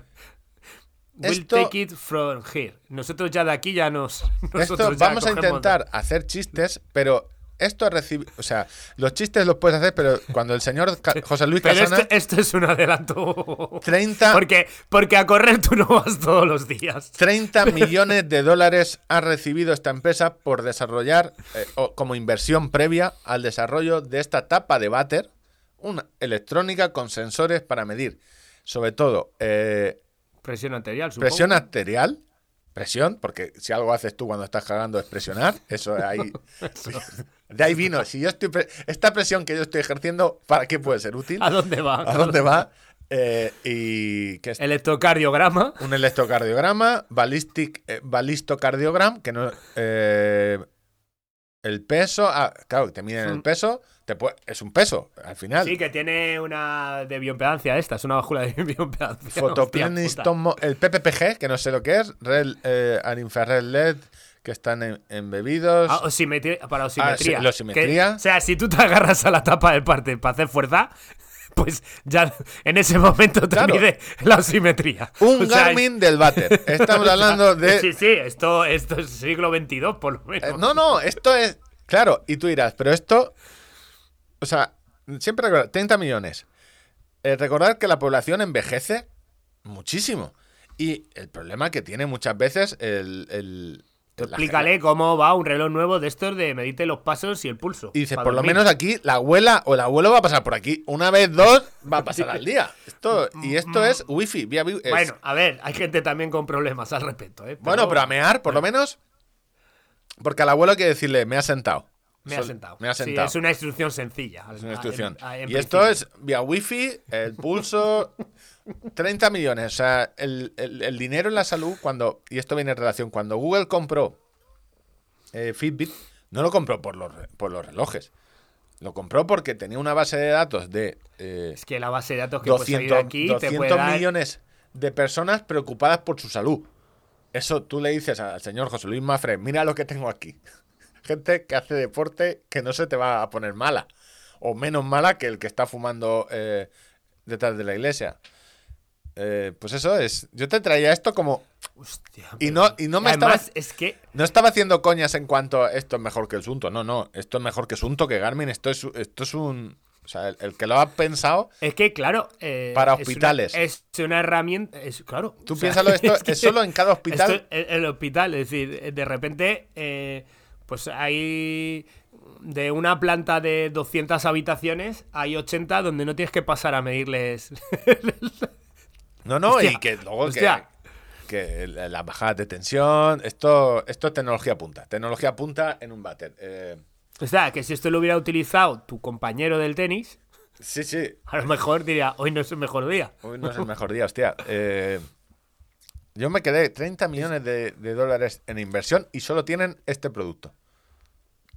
We'll Esto- take it from here. Nosotros ya de aquí ya nos. Esto ya vamos a intentar hacer chistes, pero esto recibe. O sea, los chistes los puedes hacer, pero cuando el señor Ca- José Luis Pero Casana. esto, esto es un adelanto. 30, Porque, porque a correr tú no vas todos los días. 30 millones de dólares ha recibido esta empresa por desarrollar, eh, o como inversión previa al desarrollo de esta tapa de váter, una electrónica con sensores para medir, sobre todo, eh, Presión arterial, supongo. presión arterial. Presión, porque si algo haces tú cuando estás cagando es presionar, eso ahí. De ahí vino. Si yo estoy pre- esta presión que yo estoy ejerciendo, ¿para qué puede ser útil? ¿A dónde va? ¿A dónde va? Eh, y que Electrocardiograma. un electrocardiograma, ballistic, eh, balistocardiogram, que no. eh, el peso. Ah, claro, te miden el Mm. peso. Te puede- es un peso, al final. Sí, que tiene una de bioimpedancia esta, es una bácula de bioimpedancia. Mo- el PPPG, que no sé lo que es, Red, eh, and infrared LED, que están en- embebidos. Ah, osimetría, para osimetría. sí, la osimetría. Que- o sea, si tú te agarras a la tapa del parte para hacer fuerza, pues ya en ese momento te Claro. mide la osimetría. un O sea, Garmin del váter. Estamos hablando de. Sí, sí, esto, esto es siglo XXII, por lo menos. Eh, no, no, esto es. Claro, y tú dirás, pero esto. O sea, siempre recordar, 30 millones. Eh, recordar que la población envejece muchísimo. Y el problema que tiene muchas veces el. el- Tú explícale cómo va un reloj nuevo de estos de medite los pasos y el pulso. Y dices, por lo menos aquí la abuela o el abuelo va a pasar por aquí. Una vez, dos, va a pasar al día. Esto, y esto es wifi, vía wi- es- Bueno, a ver, hay gente también con problemas al respecto, ¿eh? bueno, pero a mear, por lo menos. Porque al abuelo hay que decirle, me ha sentado. Me ha sentado. Me ha Sí, sentado. es una instrucción sencilla. Es una instrucción. En- en y esto es vía wifi, el pulso, 30 millones. O sea, el, el- el dinero en la salud, cuando, y esto viene en relación, cuando Google compró eh, Fitbit, no lo compró por los, por los relojes. Lo compró porque tenía una base de datos de eh, Es que la base de datos que puedes salir 200, aquí te 200 puede dar... millones de personas preocupadas por su salud. Eso tú le dices al señor José Luis Mafre, mira lo que tengo aquí. Gente que hace deporte que no se te va a poner mala. O menos mala que el que está fumando eh, detrás de la iglesia. Eh, pues eso es. Yo te traía esto como. Hostia, Y no, y no me Además, estaba. es que... No estaba haciendo coñas en cuanto a esto es mejor que el Sunto. No, no. Esto es mejor que Sunto, que Garmin. Esto es, esto es un. O sea, el, el que lo ha pensado. Es que, claro... eh, Para es una- hospitales. Es una, herramienta... Es, claro. Tú o sea, piénsalo, esto es, que solo en cada hospital. esto es el hospital, es decir, de repente, eh, pues hay de una planta de 200 habitaciones, hay 80 donde no tienes que pasar a medirles. No, no, Hostia, y que luego que, hostia. que la- las bajadas de tensión, esto, esto es tecnología punta. Tecnología punta en un váter. Eh, o sea, que si esto lo hubiera utilizado tu compañero del tenis, sí, sí. a lo mejor diría, hoy no es el mejor día. Hoy no es el mejor día, hostia. Eh, yo me quedé 30 millones de, de dólares en inversión y solo tienen este producto.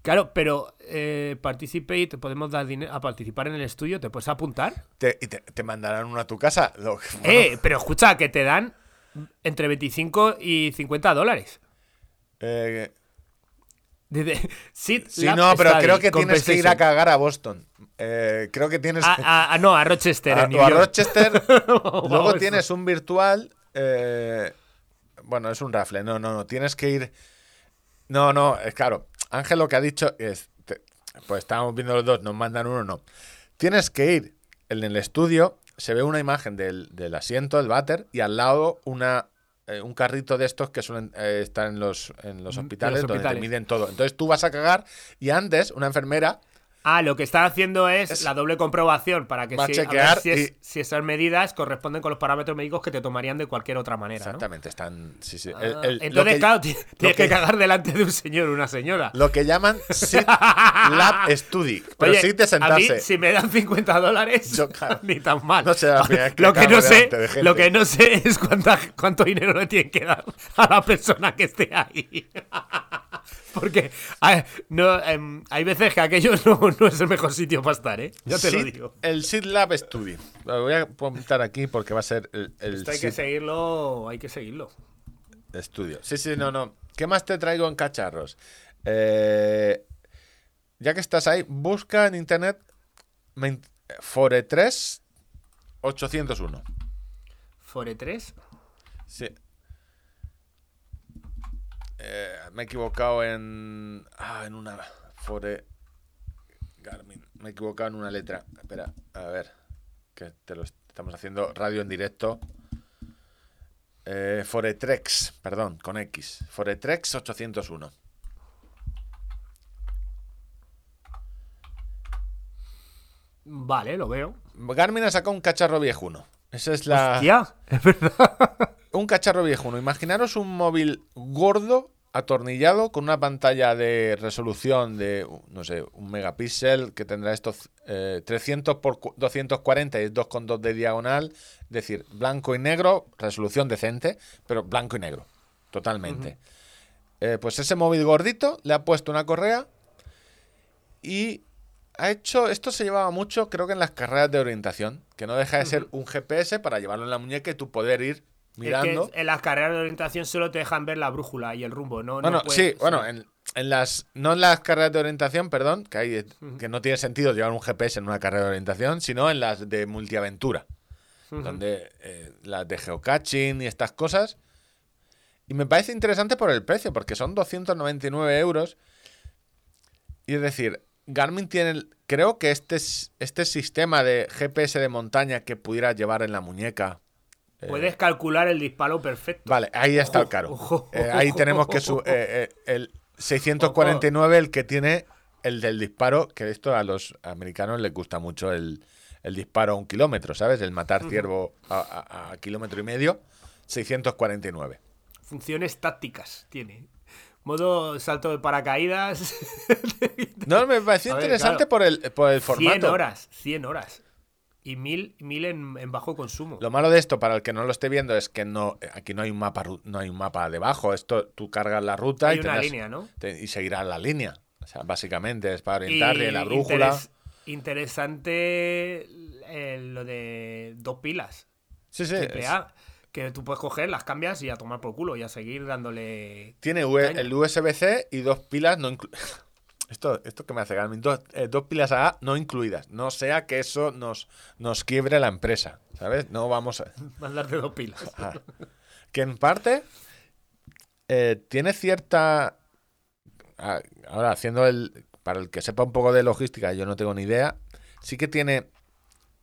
Claro, pero eh, Participate, te podemos dar dinero a participar en el estudio, ¿te puedes apuntar? Te- y te, te mandarán uno a tu casa. Lo- Eh, pero escucha, que te dan entre 25 y 50 dólares. eh, sí, no, pero creo que tienes que ir a cagar a Boston. Eh, creo que tienes A, que... a- a- no, a Rochester. a- en o a. Rochester. Luego tienes un virtual. eh, bueno, es un rafle. No, no, no. Tienes que ir. No, no, es claro. Ángel lo que ha dicho es. te- pues estábamos viendo los dos, nos mandan uno, no. Tienes que ir en el estudio. Se ve una imagen del, del asiento, del váter, y al lado una. eh, un carrito de estos que suelen eh, estar en los, en los Mm, hospitales, los donde te hospitales. miden todo. Entonces tú vas a cagar y antes una enfermera Ah, lo que están haciendo es, Es- la doble comprobación para que si, chequear si, es- y- si esas medidas corresponden con los parámetros médicos que te tomarían de cualquier otra manera. ¿no? Exactamente, están. Sí, sí. Ah, El- el- Entonces, que- claro, ti- tienes que, que- cagar delante de un señor o una señora. Lo que llaman Sit Lab Study. Pero Oye, sí te a mí, si me dan 50 dólares, Yo, claro, ni tan mal. no la vez que lo, que no sé, lo que no sé es cuánta, cuánto dinero le tienen que dar a la persona que esté ahí. Porque a- no, em, hay veces que aquello no, no es el mejor sitio para estar, ¿eh? Ya te lo digo. El Lab Study. Lo voy a apuntar aquí porque va a ser el, el Esto hay que seguirlo, hay que seguirlo. Studio. Sí, sí, no, no. ¿Qué más te traigo en cacharros? Eh, ya que estás ahí, busca en internet Fore 3 801. Fore 3. Sí. Eh, me he equivocado en. Ah, en una. Fore. Garmin. Me he equivocado en una letra. Espera, a ver. Que te lo est- estamos haciendo radio en directo. Eh, Foretrex, perdón, con X. Foretrex 801. Vale, lo veo. Garmin ha sacado un cacharro viejuno. Esa es la. Ya, es verdad. Un cacharro viejuno. Imaginaros un móvil gordo, atornillado, con una pantalla de resolución de, no sé, un megapíxel, que tendrá estos eh, 300 por cu- 240 y 2,2 de diagonal. Es decir, blanco y negro, resolución decente, pero blanco y negro. Totalmente. Eh, pues ese móvil gordito le ha puesto una correa y ha hecho. Esto se llevaba mucho, creo que en las carreras de orientación, que no deja de ser un GPS para llevarlo en la muñeca y tú poder ir mirando. Es que en las carreras de orientación solo te dejan ver la brújula y el rumbo, ¿no? no puedes- sí, bueno, en, en las. No en las carreras de orientación, perdón, que hay que no tiene sentido llevar un GPS en una carrera de orientación, sino en las de multiaventura. Donde eh, las de geocaching y estas cosas. Y me parece interesante por el precio, porque son 299 euros. Y es decir, Garmin tiene. el- Creo que este, este sistema de GPS de montaña que pudiera llevar en la muñeca. Eh, Puedes calcular el disparo perfecto. Vale, ahí está el caro. ojo, Eh, ahí ojo, tenemos que su eh, el 649 el que tiene el del disparo, que esto a los americanos les gusta mucho el, el disparo a un kilómetro, ¿sabes? El matar ciervo a, a- a kilómetro y medio, 649. Funciones tácticas tiene. Modo salto de paracaídas. No, me pareció ver, interesante claro. por el, por el 100 formato. horas, 100 horas. Y 1000 mil en, en bajo consumo. Lo malo de esto, para el que no lo esté viendo, es que no aquí no hay un mapa no hay un mapa debajo. Esto tú cargas la ruta Hay y una tendrás- línea, ¿no? te- y seguirás la línea. O sea, básicamente es para orientarte en la brújula. interes- interesante eh, lo de dos pilas. Sí, sí. AAA, que tú puedes coger, las cambias y a tomar por culo y a seguir dándole. Tiene Caña. el USB-C y dos pilas no inclu- Esto, esto que me hace Garmin, dos, eh, dos pilas AA no incluidas. No sea que eso nos, nos quiebre la empresa, ¿sabes? No vamos a... Mandarte dos pilas. Ah. Que en parte eh, tiene cierta... ah, Ahora, haciendo el... Para el que sepa un poco de logística, yo no tengo ni idea. Sí que tiene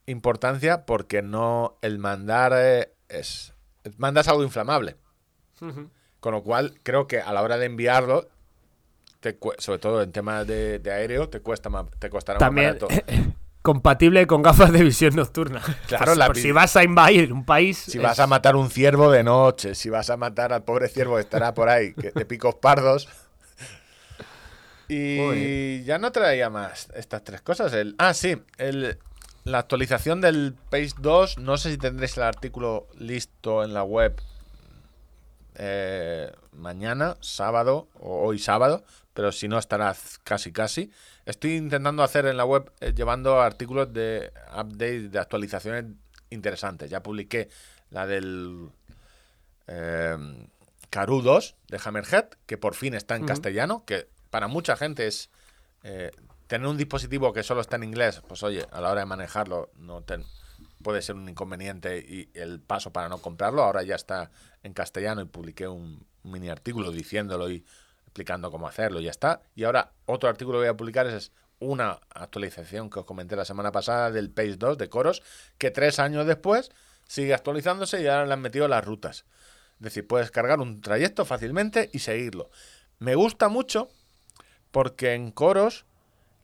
importancia porque no... El mandar eh, es... Mandas algo inflamable. Con lo cual, creo que a la hora de enviarlo, te sobre todo en temas de, de aéreo, te cuesta más, te costará También más barato. compatible con gafas de visión nocturna. Claro, Por- la por vi- si vas a invadir un país. Si es- vas a matar un ciervo de noche, si vas a matar al pobre ciervo que estará por ahí, que, de picos pardos. Y ya no traía más estas tres cosas. El, ah, sí, el, la actualización del Page 2. No sé si tendréis el artículo listo en la web eh, mañana, sábado o hoy sábado, pero si no estará casi casi. Estoy intentando hacer en la web eh, llevando artículos de update, de actualizaciones interesantes. Ya publiqué la del eh, Caru 2 de Hammerhead, que por fin está en castellano, que para mucha gente es eh, tener un dispositivo que solo está en inglés, pues oye, a la hora de manejarlo no ten- puede ser un inconveniente y el paso para no comprarlo. Ahora ya está en castellano y publiqué un mini artículo diciéndolo y explicando cómo hacerlo ya está. Y ahora otro artículo que voy a publicar es una actualización que os comenté la semana pasada del Page 2 de Coros, que tres años después sigue actualizándose y ahora le han metido las rutas. Es decir, puedes cargar un trayecto fácilmente y seguirlo. Me gusta mucho porque en Coros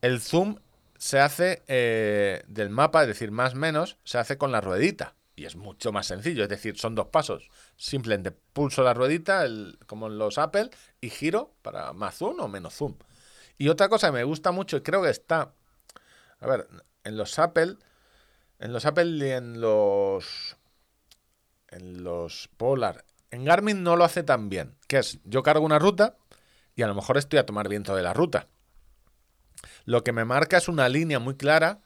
el zoom se hace eh, del mapa, es decir, más menos, se hace con la ruedita. Y es mucho más sencillo, es decir, son dos pasos. Simplemente pulso la ruedita, el- como en los Apple, y giro para más zoom o menos zoom. Y otra cosa que me gusta mucho, y creo que está, a ver, en los Apple, en los Apple y en los, en los Polar, en Garmin no lo hace tan bien. Que es, yo cargo una ruta y a lo mejor estoy a tomar viento de la ruta. Lo que me marca es una línea muy clara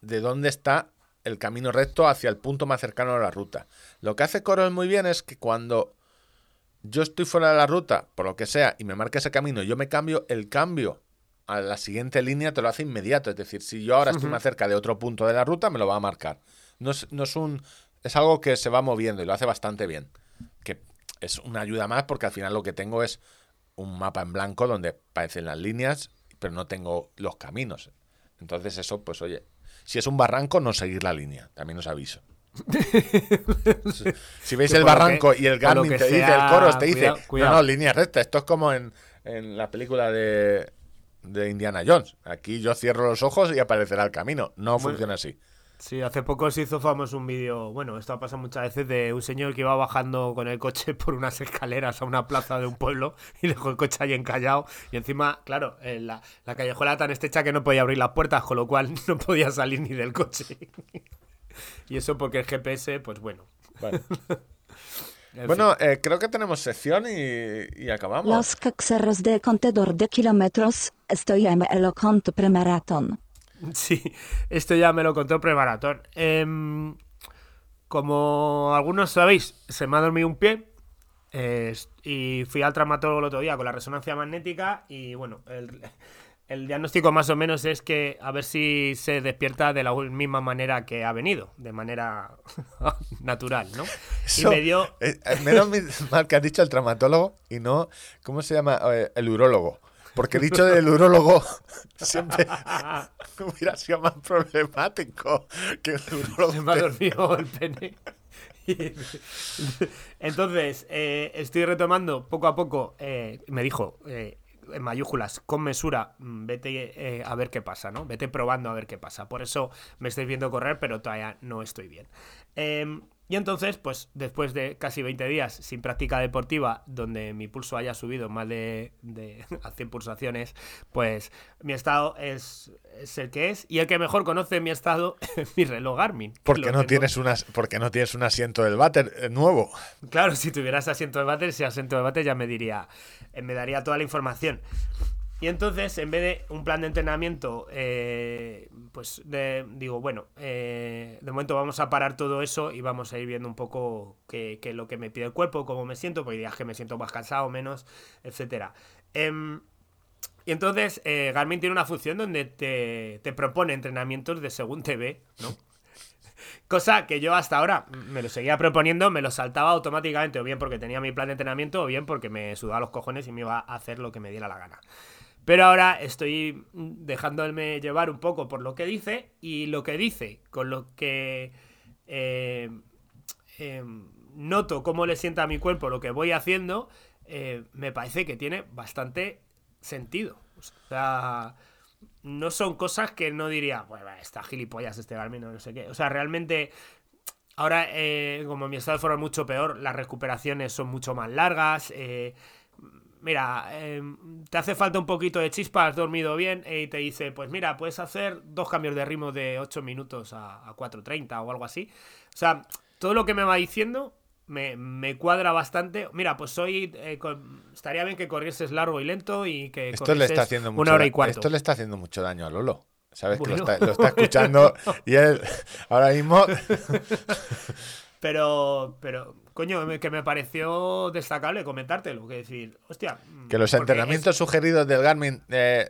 de dónde está el camino recto hacia el punto más cercano a la ruta. Lo que hace Coros muy bien es que cuando yo estoy fuera de la ruta, por lo que sea, y me marca ese camino, yo me cambio, el cambio a la siguiente línea te lo hace inmediato. Es decir, si yo ahora estoy más cerca de otro punto de la ruta, me lo va a marcar. No es, no es un. Es algo que se va moviendo y lo hace bastante bien. Que es una ayuda más porque al final lo que tengo es un mapa en blanco donde aparecen las líneas, pero no tengo los caminos. Entonces, eso, pues oye, si es un barranco, no seguir la línea. También os aviso. si, si veis Que el barranco que- y el Garmin te dice, el Coros te dice, cuidado, cuidado. no, no, línea recta. Esto es como en, en la película de, de Indiana Jones. Aquí yo cierro los ojos y aparecerá el camino. No funciona así. Sí, hace poco se hizo famoso un vídeo, bueno, esto ha pasado muchas veces, de un señor que iba bajando con el coche por unas escaleras a una plaza de un pueblo y dejó el coche ahí encallado. Y encima, claro, eh, la, la callejuela tan estrecha que no podía abrir las puertas, con lo cual no podía salir ni del coche. y eso porque el GPS, pues bueno. Bueno, en Bueno, eh, creo que tenemos sección y, y acabamos. Las caxeros de contador de kilómetros, estoy en el conto premaratón. Sí, esto ya me lo contó Premaratón. Em, como algunos sabéis, se me ha dormido un pie eh, y fui al traumatólogo el otro día con la resonancia magnética y bueno, el, el diagnóstico más o menos es que a ver si se despierta de la misma manera que ha venido, de manera natural, ¿no? Eso, y me dio... eh, eh, menos mal que has dicho el traumatólogo y no, ¿cómo se llama? Eh, el urólogo. Porque el dicho del urólogo siempre hubiera sido más problemático que el urólogo. Se me ha dormido el pene. Entonces, eh, estoy retomando poco a poco. eh, me dijo, eh, en mayúsculas, con mesura, mm, vete eh, a ver qué pasa, ¿no? Vete probando a ver qué pasa. Por eso me estáis viendo correr, pero todavía no estoy bien. Em, y entonces, pues después de casi 20 días sin práctica deportiva, donde mi pulso haya subido más de, de a 100 pulsaciones, pues mi estado es, es el que es. Y el que mejor conoce mi estado es mi reloj Garmin. que Porque no, tienes unas, porque no tienes un asiento del váter eh, nuevo. Claro, si tuvieras asiento de váter, ese asiento de váter ya me diría, eh, me daría toda la información. Y entonces, en vez de un plan de entrenamiento, eh, pues de- digo, bueno, eh, de momento vamos a parar todo eso y vamos a ir viendo un poco qué, es lo que me pide el cuerpo, cómo me siento, porque días que me siento más cansado, menos, etcétera. Em, y entonces, eh, Garmin tiene una función donde te, te propone entrenamientos de según te ve, ¿no? Cosa que yo hasta ahora me lo seguía proponiendo, me lo saltaba automáticamente, o bien porque tenía mi plan de entrenamiento, o bien porque me sudaba los cojones y me iba a hacer lo que me diera la gana. Pero ahora estoy dejándome llevar un poco por lo que dice, y lo que dice, con lo que eh, eh, noto cómo le sienta a mi cuerpo lo que voy haciendo, eh, me parece que tiene bastante sentido. O sea, no son cosas que no diría, bueno, está gilipollas este Garmin no sé qué. O sea, realmente, ahora, eh, como mi estado de forma es mucho peor, las recuperaciones son mucho más largas. Mira, eh, te hace falta un poquito de chispa, has dormido bien, eh, y te dice, pues mira, puedes hacer dos cambios de ritmo de 8 minutos a, a 4.30 o algo así. O sea, todo lo que me va diciendo me, me cuadra bastante. Mira, pues hoy eh, con- estaría bien que corrieses largo y lento y que Esto le está haciendo mucho una hora y cuarto. Esto le está haciendo mucho daño a Lolo. ¿Sabes? Que lo está, lo está escuchando y él ahora mismo Pero, pero, coño, que me pareció destacable comentártelo. Que decir, hostia. mm, que los entrenamientos sugeridos del Garmin eh,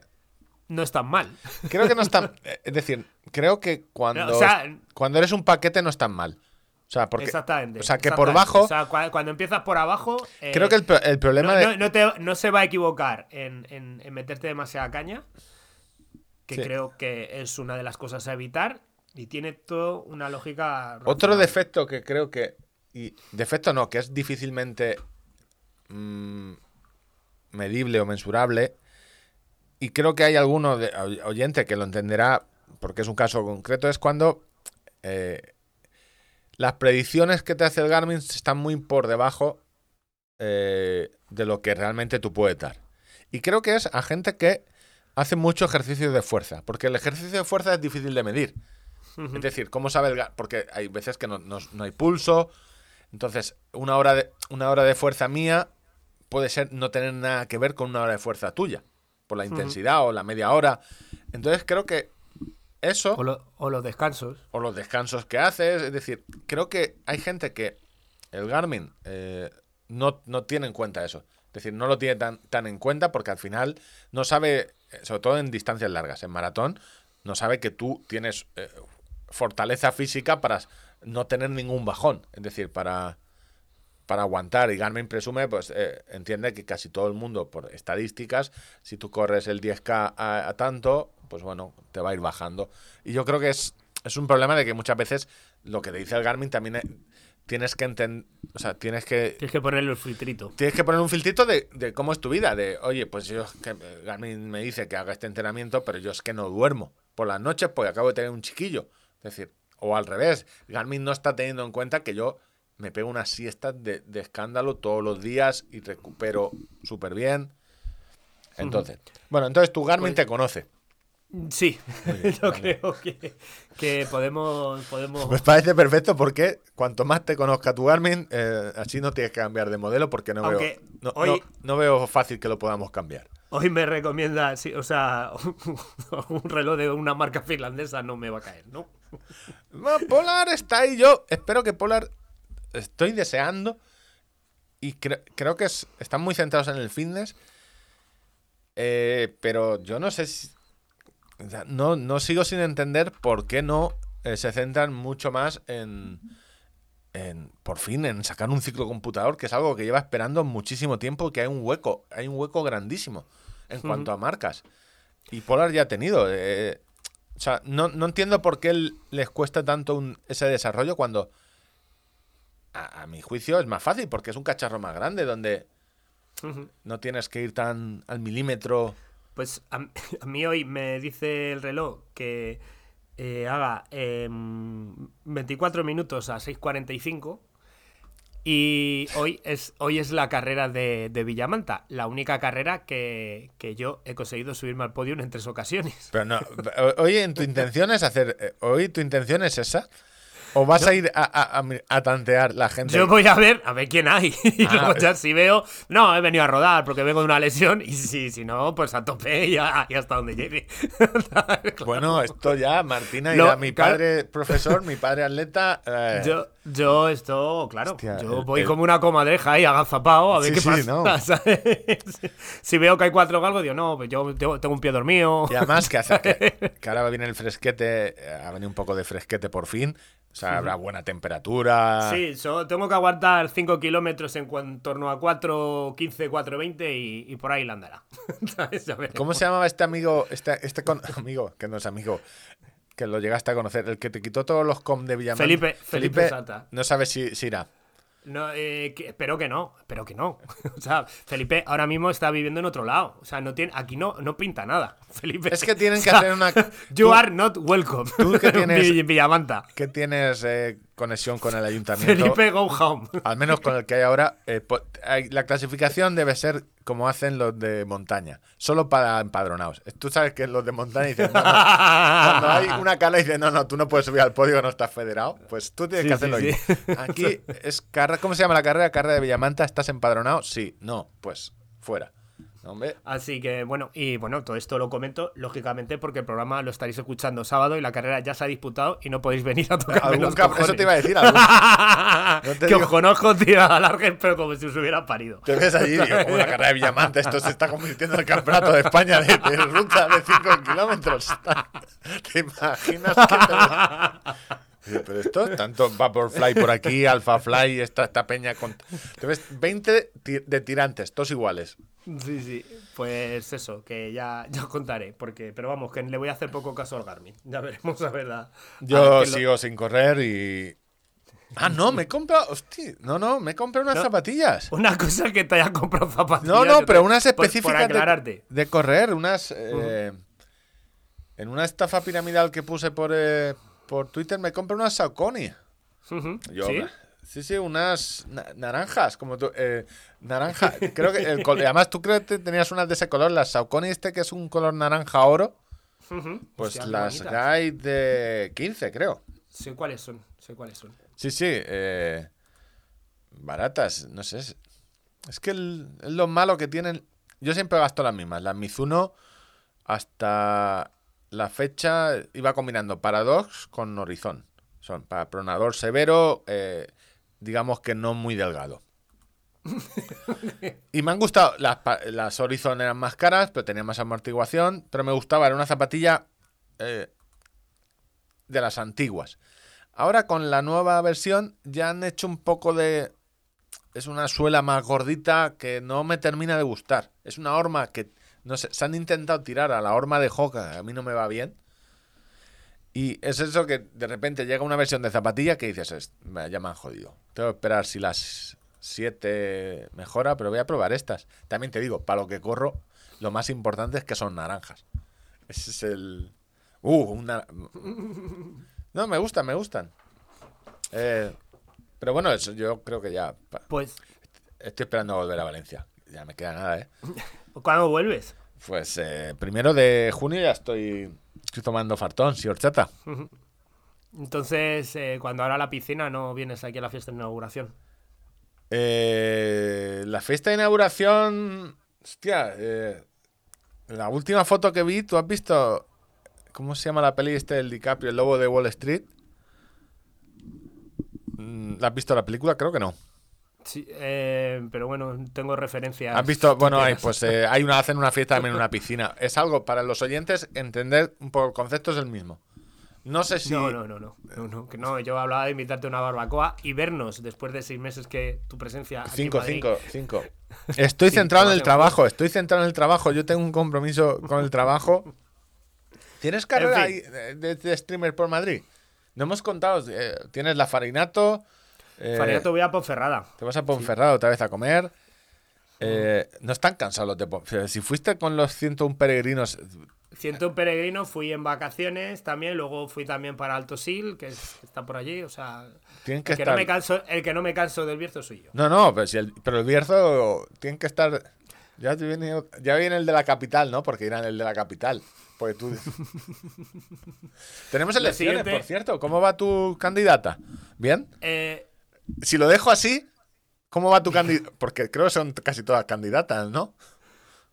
no están mal. creo que no están. eh, Es decir, creo que cuando, O sea, cuando eres un paquete no están mal. O sea, porque. exactamente. O sea, que por bajo. O sea, cua- cuando empiezas por abajo. eh, creo que el, pro- el problema no, de. no- no te- no se va a equivocar en, en- en meterte demasiada caña. Que Sí. creo que es una de las cosas a evitar. Y tiene todo una lógica. Otro defecto que creo que. Y defecto no, que es difícilmente mm, medible o mensurable. Y creo que hay alguno de, oy- oyente que lo entenderá, porque es un caso concreto, es cuando eh, las predicciones que te hace el Garmin están muy por debajo eh, de lo que realmente tú puedes dar. Y creo que es a gente que hace mucho ejercicio de fuerza, porque el ejercicio de fuerza es difícil de medir. Es decir, ¿cómo sabe el ga- Porque hay veces que no, no- no hay pulso. Entonces, una hora, de, una hora de fuerza mía puede ser no tener nada que ver con una hora de fuerza tuya. Por la intensidad o la media hora. Entonces, creo que eso, O, lo- o los descansos. o los descansos que haces, es decir, creo que hay gente que el Garmin eh, no, no tiene en cuenta eso. Es decir, no lo tiene tan, tan en cuenta porque al final no sabe sobre todo en distancias largas, en maratón, no sabe que tú tienes eh, fortaleza física para no tener ningún bajón. Es decir, para, para aguantar. Y Garmin presume, pues eh, entiende que casi todo el mundo, por estadísticas, si tú corres el 10K a, a tanto, pues bueno, te va a ir bajando. Y yo creo que es, es un problema de que muchas veces lo que te dice el Garmin también eh, tienes que entender, o sea, tienes que Tienes que ponerle el filtrito. tienes que poner un filtrito de, de cómo es tu vida, de, oye, pues yo, que Garmin me dice que haga este entrenamiento, pero yo es que no duermo por las noches porque acabo de tener un chiquillo. Es decir, o al revés, Garmin no está teniendo en cuenta que yo me pego unas siestas de, de escándalo todos los días y recupero súper bien. Entonces, bueno, entonces tu Garmin Pues- te conoce. Sí, yo vale. creo que, que podemos, podemos Me parece perfecto porque cuanto más te conozca tu Garmin, eh, así no tienes que cambiar de modelo porque no, Aunque veo, no, hoy- no- no veo fácil que lo podamos cambiar. Hoy me recomienda, sí, o sea, un reloj de una marca finlandesa no me va a caer, ¿no? No, Polar está ahí. Yo espero que Polar. Estoy deseando. Y cre- creo que es- están muy centrados en el fitness. eh, pero yo no sé si. o sea, no, no sigo sin entender por qué no eh, se centran mucho más en, en. Por fin, en sacar un ciclo computador, que es algo que lleva esperando muchísimo tiempo. Que hay un hueco. Hay un hueco grandísimo en cuanto a marcas. Y Polar ya ha tenido. eh, o sea, no, no entiendo por qué les cuesta tanto un- ese desarrollo cuando, a, a mi juicio, es más fácil, porque es un cacharro más grande donde no tienes que ir tan al milímetro. Pues a, a mí hoy me dice el reloj que eh, haga em, 24 minutos a 6.45 y hoy es, hoy es la carrera de, Villamanta, la única carrera que, que yo he conseguido subirme al podio en tres ocasiones. Pero no, oye, en tu intención es hacer. eh, Hoy tu intención es esa. ¿O vas a ir a, a- a tantear la gente? Yo voy a ver, a ver quién hay. Y Ah, luego ya si veo, no, he venido a rodar porque vengo de una lesión y si, si no, pues a tope y, a- y hasta donde llegue. Claro. Bueno, esto ya, Martina Lo- irá. Mi claro. padre profesor, mi padre atleta. eh, Yo, yo esto, claro, Hostia, yo voy el- como una comadreja ahí agazapado a ver Sí, qué sí, pasa. no. ¿sabes? Si veo que hay cuatro galgos, digo, no, pues yo tengo, tengo un pie dormido. Y además que, hace, que, que ahora viene el fresquete, eh, ha venido un poco de fresquete por fin. O sea, habrá buena temperatura. Sí, yo tengo que aguantar 5 kilómetros en, cuan- torno a 4, 15, 4, 20 y, y por ahí la andará. ¿Cómo se llamaba este amigo, este, este con- amigo, que no es amigo, que lo llegaste a conocer, el que te quitó todos los com de Villamanta? Felipe- Felipe Sata. No sabes si, si irá. No, eh, que- espero que no, espero que no. O sea, Felipe ahora mismo está viviendo en otro lado. O sea, no tiene, aquí no, no pinta nada. Felipe. Es que tienen o que hacer una- You tú- are not welcome. tú que tienes- Vill- Villamanta. ¿Qué tienes eh, conexión con el ayuntamiento? Felipe, go home. Al menos con el que hay ahora. eh, la clasificación debe ser como hacen los de montaña, solo para empadronados. Tú sabes que los de montaña dicen, no, no, Cuando hay una cala y dice, no, no, tú no puedes subir al podio, no estás federado, pues tú tienes Sí, que hacerlo sí. aquí. Aquí es carrera, ¿cómo se llama la carrera? Carrera de Villamanta, ¿estás empadronado? Sí, no, pues fuera. Hombre, Así que bueno, y bueno, todo esto lo comento, lógicamente, porque el programa lo estaréis escuchando sábado y la carrera ya se ha disputado y no podéis venir a cojones. eso te iba a decir, algún- No te que digo- os conozco, tío, alarguen, pero como si os hubiera parido. te ves allí, digo, como la carrera de Villamanta, esto se está convirtiendo en el campeonato de España de, de ruta de 5 kilómetros. ¿Te imaginas que te- Pero esto, tanto Vaporfly por aquí, Alphafly, esta, esta peña con... Te ves 20 ti- de tirantes, todos iguales. Sí, sí. Pues eso, que ya, ya os contaré. Porque, pero vamos, que le voy a hacer poco caso al Garmin. Ya veremos a ver. la- Yo a lo- sigo sin correr y... Ah, no, me he comprado... Hostia, no, no, me he comprado unas No. zapatillas. Una cosa que te haya comprado zapatillas. No, no, pero unas por- específicas Por, de- aclararte. De, correr, unas... eh, En una estafa piramidal que puse por, eh, por Twitter me compré unas Saucony. Yo, ¿Sí? Sí, sí, unas na- naranjas, como tú. eh, naranja, creo que. el además, tú creo que tenías unas de ese color, las Saucony, este que es un color naranja oro. Pues Hostia, las. Guide de 15, creo. Sé cuáles son. Sé cuáles son. Sí, sí. eh, baratas, no sé. Es, es que el- es lo malo que tienen. Yo siempre gasto las mismas. Las Mizuno, hasta la fecha, iba combinando Paradox con Horizon. Son para pronador severo, eh, digamos que no muy delgado. Y me han gustado. Las, las Horizon eran más caras, pero tenían más amortiguación. Pero me gustaba, era una zapatilla eh, de las antiguas. Ahora con la nueva versión ya han hecho un poco de. Es una suela más gordita que no me termina de gustar. Es una horma que. No sé, se han intentado tirar a la horma de Hoka, a mí no me va bien. Y es eso que de repente llega una versión de zapatilla que dices, "Es- me- ya me han jodido. Tengo que esperar si las 7 mejora, pero voy a probar estas. También te digo, para lo que corro, lo más importante es que son naranjas. Ese es el... Uh, una... No, me gustan, me gustan. Eh, pero bueno, eso yo creo que ya... Pues, Estoy esperando volver a Valencia. Ya me queda nada, ¿eh? ¿cuándo vuelves? Pues eh, primero de junio ya estoy, estoy tomando fartón, si horchata. Entonces, eh, cuando ahora la piscina, no vienes aquí a la fiesta de inauguración. Eh, la fiesta de inauguración. Hostia, eh, la última foto que vi, ¿tú has visto cómo se llama la peli este del DiCaprio, el lobo de Wall Street? Mm, ¿La has visto la película? Creo que no. Sí, eh, pero bueno, tengo referencias. ¿Has visto? Bueno, hay, pues eh, hay una hacen una fiesta también en una piscina. Es algo para los oyentes entender un poco el concepto es el mismo. No sé si No, no, no, no, no, no, que no, yo hablaba de invitarte a una barbacoa y vernos después de seis meses que tu presencia. aquí en Cinco, Madrid- cinco, cinco. Estoy centrado en el trabajo, estoy centrado en el trabajo. Yo tengo un compromiso con el trabajo. ¿Tienes carrera fin. ahí de, de- de streamer por Madrid? No hemos contado. eh, Tienes la Farinato. Eh, Farinato voy a Ponferrada. Te vas a Ponferrada otra vez a comer. eh, no están cansados los de Ponferrada. Si fuiste con los 101 peregrinos. Siento un peregrino, fui en vacaciones también, luego fui también para Alto Sil, que es- que está por allí, o sea, que el que, estar. no me canso, el que no me canso del Bierzo soy yo. No, no, pero, si el, pero el Bierzo tiene que estar. Ya te viene, ya viene el de la capital, ¿no? Porque irán el de la capital. Porque tú. Tenemos elecciones, siguiente- por cierto. ¿Cómo va tu candidata? ¿Bien? Eh, Si lo dejo así, ¿cómo va tu candidata? Porque creo que son casi todas candidatas, ¿no?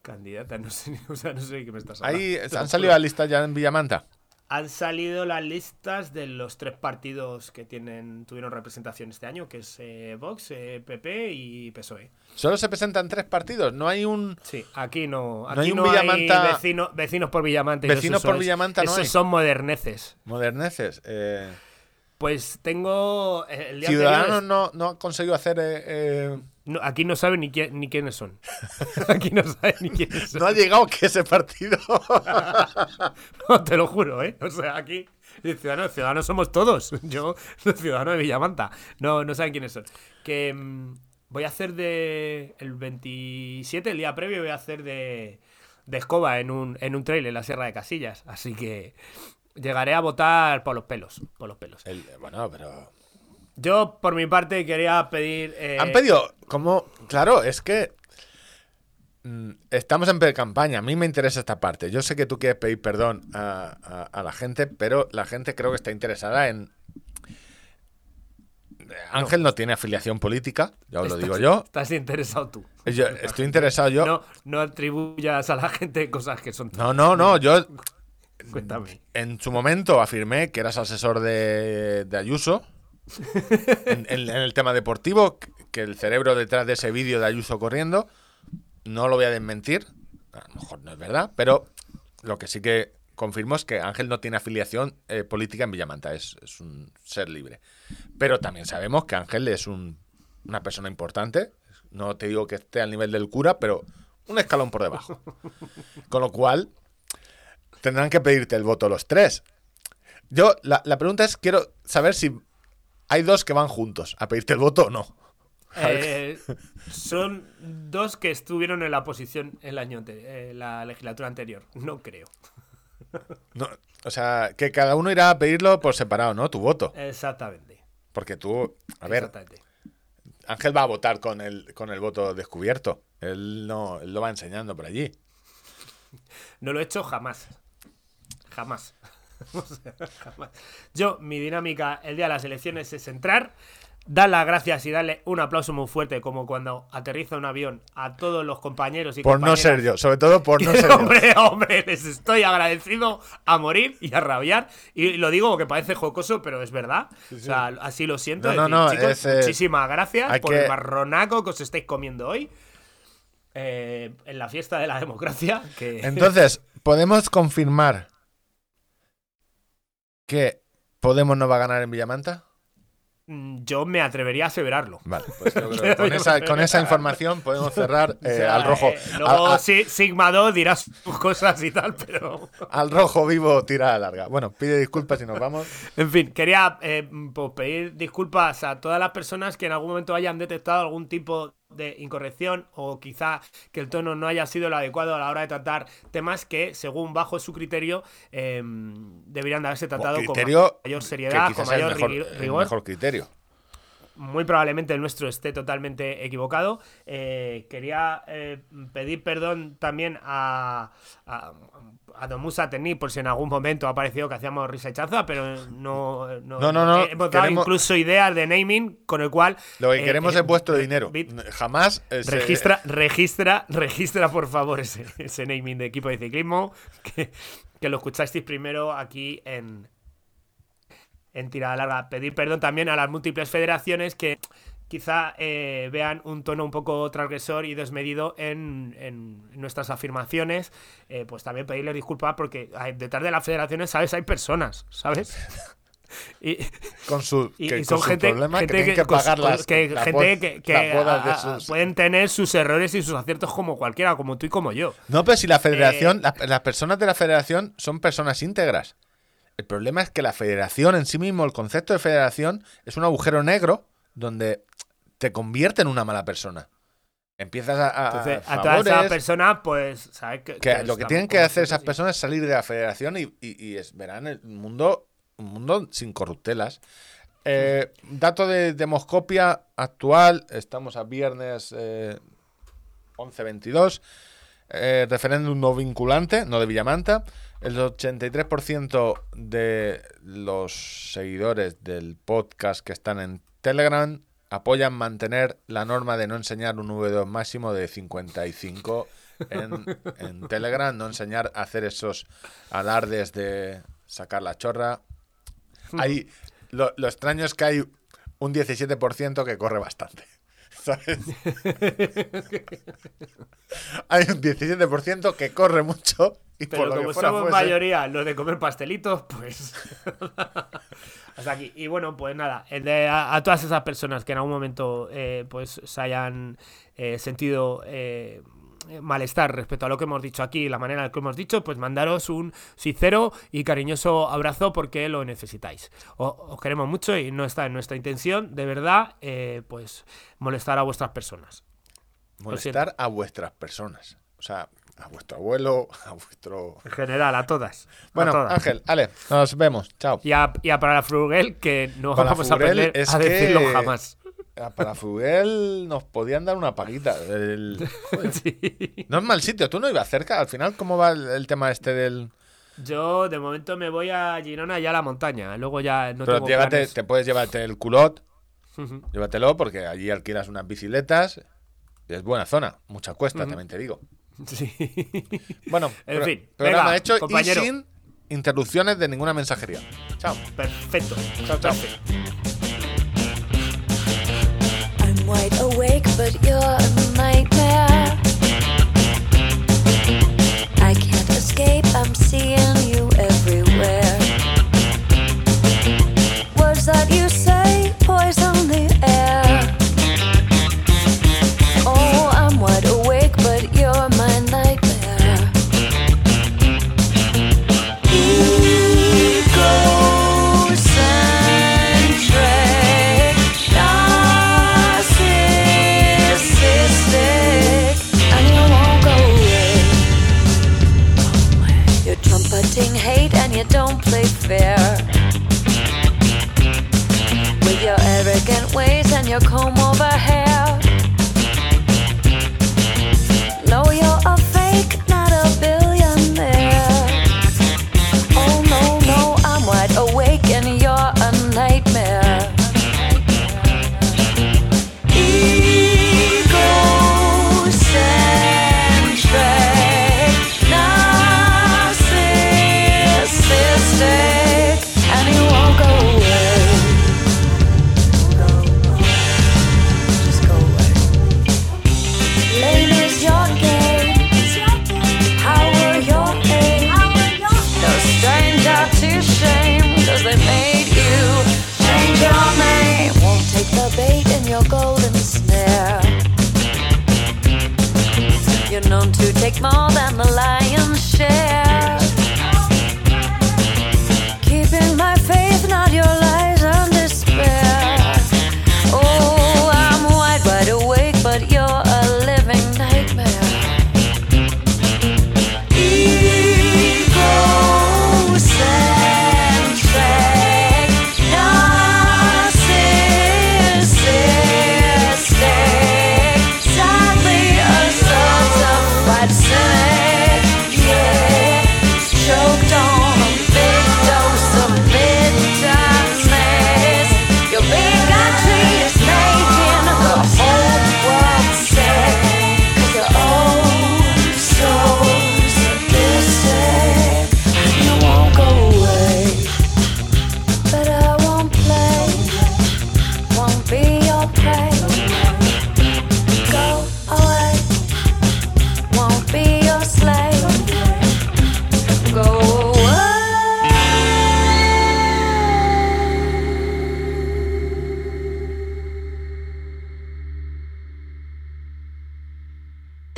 candidata, no sé, o sea, no sé de qué me estás hablando. Ahí han salido las listas ya en Villamanta. Han salido las listas de los tres partidos que tienen tuvieron representación este año, que es eh, Vox, eh, PP y PSOE. Solo se presentan tres partidos. No hay un. Sí, aquí no, aquí No hay no un hay, Villamanta- vecino- vecinos por Villamanta. y Vecinos por es- Villamanta no Esos hay. son moderneces. Moderneces. Eh, Pues tengo eh, el día Ciudadanos anterior no, no ha conseguido hacer. eh, eh, No, aquí no saben ni, quién- ni quiénes son. aquí no saben ni quiénes son. no ha llegado que ese partido. No, te lo juro, ¿eh? O sea, aquí, ciudadanos, ciudadanos somos todos. Yo, ciudadano de Villamanta. No, no saben quiénes son. Que mm, voy a hacer de. El 27, el día previo, voy a hacer de. De escoba en un, en un trail en la Sierra de Casillas. Así que llegaré a votar por los pelos. Por los pelos. El- bueno, pero. Yo, por mi parte, quería pedir. eh, Han pedido, como, claro, es que mm, estamos en pre-campaña. A mí me interesa esta parte. Yo sé que tú quieres pedir perdón a, a- a la gente, pero la gente creo que está interesada en. Ángel no tiene afiliación política, ya os lo digo yo. Estás interesado tú. Yo estoy interesado yo. No, no atribuyas a la gente cosas que son. No, no, no. Yo Cuéntame. en su momento afirmé que eras asesor de, de Ayuso en, en- en el tema deportivo, que el cerebro detrás de ese vídeo de Ayuso corriendo, no lo voy a desmentir, a lo mejor no es verdad, pero lo que sí que confirmo es que Ángel no tiene afiliación eh, política en Villamanta, es, es un ser libre. Pero también sabemos que Ángel es un- una persona importante, no te digo que esté al nivel del cura, pero un escalón por debajo. Con lo cual, tendrán que pedirte el voto los tres. Yo, la, la pregunta es, quiero saber si hay dos que van juntos a pedirte el voto o no. Eh, son dos que estuvieron en la posición el año ante- eh, la legislatura anterior. No creo. No, o sea, que cada uno irá a pedirlo por separado, ¿no? Tu voto. Exactamente. Porque tú, a ver. Ángel va a votar con el, con el voto descubierto. Él no, él lo va enseñando por allí. No lo he hecho jamás. Jamás. O sea, jamás. Yo, mi dinámica el día de las elecciones es entrar, dar las gracias y darle un aplauso muy fuerte, como cuando aterriza un avión a todos los compañeros y Por no ser yo, sobre todo por no ser yo. hombre, hombre, les estoy agradecido a morir y a rabiar. Y lo digo porque parece jocoso, pero es verdad. O sea, así lo siento. No, no, decir, no, chicos, es, eh, muchísimas gracias por que- el marronaco que os estáis comiendo hoy. eh, en la fiesta de la democracia. Que... Entonces, ¿podemos confirmar que Podemos no va a ganar en Villamanta? Mm, Yo me atrevería a aseverarlo. Vale, pues yo creo que con esa, con esa información podemos cerrar O eh, sea, al rojo. eh, luego sí, Sigma 2 dirá sus cosas y tal, pero. al rojo vivo tira larga. Bueno, pide disculpas y nos vamos. En fin, quería eh, pues, pedir disculpas a todas las personas que en algún momento hayan detectado algún tipo de incorrección o quizá que el tono no haya sido el adecuado a la hora de tratar temas que, según bajo su criterio, eh, deberían de haberse tratado criterio con mayor seriedad, con el mayor mejor, ri- el rigor. mejor criterio. Muy probablemente el nuestro esté totalmente equivocado. Eh, quería eh, pedir perdón también a, a, a Don Musa Tení por si en algún momento ha parecido que hacíamos risa y chanza, pero no. No, No, no, no, Hemos dado queremos- incluso ideas de naming con el cual. Lo que eh, queremos eh, es vuestro dinero. bit- Jamás. eh, Registra, registra, registra por favor ese, ese naming de equipo de ciclismo que, que lo escuchasteis primero aquí en, en tirada larga. Pedir perdón también a las múltiples federaciones que quizá eh, vean un tono un poco transgresor y desmedido en, en nuestras afirmaciones. Eh, pues también pedirles disculpas porque hay- detrás de las federaciones, ¿sabes? Hay personas, ¿sabes? Y, con, su, y, que- y con son sus gente, problemas gente que tienen que con- pagar con- las, que- gente que, que, a- sus- pueden tener sus errores y sus aciertos como cualquiera, como tú y como yo. No, pero si la federación, Eh, las, las personas de la federación son personas íntegras. El problema es que la federación en sí mismo, el concepto de federación, es un agujero negro donde te convierte en una mala persona. Empiezas a, a- Entonces, a todas esas personas, pues, ¿sabes? Que, lo que tienen que hacer esas personas es salir de la federación y, y- y es, verán el mundo, un mundo sin corruptelas. Eh, dato de demoscopia actual, estamos a viernes eh, 11-22, eh, referéndum no vinculante, no de Villamanta. El 83% de los seguidores del podcast que están en Telegram apoyan mantener la norma de no enseñar un V2 máximo de 55 en, en Telegram, no enseñar a hacer esos alardes de sacar la chorra. Hay, lo, lo extraño es que hay un 17% que corre bastante. ¿Sabes? hay un 17% que corre mucho y Pero por lo como que fuera somos fuese- mayoría los de comer pastelitos, pues. Y bueno, pues nada, a, todas esas personas que en algún momento eh, pues se hayan eh, sentido eh, malestar respecto a lo que hemos dicho aquí, la manera en la que hemos dicho, pues mandaros un sincero y cariñoso abrazo porque lo necesitáis. O- os queremos mucho y no está en nuestra intención, de verdad, pues molestar a vuestras personas. molestar a vuestras personas. O sea, a vuestro abuelo, a vuestro... En general, a todas. a Bueno, todas. Ángel, Ale, nos vemos. Chao. Y a, y a para la Fruguel, que no Para vamos a aprender a decirlo que- jamás. Para Fuguel nos podían dar una paguita. El- Sí. No es mal sitio, tú no ibas cerca. Al final, ¿cómo va el, el tema este del...? Yo de momento me voy a Girona y a la montaña. Luego ya no Pero tengo llévate, planes. te puedes llevarte el culot, llévatelo porque allí alquilas unas bicicletas. Es buena zona, mucha cuesta, también te digo. Sí. Bueno, En pro- fin, programa venga, hecho compañero. y sin interrupciones de ninguna mensajería. Chao. Perfecto. Chao, chao. I'm wide awake, but you're a nightmare. I can't escape, I'm seeing don't. With your arrogant ways and your comb like mom.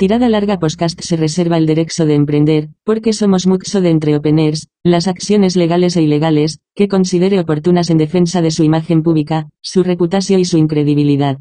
Tirada Larga Podcast se reserva el derecho de emprender, porque somos muxo de entreopeners, las acciones legales e ilegales, que considere oportunas en defensa de su imagen pública, su reputación y su incredibilidad.